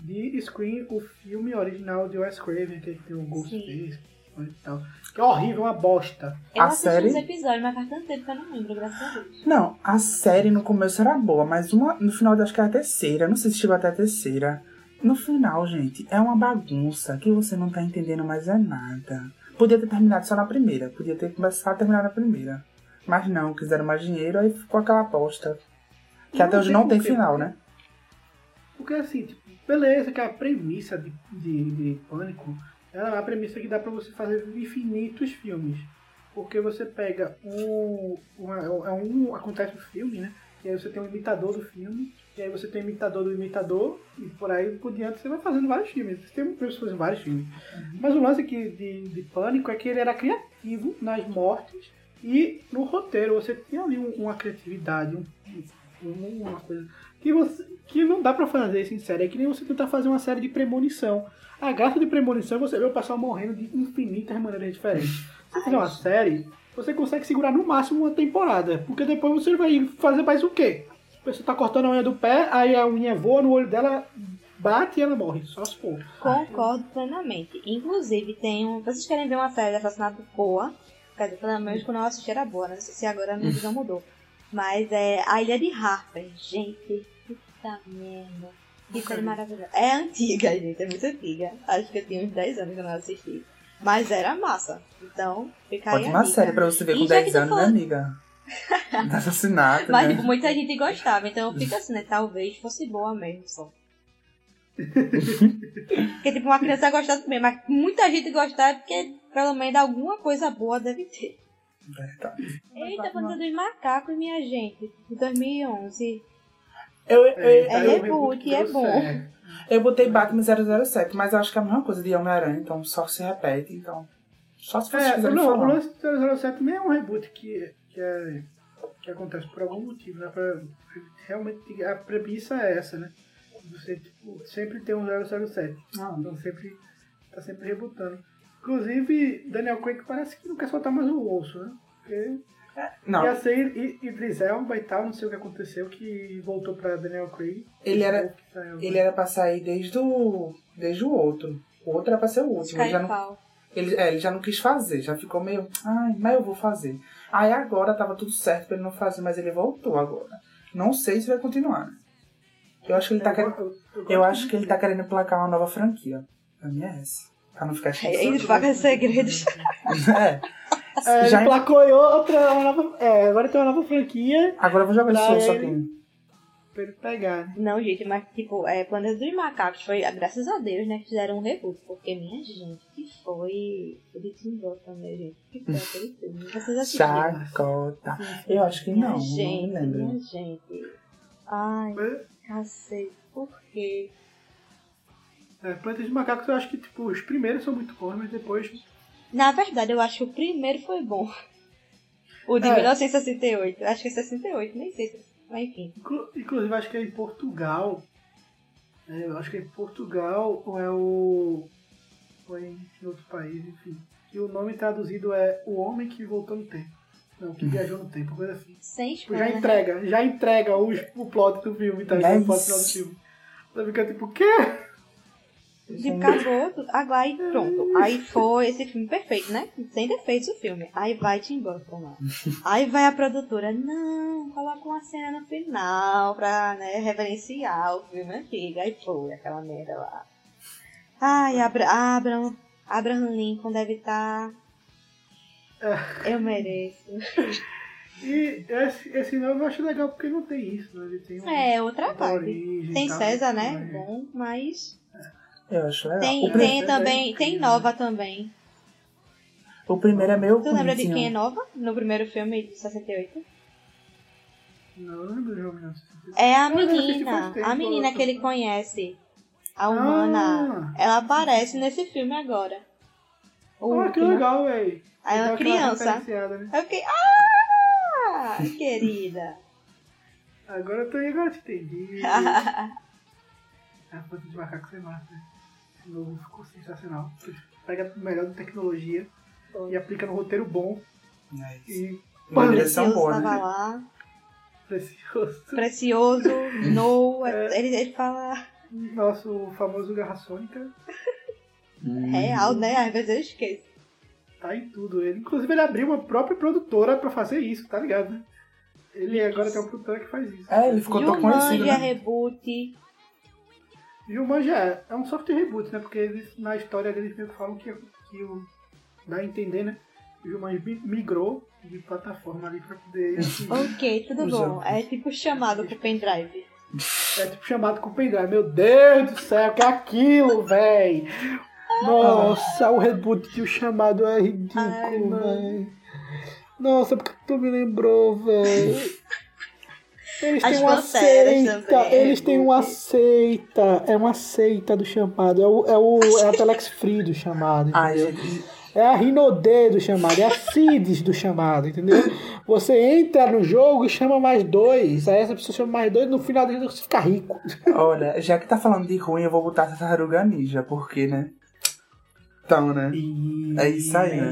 de Screen, o filme original de Wes Craven, que tem o Ghostface e tal. Que é horrível, uma bosta. Eu A assisti série? uns episódios, mas faz tanto tempo que eu não lembro, graças a Deus. Não, a série no começo era boa, mas uma, no final acho que era a terceira. Não sei se chegou até a terceira. No final, gente, é uma bagunça que você não tá entendendo mais é nada. Podia ter terminado só na primeira. Podia ter começado a terminar na primeira. Mas não, quiseram mais dinheiro, aí ficou aquela aposta. Que até hoje não tem final, né? Porque assim, tipo, beleza, que a premissa de, de, de Pânico, ela é uma premissa que dá pra você fazer infinitos filmes. Porque você pega um. uma- é um. Acontece o filme, né? E aí você tem um imitador do filme, e aí você tem um imitador do imitador, e por aí por diante você vai fazendo vários filmes. Você tem pessoas fazendo vários filmes. Mas o lance aqui de, de Pânico é que ele era criativo nas mortes e no roteiro. Você tinha ali um- uma criatividade, um- um- uma coisa que, você, que não dá pra fazer isso em série. É que nem você tentar fazer uma série de premonição. A graça de premonição é você ver o pessoal morrendo de infinitas maneiras diferentes. Se você fizer uma série, você consegue segurar no máximo uma temporada. Porque depois você vai fazer mais o quê? A pessoa tá cortando a unha do pé, aí a unha voa no olho dela, bate e ela morre. Só se for. Concordo plenamente. Inclusive, tem um. Vocês querem ver uma série de assassinato boa? Quer dizer, pelo menos quando eu assisti era boa, né? Não sei se agora a minha visão mudou. Mas é A Ilha de Harper. Gente, puta merda. Que série maravilhosa. É antiga, gente, é muito antiga. Acho que eu tinha uns 10 anos que eu não assisti. Mas era massa. Então, fica aí. Ótima a dica. série pra você ver com E já que 10 tu anos, né, falou- amiga? De assassinato, Mas né? tipo, muita gente gostava, então fica assim, né? Talvez fosse boa mesmo só. porque tipo, uma criança gosta também, mas muita gente gostar porque pelo menos alguma coisa boa deve ter. Verdade. Eita, Banda dos Macacos, minha gente, de 2011. Eu, eu, É o reboot, é deu bom. eu botei Batman 007, mas eu acho que é a mesma coisa de Homem-Aranha, então só se repete, então... Só se vocês É, quiserem não, o falar. lance do 007 nem é um reboot que, que, é, que acontece por algum motivo, né? Pra, realmente a premissa é essa, né? Você tipo, sempre tem um 007. Ah, Então sempre tá sempre rebutando. Inclusive, Daniel Craig parece que não quer soltar mais o osso, né? Porque Não, ia ser I- Idris Elba e tal, não sei o que aconteceu, que voltou pra Daniel Craig. Ele era- ele era pra sair desde o, desde o outro. O outro era pra ser o último. Ele já, não, ele, é, ele já não quis fazer, já ficou meio. Ai, mas eu vou fazer. Aí agora tava tudo certo pra ele não fazer, mas ele voltou agora. Não sei se vai continuar. né? Eu acho que ele tá Eu eu- eu Eu gosto acho que ele tá querendo placar uma nova franquia. A minha é essa. Pra não ficar cheio. Ele paga segredos. É. É, Já- ele placou outra uma nova. É, agora tem uma nova franquia Agora eu vou jogar esse só ele- tem. pra ele pegar, né? Não, gente, mas tipo, é, Planeta dos Macacos foi, graças a Deus, né, que fizeram um reboot. Porque, minha gente, que foi o de Tim Burton, minha gente. Que foi aquele filme. Vocês assistiram? Chacota. Eu acho que não, Minha gente, não me lembro. minha gente. Ai, cacete, por quê? É, Planeta de Macacos eu acho que tipo, os primeiros são muito bons, mas depois. Na verdade, eu acho que o primeiro foi bom. O de É. 1968. Acho que é 68, nem sei se. Mas enfim. Inclu- Inclusive acho que é em Portugal. é, eu acho que é em Portugal ou é o. Ou é em outro país, enfim. E o nome traduzido é O Homem que Voltou no Tempo. Não, que viajou no tempo, coisa assim. Sem Tipo, já spoiler. né? entrega, já entrega o, o plot do filme, tá? Mas- O plot final do filme. Você fica tipo, o quê? Acabou tudo. Agora aí pronto. Aí foi esse filme perfeito, né? Sem defeitos o filme. Aí vai Tim Burton lá. Aí vai a produtora, não, coloca uma cena no final pra, né, reverenciar o filme antigo. Aí foi aquela merda lá. Ai, Abra Abraham, Abraham Lincoln deve estar. Eu mereço. E esse, esse nome eu acho legal porque não tem isso, né? Ele tem um, É, outra uma vibe. origem e Tem César, né? mas- Bom, mas. Eu acho legal. Tem, tem também. Tem Nova também. o primeiro é meio Tu lembra de quem é Nova? No primeiro filme de 68? Não, eu lembro. É a menina. A menina que ele conhece. A humana. Ela aparece nesse filme agora. O Ah, que legal, véi. Aí é uma criança. né? Eu fiquei. Ah! Querida. Agora eu tô agora eu te entendi. a foto de macaco sem massa. Novo ficou sensacional. Pega o melhor da tecnologia e aplica no roteiro bom É isso. e Uma direção Precioso boa, né? lá. precioso. Precioso. No. É. Ele, ele fala Nosso famoso Garra Sônica Hum. real, né? Às vezes eu esqueço. tá em tudo. Ele, inclusive, ele abriu uma própria produtora pra fazer isso, tá ligado? Ele agora tem uma produtora que faz isso. É, ele ficou tão conhecido, é né? reboot. Jumanji é, é um soft reboot, né? Porque eles, na história deles meio que falam que, que o, dá a entender, né? o Jumanji mi- migrou de plataforma ali pra poder. assim, Ok, tudo bom. jogos. É tipo chamado com pendrive. É tipo chamado com pendrive. Meu Deus do céu, que é aquilo, véi? Nossa, o reboot de o chamado é Ai, ridículo, mano. véi. Nossa, porque tu me lembrou, véi? Eles As têm uma seita, também, eles têm uma seita, é uma seita do chamado, é, o, é, o, é a Telex Free do chamado, Ai, entendeu? gente. É a Rinode do chamado, é a Cides do chamado, entendeu? Você entra no jogo e chama mais dois. Aí essa pessoa chama mais dois, no final do jogo você fica rico. Olha, já que tá falando de ruim, eu vou botar Tartaruga Ninja, porque, né? Então, né? É isso aí, né?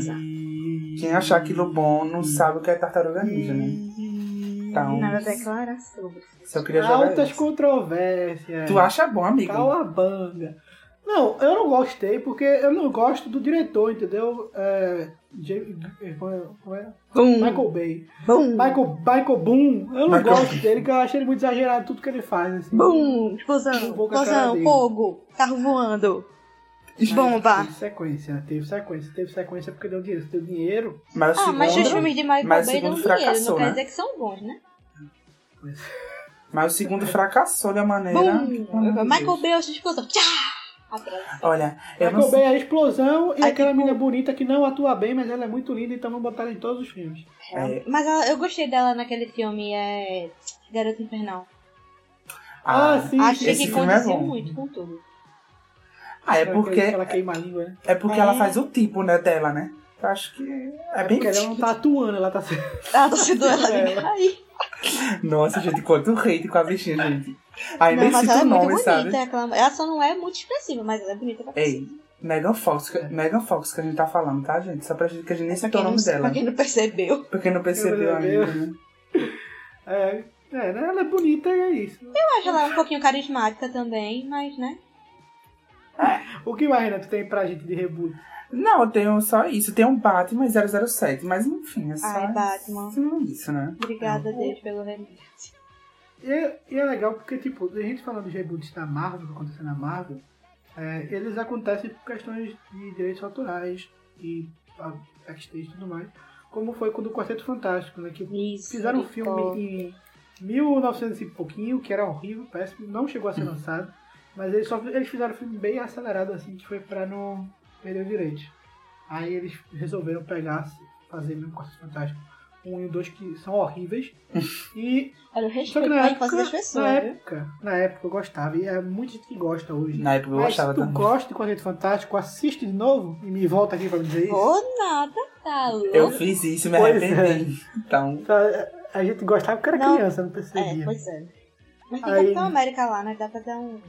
Quem achar aquilo bom não sabe o que é Tartaruga Ninja, né? Então, Nada a declarar sobre. só queria jogar Altas isso. controvérsias. Tu acha bom, amigo? Calabanga. Não, eu não gostei porque eu não gosto do diretor, entendeu? É, James- como é- como é? Michael Bay. bum, Michael, Michael Boom, eu não Michael gosto dele, que eu acho ele muito exagerado tudo que ele faz. Assim. bum, Um explosão, a explosão, fogo, carro voando, bomba. Teve sequência, teve sequência, teve sequência porque deu dinheiro. Se deu dinheiro, Mas o Ah, mas os segundo, filmes de Michael mas o Bay dão segundo dinheiro, não fracassou, quer né? dizer que são bons, né? mas o segundo fracassou de uma maneira. Bum, Oh, Michael. Bay, explosão, tchá! Atrás. Olha, eu não Michael Bay é a explosão e Aí, aquela tipo- menina bonita que não atua bem, mas ela é muito linda, então vamos botar ela em todos os filmes. É. Mas ela- eu gostei dela naquele filme, é. Garota Infernal. Ah, sim, Achei esse que filme é bom. muito com tudo. Ah, é porque, que Ela queima a língua, né? é porque É. ela faz o tipo, né, dela, né? Eu acho que é bem... Porque ela não tá atuando, ela tá sendo. Ela tá sendo ela de Ela. cair. Nossa, gente, quanto hate com a bichinha, gente. Aí Não, nem mas cita ela é o muito nome, bonita. sabe? Aquela... Ela só não é muito expressiva, mas ela é bonita pra Ei, Megan Fox, que- Megan Fox que a gente tá falando, tá, gente? Só pra gente que a gente nem Pra citou quem, o não, nome dela. pra quem não percebeu. Porque não percebeu Não percebeu. ainda, né? É, é, né? ela é bonita e é isso. Eu acho ela um pouquinho carismática também, mas né? O que mais, Renato, tem pra gente de reboot? Não, eu tenho só isso. Tem um Batman 007, mas enfim, é só Ai, Batman. isso, né? Obrigada, Deus, pelo remédio. E é, e é legal porque, tipo, a gente falando de reboots da Marvel, que aconteceu na Marvel, é, eles acontecem por questões de direitos autorais e backstage e tudo mais. Como foi com o do Quarteto Fantástico, né? Que Isso. fizeram um filme em 1900 e pouquinho, que era horrível, péssimo, não chegou a ser lançado. Mas eles, só, eles fizeram um filme bem acelerado, assim, que foi pra não perder o direito. Aí eles resolveram pegar, fazer mesmo Quarteto Fantástico 1 e o 2 que são horríveis. E Olha, o só que respeito na época, das na pessoas, viu? época, na época eu gostava, e é muita gente que gosta hoje. Na época eu Mas gostava se tu também. gosta de Quarteto Fantástico, assiste de novo e me volta aqui pra me dizer isso. Vou nada, tá louco? Eu fiz isso me Pois é. arrependi. Então, Tá, A gente gostava porque era Não. criança, não É, percebia. pois é. Mas tem Aí- Capitão América lá, né? Dá pra dar um.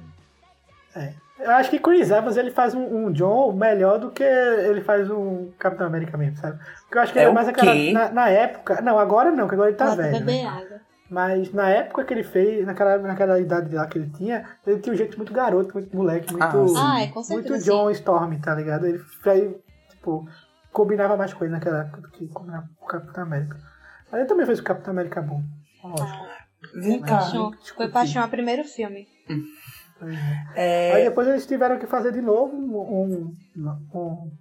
Eu acho que Chris Evans ele faz um, um John melhor do que ele faz um Capitão América mesmo, sabe? Porque eu acho que É ele é o mais aquela. Na, na época. Não, agora não, que agora ele tá Ela velho. beber né? água. Mas na época que ele fez, naquela, naquela idade lá que ele tinha, ele tinha um jeito muito garoto, muito moleque, muito. Ah, sim. Ah, é, com certeza. muito sim. John Storm, tá ligado? Ele fez, tipo, combinava mais coisas naquela época do que combinava com o Capitão América. Mas ele também fez o Capitão América bom. Lógico. Ah, vem cá. paixão. Foi paixão o primeiro filme. Aí É, depois eles tiveram que fazer de novo um, um, um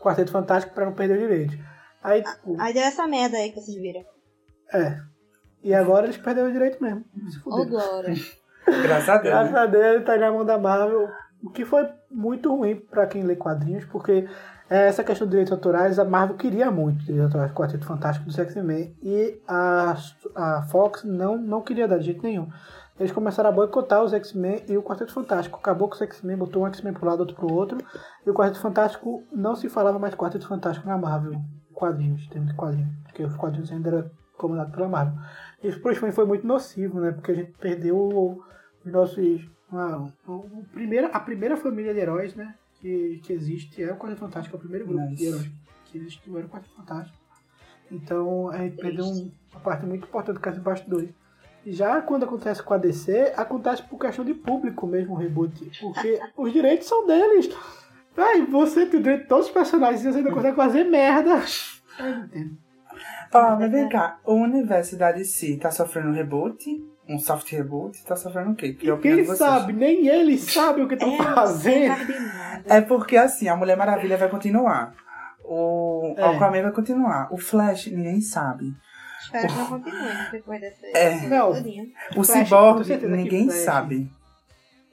Quarteto Fantástico pra não perder o direito. Aí, tipo, Aí deu essa merda aí que vocês viram. é. E agora eles perderam o direito mesmo. Se fuderam. Glória. graças a Deus. Graças né? a Deus ele tá na mão da Marvel. O que foi muito ruim pra quem lê quadrinhos, porque é, essa questão de direitos autorais, a Marvel queria muito direitos autorais do Quarteto Fantástico do X-Men e a, a Fox não, não queria dar de jeito nenhum. Eles começaram a boicotar os X-Men e o Quarteto Fantástico. Acabou com os X-Men, botou um X-Men pro lado, outro pro outro. E o Quarteto Fantástico não se falava mais Quarteto Fantástico na Marvel. Quadrinhos, em termos de quadrinhos. Porque os quadrinhos ainda eram comandados pela Marvel. Isso pro X-Men foi muito nocivo, né? Porque a gente perdeu os nossos. uma- o- primeira, a primeira família de heróis, né? Que, que existe é o Quarteto Fantástico, é o primeiro grupo Nice. de heróis que existiu era o Quarteto Fantástico. Então a gente perdeu um- uma parte muito importante do caso de bastidores. E Já quando acontece com a DC, acontece por questão de público mesmo o reboot. Porque os direitos são deles. Véi, você tem o direito de todos os personagens e você ainda consegue fazer merda. Ó, mas vem cá. O universo da DC tá sofrendo um reboot? Um soft reboot? Tá sofrendo o quê? Opinião Quem sabe? Nem eles sabem o que estão É, fazendo. É porque assim, a Mulher Maravilha vai continuar. O É. Aquaman vai continuar. O Flash, ninguém sabe. Espero que não continue né, depois dessa É. Não. O Cyborg, ninguém Flash- sabe.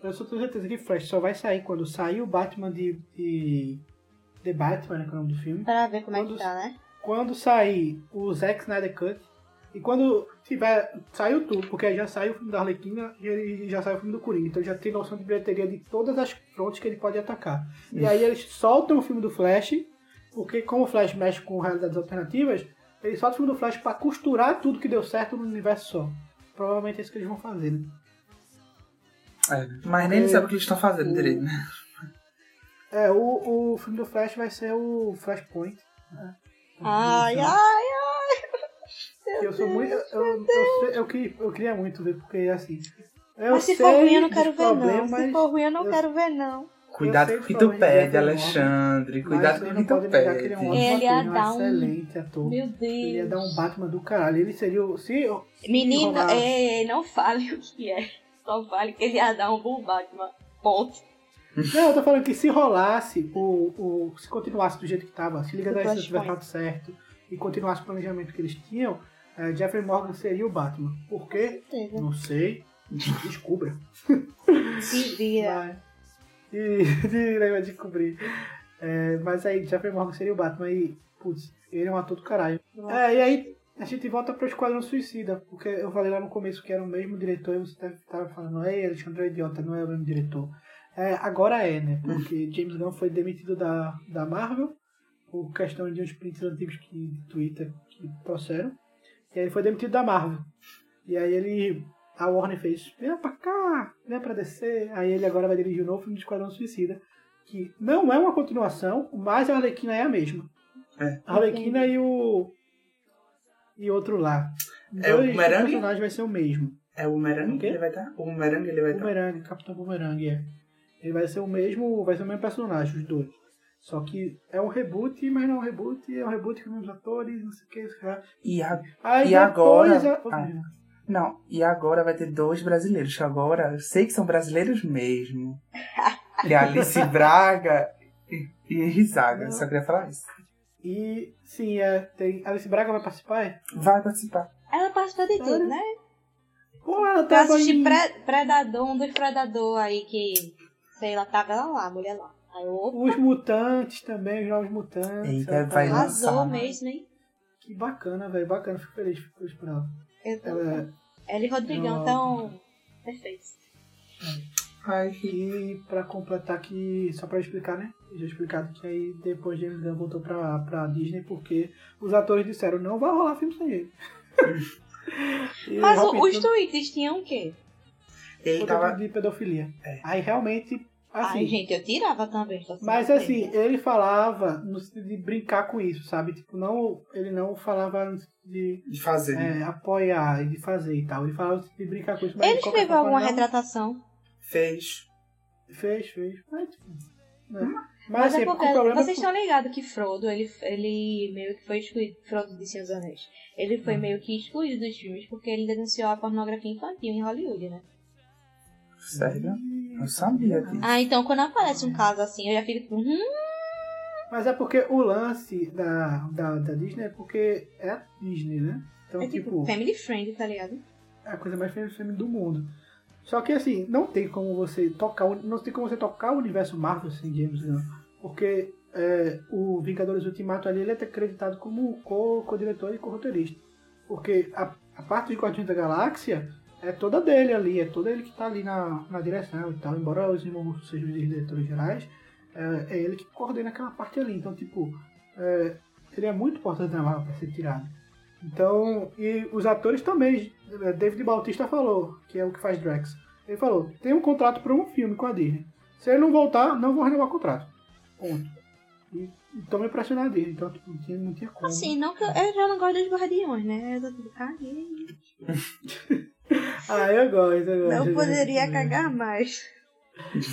Eu só tenho certeza que Flash só vai sair quando sair o Batman de, de The Batman, né, que é o nome do filme. Pra ver como é Quando- que tá, né? Quando sair o Zack Snyder Cut. E quando tiver. Saiu tudo, porque já saiu o filme da Arlequina e ele já saiu o filme do Coringa. Então já tem noção de bilheteria de todas as frontes que ele pode atacar. E aí eles soltam o filme do Flash, porque como o Flash mexe com realidades alternativas, eles soltam o filme do Flash pra costurar tudo que deu certo no universo só. Provavelmente é isso que eles vão fazer, né? É, mas nem eles sabem o que eles estão fazendo direito, né? É, o, o filme do Flash vai ser o Flashpoint. né? Ai, Então, ai, ai. eu sou muito. Eu, eu, eu, eu, que- eu queria muito ver, porque assim. Eu Mas se sei for ruim, eu não quero ver, não. Se for ruim, eu não eu- quero ver, não. Cuidado com o que tu pede, ter Alexandre. Cuidado com o que tu negar que ele é um pede. Ele ia dar um- excelente ator. Meu Ele ia dar Deus. um Batman do caralho. Ele seria o. Se, se Menino, ei, não fale o que é. Só fale que ele ia dar um bom Batman. Ponto. Não, eu tô falando que se rolasse, o, o, se continuasse do jeito que tava, se Liga da Justiça tivesse dado certo e continuasse o planejamento que eles tinham, eh, Jeffrey Morgan seria o Batman. Por quê? Não sei. Descubra. Se vira. Mas, e, e vai descobrir. É, mas aí, Jeffrey Morgan seria o Batman e, putz, ele é um ator do caralho. É, e aí, a gente volta pro Esquadrão Suicida, porque eu falei lá no começo que era o mesmo diretor e você estar falando, ei, Alexandre é idiota, não é o mesmo diretor. É, agora é, né? Porque James Gunn foi demitido da, da Marvel por questão de uns prints antigos que, de Twitter que trouxeram. E aí ele foi demitido da Marvel. E aí ele. A Warner fez, vem pra cá, vem pra descer. Aí ele agora vai dirigir o novo filme de Esquadrão Suicida. Que não é uma continuação, mas a Arlequina é a mesma. É. A Arlequina e o. E outro lá. É o Dois Bumerangue? personagens vai ser o mesmo. É o Bumerangue O que ele vai estar? O Bumerangue ele vai estar. Bumerangue, Capitão Bumerangue, é. Ele vai ser o mesmo. Vai ser o mesmo personagem, os dois. Só que é um reboot, mas não é um reboot, é um reboot com os mesmos atores, não sei o que, sei lá. E, a... Aí E agora- depois a- Ah. Não, e agora vai ter dois brasileiros, que agora eu sei que são brasileiros mesmo. Que é a Alice Braga e, e Rizaga. Só queria falar isso. E sim, é, tem. Alice Braga vai participar? é? Vai participar. Ela participa de tudo, né? Pô, ela Eu tava assisti em... Pre- Predador, um dos Predador aí que. Sei lá, tava ela lá, a mulher lá. Aí eu, Os mutantes também, os novos mutantes. Eita, ela tá vai lá. arrasou mesmo, hein? Que bacana, velho. Bacana, fico feliz, fico feliz por ela. Ela, Ela e Rodrigão Não. tão perfeitos. Ai, E pra completar aqui, só pra explicar, né? Já explicado que aí depois James Gunn voltou pra, pra Disney porque os atores disseram não vai rolar filme sem ele. E Mas os tweets tinham o quê? ele tava. de pedofilia. É. Aí realmente, assim. Ai, gente, eu tirava também. Mas assim, ele falava no sentido de brincar com isso, sabe? Tipo, não, ele não falava no sentido de De fazer. é, apoiar e de fazer e tal. Ele falava no sentido de brincar com isso. Mas Ele escreveu alguma não- retratação. Fez. Fez, fez. Mas, tipo, né? Mas, Mas assim, é porque o problema vocês estão ligados que Frodo, ele, ele meio que foi excluído, Frodo de Senhor dos Anéis, ele Hum. foi meio que excluído dos filmes porque ele denunciou a pornografia infantil em Hollywood, né? Sério? Eu sabia disso. Ah, então quando aparece um caso assim, eu já fico tipo, hum, Mas é porque o lance da, da, da Disney é porque é a Disney, né? Então, é tipo, tipo, family friend, tá ligado? é a coisa mais feminina do mundo. Só que assim, não tem como você tocar, o- não tem como você tocar o universo Marvel sem James Gunn. Porque é, o Vingadores Ultimato ali ele é acreditado como co- co-diretor e co-roteirista. Porque a, a parte de Guardiões da Galáxia é toda dele ali, é toda ele que tá ali na, na direção e tal. Embora os irmãos sejam os diretores gerais, é, é ele que coordena aquela parte ali. Então, tipo, é, ele é muito importante na Marvel para ser tirado. Então, e os atores também. é, David Bautista falou, que é o que faz Drax. Ele falou: tem um contrato para um filme com a Disney. Se ele não voltar, não vou renovar o contrato. Ponto. E me pressionando a Disney, então tipo, não, tinha, não tinha como. Assim, não que eu, eu já não gosto dos guardiões, né? Eu tô tipo, caguei. Ah, eu gosto, eu gosto. Não eu poderia cagar mais.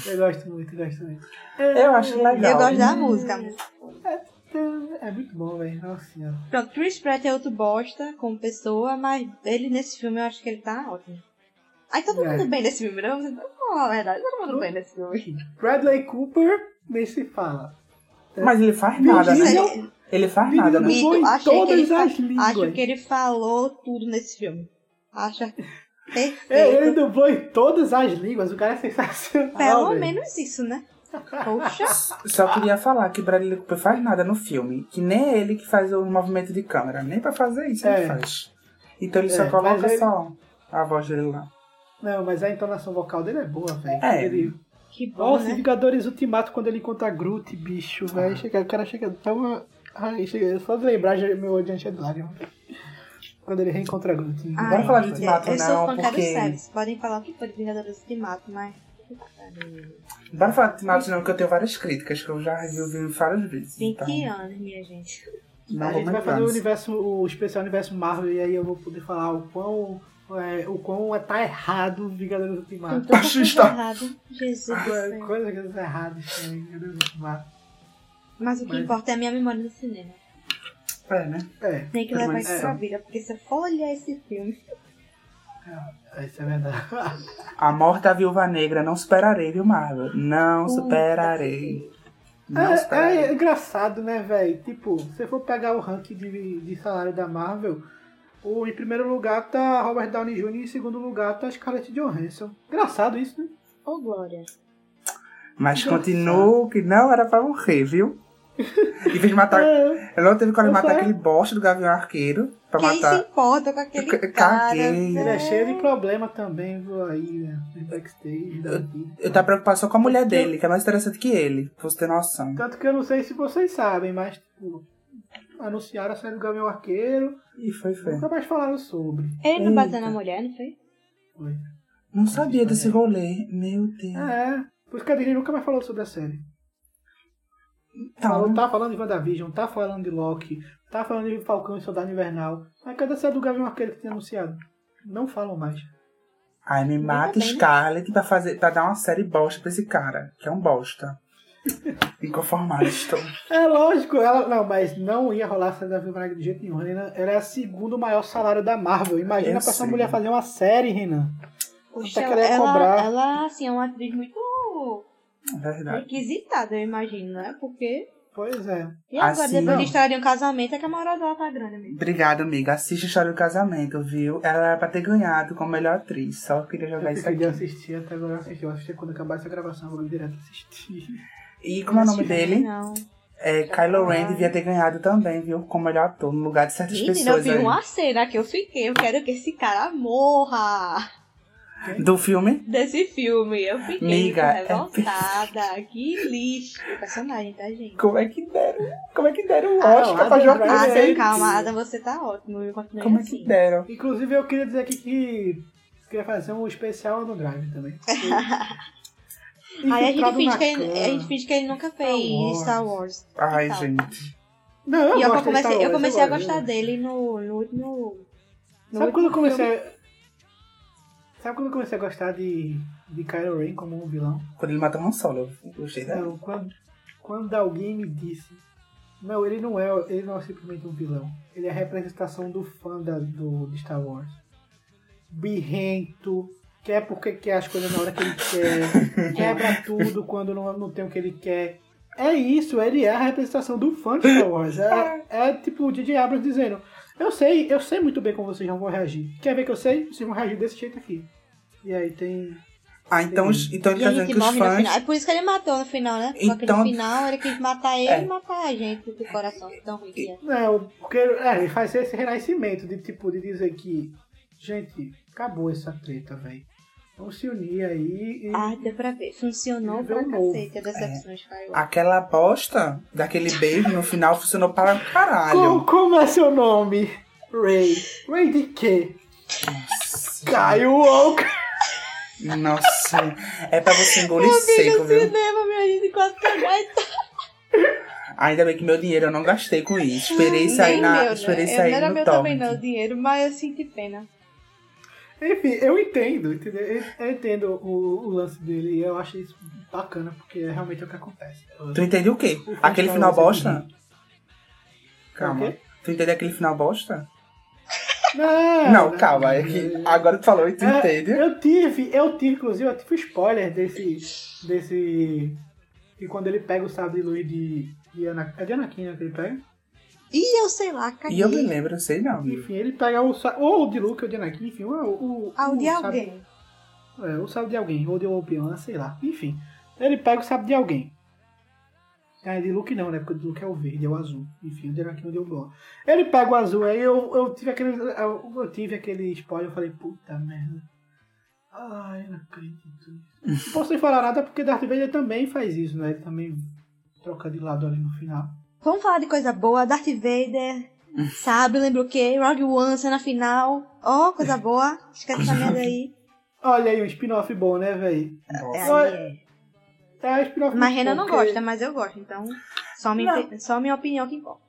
Eu gosto muito, eu gosto muito. Eu acho legal. Eu gosto da música. É muito bom, velho. Nossa senhora. Pronto, Chris Pratt é outro bosta como pessoa, mas ele nesse filme eu acho que ele tá ótimo. Ai, todo É. mundo bem nesse filme, não? Vamos falar a verdade, todo mundo bem nesse filme. Bradley Cooper, nem se fala. Mas ele faz nada, Vin né? Diesel- Ele faz Vin nada, né? achei que ele todas as fa- línguas. Acho que ele falou tudo nesse filme. Acho perfeito. É, ele dublou em todas as línguas, o cara é sensacional. Pelo velho. menos isso, né? Poxa. Só queria falar que Bradley Cooper faz nada no filme. Que nem é ele que faz o movimento de câmera. Nem pra fazer isso ele É. faz. Então ele É, só coloca ele- só a voz dele lá. Não, mas a entonação vocal dele é boa, velho. É. Ele... Que bom, Nossa, né? Vingadores Ultimato, quando ele encontra Groot, bicho, velho. Chega, o cara chega. Tá uma... Ai, chega, só de lembrar, já, meu olho enche de lágrimas. Quando ele reencontra Groot. Ai, Bora falar de eu- Ultimato, eu sou não, fã porque-. Vocês podem falar o que for de Vingadores Ultimato, mas... Bora falar de Ultimato não, que eu tenho várias críticas que eu já revi várias vezes. 20 Então, anos, minha gente. não a gente vai fazer o universo, o especial universo Marvel e aí eu vou poder falar o quão, é, o quão é, tá errado o Vingadores Ultimato. Machista. errada. Jesus do Coisa que tá errada Vingadores Ultimato. Mas o que Mas- importa é a minha memória do cinema. É, né? É, Tem que levar isso Premonição. pra vida, porque se eu for olhar esse filme... isso é verdade. A morte da viúva negra, não superarei, viu, Marvel? Não Puta superarei. Não É, superarei. é engraçado, né, velho? Tipo, se você for pegar o ranking de, de salário da Marvel, o, em primeiro lugar tá Robert Downey Jr. e em segundo lugar tá Scarlett Johansson. Engraçado isso, né? Ô, Glória. Mas Engraçado. continuo que não era pra morrer, viu? Em vez de matar. É, Ela não teve coragem de Eu matar aquele bosta do Gavião Arqueiro. Pra Quem se matar. importa com aquele Eu cara? caguei. ele é cheio de problema também, viu, aí, né? Backstage vida. Eu tava preocupado só com a mulher dele, que é mais interessante que ele, pra você ter noção. Tanto que eu não sei se vocês sabem, mas, tipo, anunciaram a série do Gavião Arqueiro, E foi, foi. nunca mais falaram sobre. Ele não bateu na mulher, não foi? Foi. Não sabia desse rolê. Meu Deus. É, por isso que a Disney nunca mais falou sobre a série. Então, Falou, tá falando de WandaVision, tá falando de Loki, tá falando de Falcão e Soldado Invernal. Mas cadê a série do Gavião Arqueiro que tinha anunciado? Não falam mais. Ai, me mata bem, né? Scarlett pra, fazer, pra dar uma série bosta pra esse cara, que é um bosta. Inconformado estou. É lógico, ela. Não, mas não ia rolar a série da Viúva de jeito nenhum. Renan, ela é o segundo maior salário da Marvel. Imagina Eu pra essa sei. mulher fazer uma série, Renan. Tá querendo ela, cobrar. ela, assim, é uma atriz muito É verdade. requisitada, eu imagino, né? Porque... Pois é. E agora, Assim, depois não. de história de um casamento, é que a moral dela tá grande mesmo. Obrigada, amiga. Assiste a História do Casamento, viu? Ela era pra ter ganhado como melhor atriz. Só queria jogar Eu isso aqui. assistir, até agora eu assisti. Eu assisti quando acabar essa gravação, eu vou direto assistir. E como é o nome dele? Não. É, Kylo Ren devia ter ganhado também, viu? Como melhor ator, no lugar de certas Menina, eu pessoas vi aí. uma cena que eu fiquei, eu quero que esse cara morra Do filme? desse filme. Eu fiquei Miga, é revoltada. Que lixo. O personagem, tá, gente? Como é que deram? Como é que deram o Ah, Oscar não, pra Driver Adam, é calma, Adam, você tá ótimo. Eu Como é assim. que deram? Inclusive, eu queria dizer aqui que queria fazer um especial no Drive também. Aí a gente, finge que ele, a gente finge que ele nunca fez Wars. Star Wars. Ai, gente. Não, eu e eu comecei, Star eu comecei a gostar dele no, no último. no Sabe quando eu último comecei filme. Sabe quando eu comecei a gostar de, de Kylo Ren como um vilão? Quando ele matou Han Solo, eu gostei dela. Não, quando, quando alguém me disse não, ele não é, ele não é simplesmente um vilão. Ele é a representação do fã da, do, de Star Wars. Birrento, quer porque quer as coisas na hora que ele quer, quebra tudo quando não, não tem o que ele quer. É isso, ele é a representação do fã de Star Wars. É, é tipo o DJ Abrams dizendo, eu sei, eu sei muito bem como vocês não vão reagir. Quer ver que eu sei? Vocês vão reagir desse jeito aqui. E aí tem. Ah, então, os- então ele E tá a dizendo gente que os fãs. final. É por isso que ele matou no final, né? Só que Então- no final ele quis matar ele É. e matar a gente do coração tão ruim é. Não, porque é, ele faz esse renascimento de tipo de dizer que, gente, acabou essa treta, velho. Vamos se unir aí e. Ah, deu pra ver. Funcionou pra novo. cacete a decepção de Skywalker. Aquela bosta daquele beijo no final funcionou para como, caralho. como é seu nome? Ray. Ray de quê? Caio Walker. Nossa, é pra você engolir seco, viu? cinema, minha gente, quase Ainda bem que meu dinheiro eu não gastei com isso. Esperei sair Nem na. meu, Esperei né? sair Não era no meu também torrent. não, o dinheiro, mas eu senti pena. Enfim, eu entendo, entendeu? Eu, eu entendo o, o lance dele e eu acho isso bacana, porque é realmente o que acontece. Tu entendeu o quê? O Aquele final bosta? Calma. Tu entendeu aquele final bosta? Não, Não, calma. É que agora tu falou e tu É, entende. Eu tive, eu tive, inclusive, eu tive spoiler desse. desse. Que quando ele pega o sabre de luz de, De Ana- É de Anakin, né, que ele pega? E eu sei lá, caguei. E eu me lembro, eu sei não. Enfim, ele pega o sa- ou o de Luke ou de Anakin, enfim, o, o, Ah, o de sabre- alguém. É, o sábio de alguém, ou de Obi-Wan, sei lá. Enfim, ele pega o sábio de alguém. Ah, de Luke não, né? Porque o de Luke é o verde, é o azul. Enfim, o de Anakin é o de Obi-Wan. Ele pega o azul, aí eu, eu tive aquele. Eu, eu tive aquele spoiler, eu falei, puta merda. Ai, não acredito nisso. Não posso nem falar nada porque Darth Vader também faz isso, né? Ele também troca de lado ali no final. Vamos falar de coisa boa. Darth Vader, sabe, lembra o quê? Rogue One, cena final. Ó, coisa boa. Esquece essa merda aí. Olha aí, um spin-off bom, né, velho? É, é. É um spin-off Mas Renan não porque- gosta, mas eu gosto, então só, me, Não. só minha opinião que importa.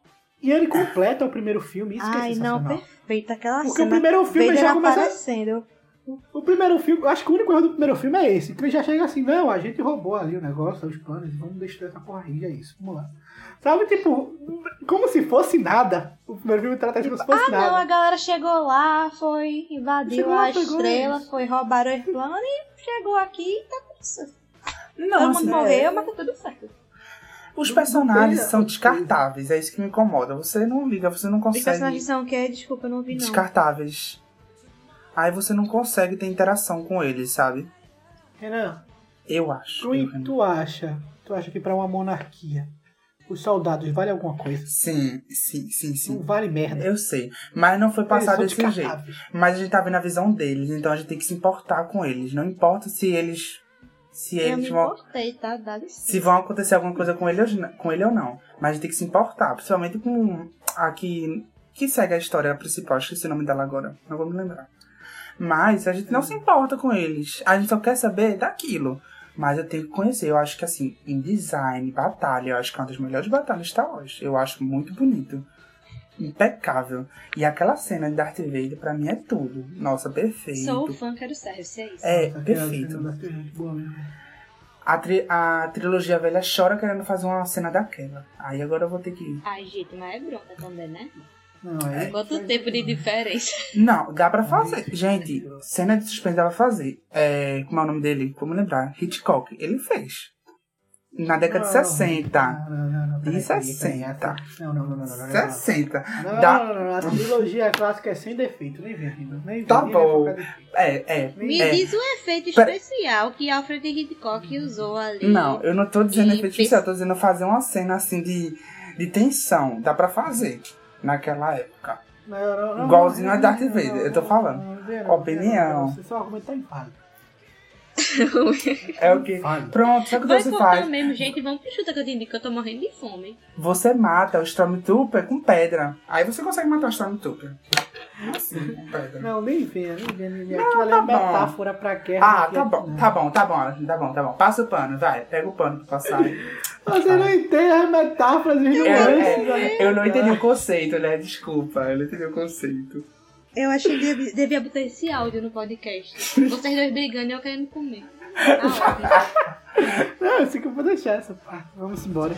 E ele completa o primeiro filme, isso que é Ai, não, perfeito. Aquela Porque o cena. primeiro filme Vader já começa- aparecendo. O primeiro filme, acho que o único erro do primeiro filme é esse, que ele já chega assim, não, a gente roubou ali o negócio, os planos, vamos destruir essa porra aí, é isso, vamos lá. Sabe, tipo, como se fosse nada. O primeiro filme trata isso como se fosse Ah, não, a nada. galera chegou lá, foi, invadiu Chegou a estrela, eles. foi roubar o plano e chegou aqui e tá tudo certo. Todo Não, mundo assim, morreu, mas tá tudo certo. os personagens Não são descartáveis, é isso que me incomoda. Você não liga, você não Os consegue. personagens são o quê? Desculpa, eu não vi não. Descartáveis. Aí você não consegue ter interação com eles, sabe? Renan, Eu acho. tu, eu, Renan. tu acha, tu acha que pra uma monarquia, os soldados valem alguma coisa? Sim, sim, sim, Não sim. vale merda. Eu sei. Mas não foi passado desse jeito. Mas a gente tá vendo a visão deles, então a gente tem que se importar com eles. Não importa se eles. Se Eu eles me vão. importei, tá? Dá licença. Se vão acontecer alguma coisa com ele, com ele ou não. Mas a gente tem que se importar, principalmente com a que, que segue a história principal. Esqueci o nome dela agora, não vou me lembrar. Mas a gente não se importa com eles. A gente só quer saber daquilo. Mas eu tenho que conhecer. Eu acho que assim, em design, batalha, eu acho que é uma das melhores batalhas de Star Wars. Eu acho muito bonito. Impecável. E aquela cena de Darth Vader, pra mim, é tudo. Nossa, perfeito. Sou fã, quero service, é isso. É, perfeito. A, tri- a trilogia velha chora querendo fazer uma cena daquela. Aí agora eu vou ter que. Ai, gente, mas é bronca também, né? Não, é. Quanto tempo de diferença? Não, dá pra fazer. Gente, cena de suspense dá pra fazer. É, como é o nome dele? Como lembrar? Hitchcock. Ele fez. Na década de Não, 60. Não, não, não, não. De peraí, peraí, 60. peraí. Não, não, não, não, não. não, não. 60. Não, a trilogia clássica é sem defeito, nem vem Tá bom. É, é. Me é. diz um efeito especial que Alfred Hitchcock usou ali. Não, eu não tô dizendo efeito especial, eu tô dizendo fazer uma cena assim de, de tensão. Dá pra fazer naquela época. Não, Igualzinho não, a Darth Vader, eu tô falando. Opinião. Você só argumento tá empálido. É o que? Pronto, sabe o que Vai você faz? mesmo, gente. Vamos pro chuta que eu te indico, que eu tô morrendo de fome. Você mata o Stormtrooper com pedra. Aí você consegue matar o Stormtrooper. Assim. Não, nem venha, nem venha, nem venha. Aquilo tá é bom. metáfora pra guerra. Ah, tá é- bom, não. tá bom, tá bom, tá bom, tá bom, tá bom. Passa o pano, vai, pega o pano pra passar. Você não entende as metáforas e Eu, nuances. é, eu não entendi o conceito, né? Desculpa, eu não entendi o conceito. Eu achei que devia, devia botar esse áudio no podcast. Vocês dois brigando e eu querendo comer. Ah, ótimo. Não, eu sei que eu vou deixar essa parte. Vamos embora.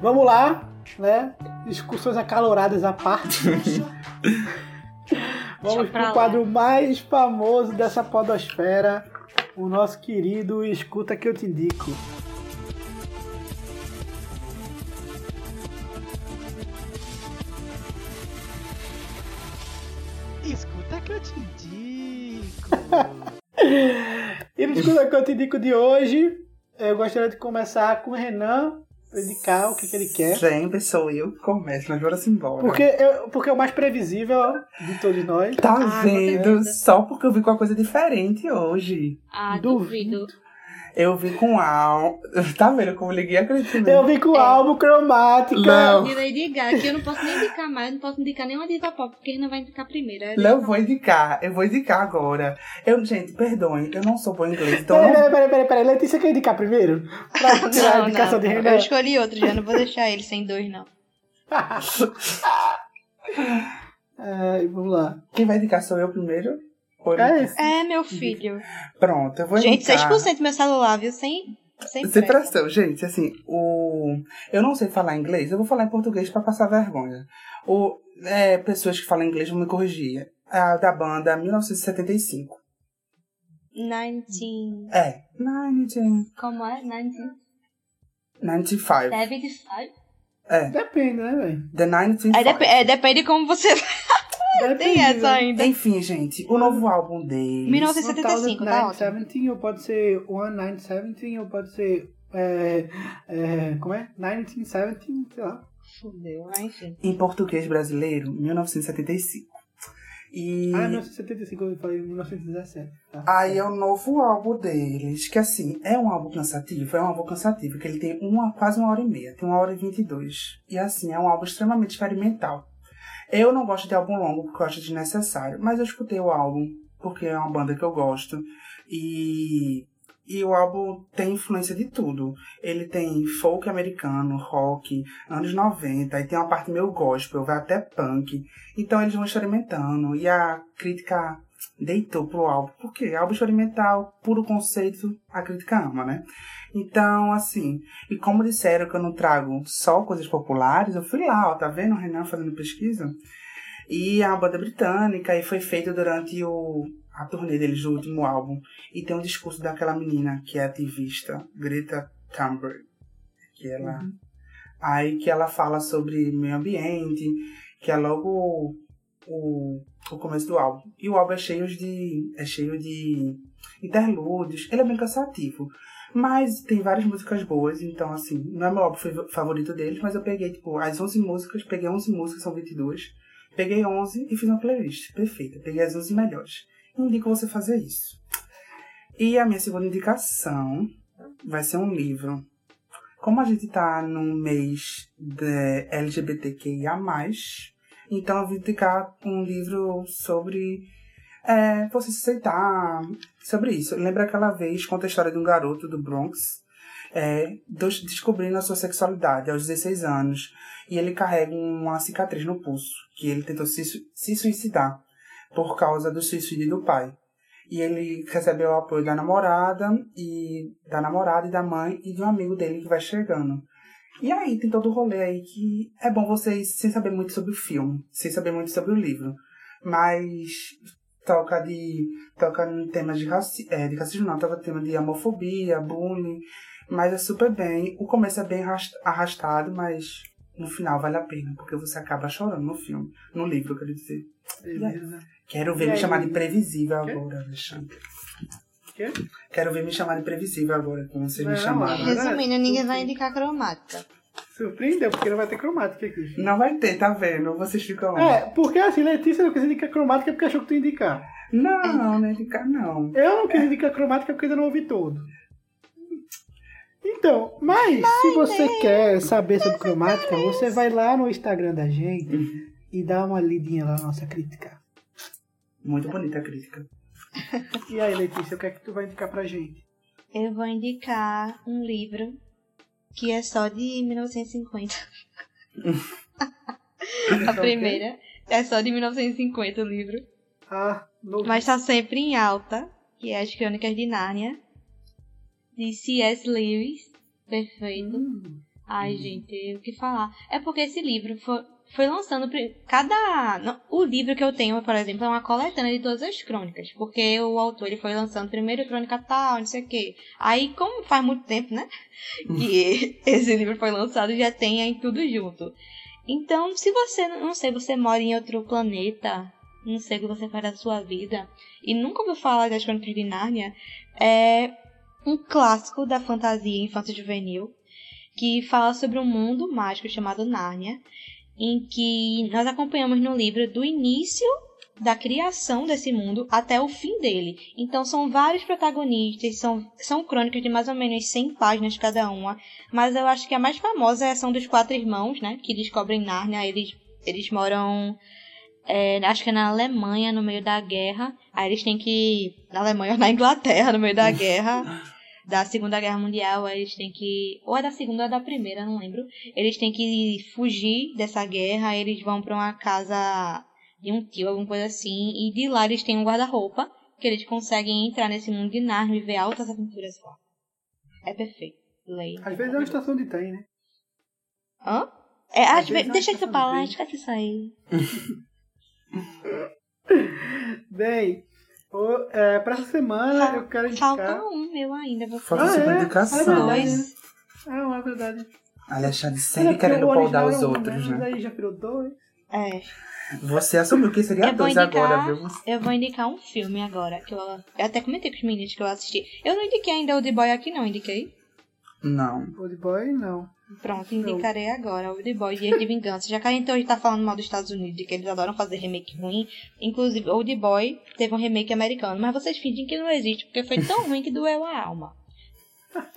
Vamos lá, né? Discussões acaloradas à parte. Vamos pro lá. quadro mais famoso dessa podosfera, o nosso querido Escuta que eu te indico. Escuta que eu te indico. E no Escuta que eu te indico de hoje, eu gostaria de começar com o Renan, pra indicar o que, que ele quer. Sempre sou eu que começo, mas bora se embora. Porque, eu, porque é o mais previsível de todos nós. Tá Ah, vendo? Só porque eu vim com uma coisa diferente hoje. Ah, Duvido. duvido. Eu vim com álbum. Tá vendo como eu liguei aquele filme? Eu vim com o álbum cromática. Não. De Lady Gaga, que eu não posso nem indicar mais, não posso indicar nenhuma diva pop, porque ele não vai indicar primeiro. É Não, eu vou indicar, eu vou indicar agora. Eu, gente, perdoem, eu não sou bom em inglês, então Peraí, não peraí, peraí, peraí, peraí. Letícia quer indicar primeiro? Pra tirar a indicação de Renan. Eu escolhi outro já, não vou deixar ele sem dois, não. Ai, vamos lá. Quem vai indicar sou eu primeiro? É. É, meu filho. Pronto, eu vou Gente, indicar... 6% do meu celular, viu? Sem, sem, Sem pressão, gente, assim, o... eu não sei falar inglês, eu vou falar em português pra passar vergonha. O... É, pessoas que falam inglês vão me corrigir. A da banda 1975. 19... É, 19... Como é? 19... 95. 75? É, Depende, né, velho? The 1975. Aí dep é, depende como você... Depende, Tem essa ainda. Enfim, gente, o novo álbum deles... 1975, tá ótimo. 1917, ou pode ser 1917, ou pode ser. É, é, como é? 1917, sei lá. Fudeu, enfim. Em português brasileiro, 1975. E Ah, 1975, eu falei 1917. Tá. aí é o novo álbum deles, que assim, é um álbum cansativo, é um álbum cansativo, que ele tem uma, quase uma hora e meia, tem uma hora e vinte e dois. E assim, é um álbum extremamente experimental. Eu não gosto de álbum longo porque eu acho desnecessário, mas eu escutei o álbum porque é uma banda que eu gosto. E, e o álbum tem influência de tudo. Ele tem folk americano, rock, anos 90, e tem uma parte meio gospel, vai até punk. Então eles vão experimentando. E a crítica deitou pro álbum. Porque álbum experimental, puro conceito, a crítica ama, né? Então, assim, e como disseram que eu não trago só coisas populares, eu fui lá, ó, tá vendo o Renan fazendo pesquisa? E uma banda britânica e foi feita durante o, a turnê deles do último álbum. E tem um discurso daquela menina que é ativista, Greta Thunberg. Que ela. Aí que ela fala sobre meio ambiente, que é logo o, o começo do álbum. E o álbum é cheio de. é cheio de interlúdios. Ele é bem cansativo. Mas tem várias músicas boas, então assim, não é meu álbum fa- favorito deles, mas eu peguei, tipo, as 11 músicas, peguei 11 músicas, são 22. Peguei 11 e fiz uma playlist perfeita. Peguei as 11 melhores. Indico você fazer isso. E a minha segunda indicação vai ser um livro. Como a gente tá num mês de LGBTQIA+, então eu vou indicar um livro sobre é, você se aceitar, sobre isso. Lembra aquela vez, conta a história de um garoto do Bronx, é, descobrindo a sua sexualidade aos 16 anos. E ele carrega uma cicatriz no pulso, que ele tentou se, se suicidar por causa do suicídio do pai. E ele recebeu o apoio da namorada e da namorada e da mãe e de um amigo dele que vai chegando. E aí tem todo o rolê aí que é bom vocês, sem saber muito sobre o filme, sem saber muito sobre o livro, mas toca de toca em temas de, raci é, de racismo, não, toca em tema de homofobia, bullying, mas é super bem. O começo é bem arras- arrastado, mas no final vale a pena, porque você acaba chorando no filme, no livro, quero dizer. Beleza. Quero ver E me aí? chamar de previsível agora, Alexandre. Quê? Quero ver me chamar de previsível agora, como vocês me Não, chamaram. mas- Resumindo, ninguém vai indicar cromática. Surpreendeu, porque não vai ter cromática aqui. Não vai ter, tá vendo? Vocês ficam. É, porque assim, Letícia não quis indicar cromática porque achou que tu ia indicar. Não, não é indicar, não. Eu não quis indicar cromática porque ainda não ouvi todo. Então, mas se você quer saber sobre cromática, você vai lá no Instagram da gente e dá uma lidinha lá na nossa crítica. Muito bonita a crítica. E aí, Letícia, o que é que tu vai indicar pra gente? Eu vou indicar um livro que é só de 1950. A primeira é só de 1950 o livro. Ah. Mas tá sempre em alta, que é As Crônicas de Nárnia, de C.S. Lewis. Perfeito. Ai, gente, o que falar? É porque esse livro foi, foi lançando. Cada. não, O livro que eu tenho, por exemplo, é uma coletânea de todas as crônicas. Porque o autor ele foi lançando primeiro crônica tal, não sei o quê. Aí, como faz muito tempo, né? Que esse livro foi lançado, já tem aí tudo junto. Então, se você, não sei, você mora em outro planeta, não sei o que você faz da sua vida, e nunca ouviu falar das Crônicas de Nárnia, é um clássico da fantasia infância juvenil que fala sobre um mundo mágico chamado Nárnia, em que nós acompanhamos no livro do início da criação desse mundo até o fim dele. Então são vários protagonistas, são, são crônicas de mais ou menos 100 páginas cada uma, mas eu acho que a mais famosa é são dos quatro irmãos, né, que descobrem Nárnia, eles, eles moram é, acho que é na Alemanha, no meio da guerra. Aí eles têm que. Na Alemanha ou na Inglaterra, no meio da guerra. Da Segunda Guerra Mundial, eles têm que. Ou é da Segunda ou da Primeira, não lembro. Eles têm que fugir dessa guerra. Eles vão pra uma casa de um tio, alguma coisa assim, e de lá eles têm um guarda-roupa que eles conseguem entrar nesse mundo de Narnia e ver altas aventuras lá. É perfeito. Leia. Às vezes é uma estação de trem, né? Hã? É, às Às vezes, vezes é deixa uma isso pra lá, esquece isso aí. Bem, o, é, pra essa semana eu quero indicar... Falta um meu ainda. Vou Falta Ah, é? indicação. É verdade. Dois. Ah, é verdade. Alexandre É, sempre querendo o original os outros, né? aí já virou dois. É. Você assumiu que seria Eu dois indicar- agora, viu? Eu vou indicar um filme agora, que eu, eu até comentei com os meninos que eu assisti. Eu não indiquei ainda o The Boy aqui não, indiquei? Não. Old Boy, não. Pronto, indicarei agora o The Boy Dias de Vingança. Já que a gente hoje tá falando mal dos Estados Unidos, de que eles adoram fazer remake ruim. Inclusive, o The Boy teve um remake americano. Mas vocês fingem que não existe, porque foi tão ruim que doeu a alma.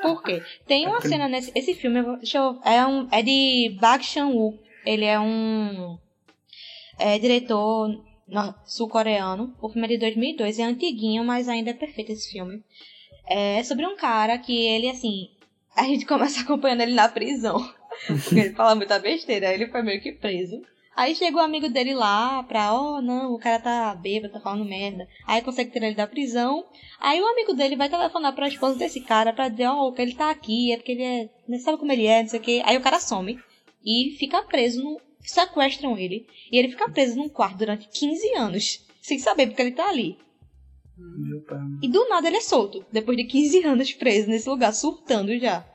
Por quê? Tem uma cena nesse... Esse filme, eu vou- deixa eu... É, um, é de Bak Chan-wook. Ele é um... É diretor no- sul-coreano. O filme é de 2002. É antiguinho, mas ainda é perfeito esse filme. É sobre um cara que ele, assim... A gente começa acompanhando ele na prisão. Porque ele fala muita besteira. Aí ele foi meio que preso. Aí chega o amigo dele lá pra, oh não, o cara tá bêbado, tá falando merda. Aí consegue tirar ele da prisão. Aí o amigo dele vai telefonar pra esposa desse cara pra dizer, ó, que ele tá aqui, é porque ele é. Não sabe como ele é, não sei o quê. Aí o cara some e fica preso no. Sequestram ele. E ele fica preso num quarto durante 15 anos. Sem saber porque ele tá ali. E do nada ele é solto. Depois de 15 anos preso nesse lugar, surtando já.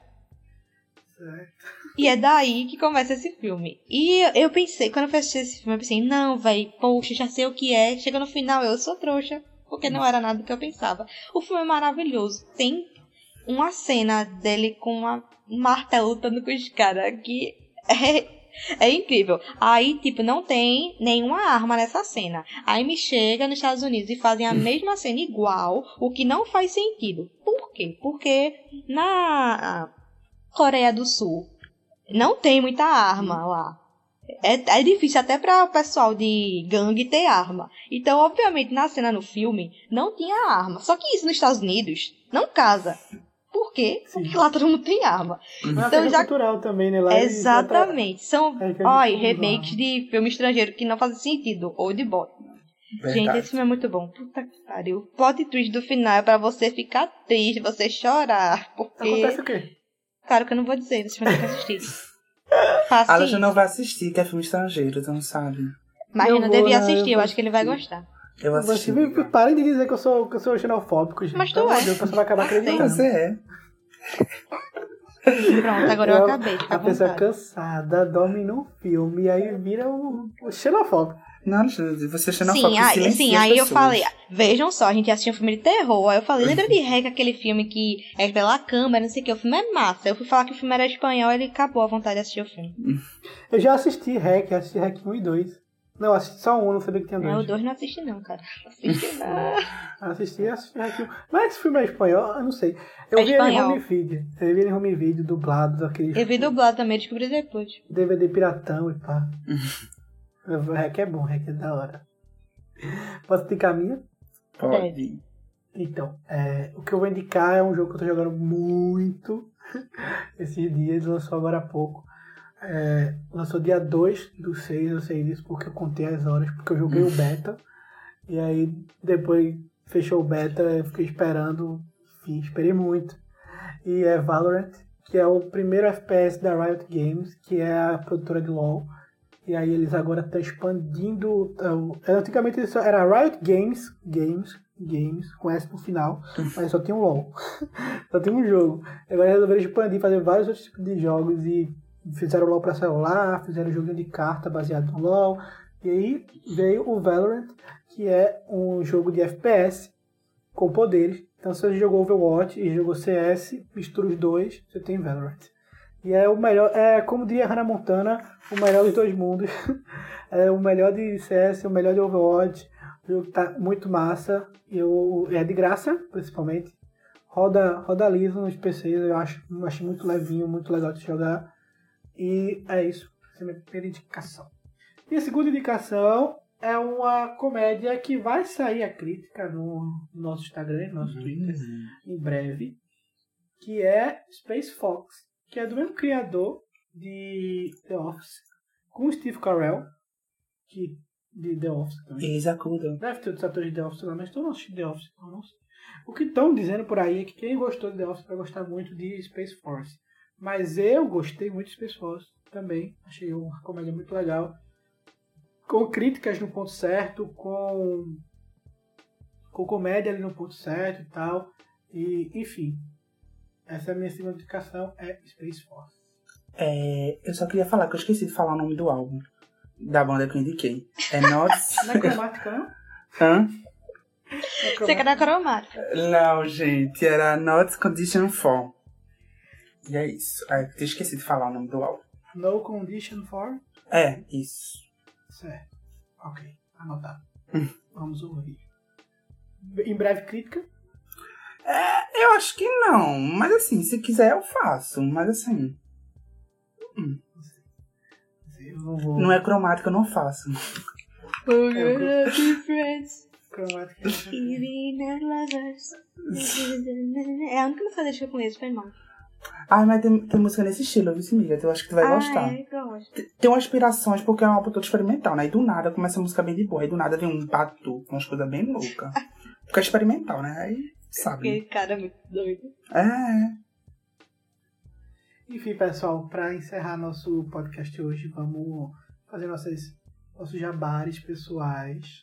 Certo. E é daí que começa esse filme. E eu- pensei, quando eu fui assistir esse filme, eu pensei, não, véi, poxa, já sei o que é. Chega no final, eu sou trouxa. Porque não era nada do que eu pensava. O filme é maravilhoso. Tem uma cena dele com uma um martelo lutando com os caras que é, é incrível. Aí, tipo, não tem nenhuma arma nessa cena. Aí me chega nos Estados Unidos e fazem a mesma cena igual, o que não faz sentido. Por quê? Porque na Coreia do Sul não tem muita arma lá. É, é difícil até para o pessoal de gangue ter arma. Então, obviamente, na cena no filme, não tinha arma. Só que isso nos Estados Unidos não casa. Por quê? Porque lá todo mundo tem arma. Mas Então é já- cultural também, né? Lá Exatamente. São, É, é olha, remakes de filme estrangeiro que não fazem sentido. Ou de bot. Gente, Verdade. esse filme é muito bom. Puta que pariu. O plot twist do final é pra você ficar triste, você chorar. Porque. Acontece o quê? Claro que eu não vou dizer, vocês vão ter que assistir. Faça Ela já isso. não vai assistir, que é filme estrangeiro, tu não sabe. Mas Eu devia né, assistir, eu eu acho que ele vai gostar. Eu assisti. Você, parem de dizer que eu sou, que eu sou xenofóbico, gente. Mas tu Pelo é. de Deus, O pessoal vai acabar acreditando. Você é. Pronto, agora eu, Eu- acabei. A pessoa vontade. cansada dorme num filme e aí vira o, o xenofóbico. Não, você é xenofóbico Sim, aí, sim, aí eu falei, vejam só, a gente assistiu um filme de terror, aí eu falei, lembra de Rec, aquele filme que é pela câmera, não sei o que, o filme é massa. Eu fui falar que o filme era espanhol, ele acabou a vontade de assistir o filme. Eu já assisti Hack, assisti Hack 1 e 2. Não, assisti só um, não sabia que tinha É, o dois. dois não assisti não, cara. Não assisti não. Assisti, assisti 1. Mas esse filme é espanhol? Eu não sei. Eu É vi ele em espanhol. home video. Eu vi ele em home video, dublado, daquele Eu vi dublado também, descobri depois. DVD piratão e pá. O Hack é bom, Hack é da hora. Posso indicar a minha? Pode. Então, é, o que eu vou indicar é um jogo que eu tô jogando muito esses dias, lançou agora há pouco. É, lançou dia 2 do 6, eu sei disso porque eu contei as horas, porque eu joguei o beta. E aí depois fechou o beta, eu fiquei esperando, enfim, esperei muito. E é Valorant, que é o primeiro FPS da Riot Games, que é a produtora de LoL. E aí eles agora estão expandindo. então, antigamente isso era Riot Games, Games, Games, com S no final, mas só tem um LoL. só tem um jogo. Agora resolveram expandir, fazer vários outros tipos de jogos e fizeram LoL para celular, fizeram joguinho de carta baseado no LoL. E aí veio o Valorant, que é um jogo de FPS com poderes. Então se você jogou Overwatch e jogou CS, mistura os dois, você tem Valorant. E é o melhor, é como diria Hannah Montana, o melhor dos dois mundos. é o melhor de CS, o melhor de Overwatch. O jogo tá muito massa. Eu, é de graça, principalmente. Roda, roda liso nos PCs, eu acho, eu acho muito levinho, muito legal de jogar. E é isso. Essa é a minha primeira indicação. E a segunda indicação é uma comédia que vai sair a crítica no nosso Instagram, no nosso Twitter, em breve. Que é Space Fox, que é do mesmo criador de The Office, com o Steve Carell, que de The Office também. Kudo. Deve ter outros atores de The Office lá, mas eu não assisti The Office, eu não sei. O que estão dizendo por aí é que quem gostou de The Office vai gostar muito de Space Force. Mas eu gostei muito de Space Force também. Achei uma comédia muito legal. Com críticas no ponto certo, com, com comédia ali no ponto certo e tal. E, enfim. Essa é a minha segunda indicação, é Space Force. É, eu só queria falar que eu esqueci de falar o nome do álbum. Da banda que eu indiquei. É Not... Não é cromática, não? Hã? Não é Você cromática. quer dar cromática. Não, gente. Era Not Condition 4. E é isso. Ah, eu esqueci de falar o nome do álbum. No Condition for? É, isso. Certo. Ok. Anotado. Vamos ouvir. Em breve crítica. É, eu acho que não. Mas assim, se quiser eu faço. Mas assim, não vou. não é cromática, eu não faço. We're friends, cromática. as lovers. É a única música que eu conheço, foi mal. Ah, mas tem, tem música nesse estilo, viu, amiga? Eu acho que tu vai ah, gostar. é, eu gosto. Tem umas aspirações porque é um álbum todo experimental, né? E do nada começa a música bem de boa. Aí do nada vem um batu com umas coisas bem loucas. Porque é experimental, né? Aí, sabe. Aquele cara é muito doido. É. Enfim, pessoal, para encerrar nosso podcast hoje, vamos fazer nossas, nossos jabares pessoais.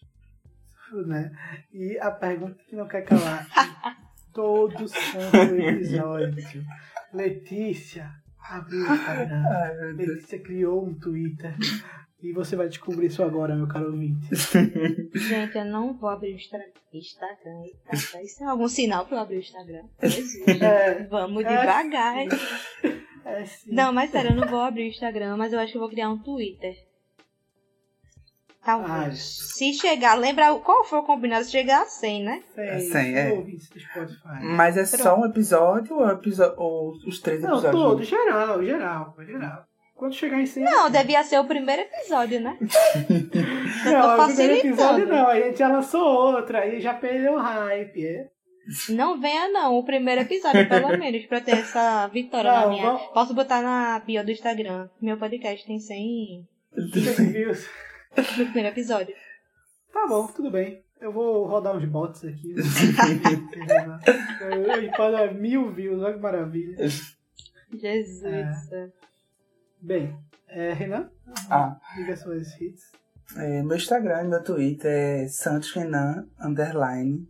Né? E a pergunta que não quer calar. Todo santo episódio. Letícia abriu o Instagram. Ai. Letícia criou um Twitter. E você vai descobrir isso agora, meu caro ouvinte. Gente, eu não vou abrir o Instagram. Tá? Isso é algum sinal pra eu abrir o Instagram? Jesus. É, Vamos É. devagar. é sim. Não, mas sério, eu não vou abrir o Instagram, mas eu acho que eu vou criar um Twitter. Talvez. Ah, Se chegar, lembra qual foi o combinado? Se chegar a 100, né? Sei, Sim, é. Mas é só um episódio ou, é ou os três Não, episódios? todo, geral, geral, geral. Quando chegar em 100... Não, devia ser o primeiro episódio, né? Não, o primeiro episódio não, aí a gente já lançou outra, aí já perdeu o hype, é? Não venha, não. O primeiro episódio, pelo menos, pra ter essa vitória na Não, minha. vamos- Posso botar na bio do Instagram. Meu podcast tem 100 100 views. No primeiro episódio. Tá bom, tudo bem. Eu vou rodar uns bots aqui. Eu para mil views, olha que maravilha. Jesus. É. Bem, é, Renan, Ah, diga suas hits. é, meu Instagram e meu Twitter é santosrenan, underline.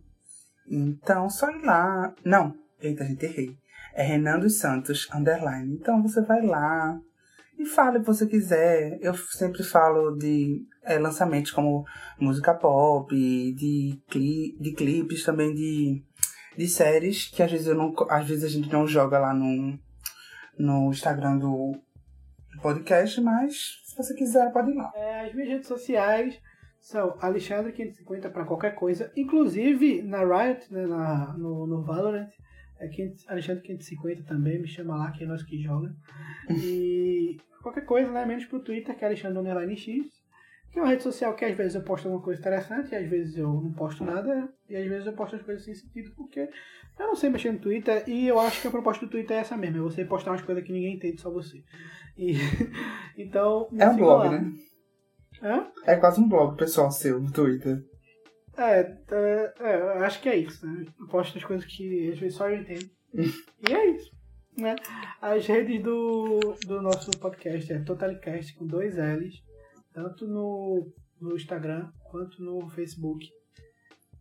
Então, só ir lá. Não, eita, gente, errei. É Renan dos Santos, underline. Então, você vai lá e fala o que você quiser. Eu sempre falo de é, lançamentos como música pop, de, cli de clipes, também de, de séries, que às vezes, eu não, às vezes a gente não joga lá no, no Instagram do podcast, mas se você quiser, pode ir lá. É, as minhas redes sociais são Alexandre550 para qualquer coisa, inclusive na Riot, né, na, no, no Valorant, é 500 Alexandre550 também, me chama lá, que é nós que joga. E qualquer coisa, né, menos pro Twitter, que é Alexandre X, é uma rede social que às vezes eu posto alguma coisa interessante, e às vezes eu não posto nada, e às vezes eu posto as coisas sem sentido, porque eu não sei mexer no Twitter, e eu acho que a proposta do Twitter é essa mesmo, é você postar umas coisas que ninguém entende, só você. E, então, É um blog, lá. né? Hã? É quase um blog pessoal seu no Twitter. É, é, é, eu acho que é isso, né? Eu posto as coisas que às vezes só eu entendo. e é isso. Né? As redes do, do nosso podcast é Totalicast com dois L's, tanto no, no Instagram quanto no Facebook.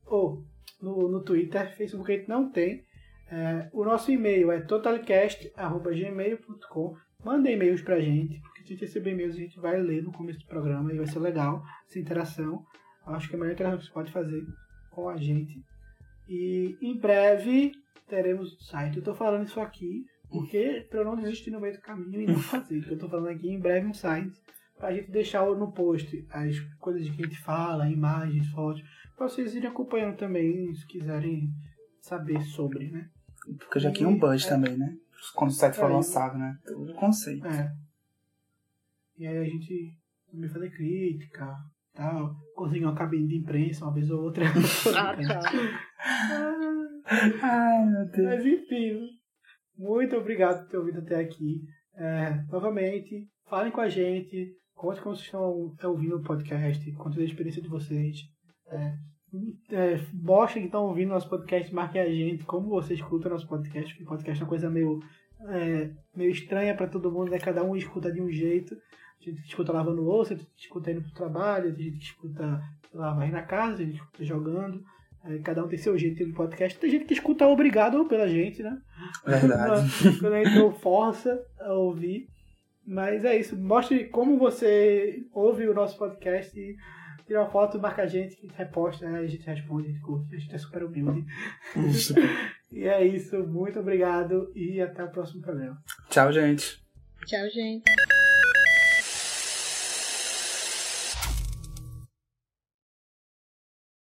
Ou no, no Twitter, Facebook a gente não tem. É, o nosso e-mail é totalicast.gmail.com. Manda e-mails pra gente, porque se a gente receber e-mails a gente vai ler no começo do programa e vai ser legal essa interação. Acho que é a melhor interação que você pode fazer com a gente. E em breve teremos o site. Eu tô falando isso aqui porque pra eu não desistir no meio do caminho e não fazer. Eu tô falando aqui em breve um site pra gente deixar no post as coisas que a gente fala, imagens, fotos, pra vocês irem acompanhando também, se quiserem saber sobre, né? Porque já tinha um buzz É. também, né? Quando o site foi É, lançado, né? Todo o conceito. É. E aí a gente também fazer crítica, tal, conseguir uma cabine de imprensa uma vez ou outra. Ah, tá. Ai, meu Deus. Mas enfim, muito obrigado por ter ouvido até aqui. É, novamente, falem com a gente, Conte como vocês estão ouvindo o podcast, conte a experiência de vocês. É, é, que estão ouvindo nosso podcast, marquem a gente, como você escuta nosso podcast, porque podcast é uma coisa meio, é, meio estranha para todo mundo, né? Cada um escuta de um jeito. A gente escuta lavando louça, a gente escuta indo pro trabalho, a gente escuta lá, varrendo na casa, a gente escuta jogando. É, cada um tem seu jeito de podcast. Tem gente que escuta obrigado pela gente, né? Verdade. Quando a gente força a ouvir. Mas é isso. Mostre como você ouve o nosso podcast e tira uma foto, marca a gente, que reposta, a gente responde, a gente curte, a gente é super humilde. e é isso. Muito obrigado e até o próximo programa. Tchau, gente. Tchau, gente.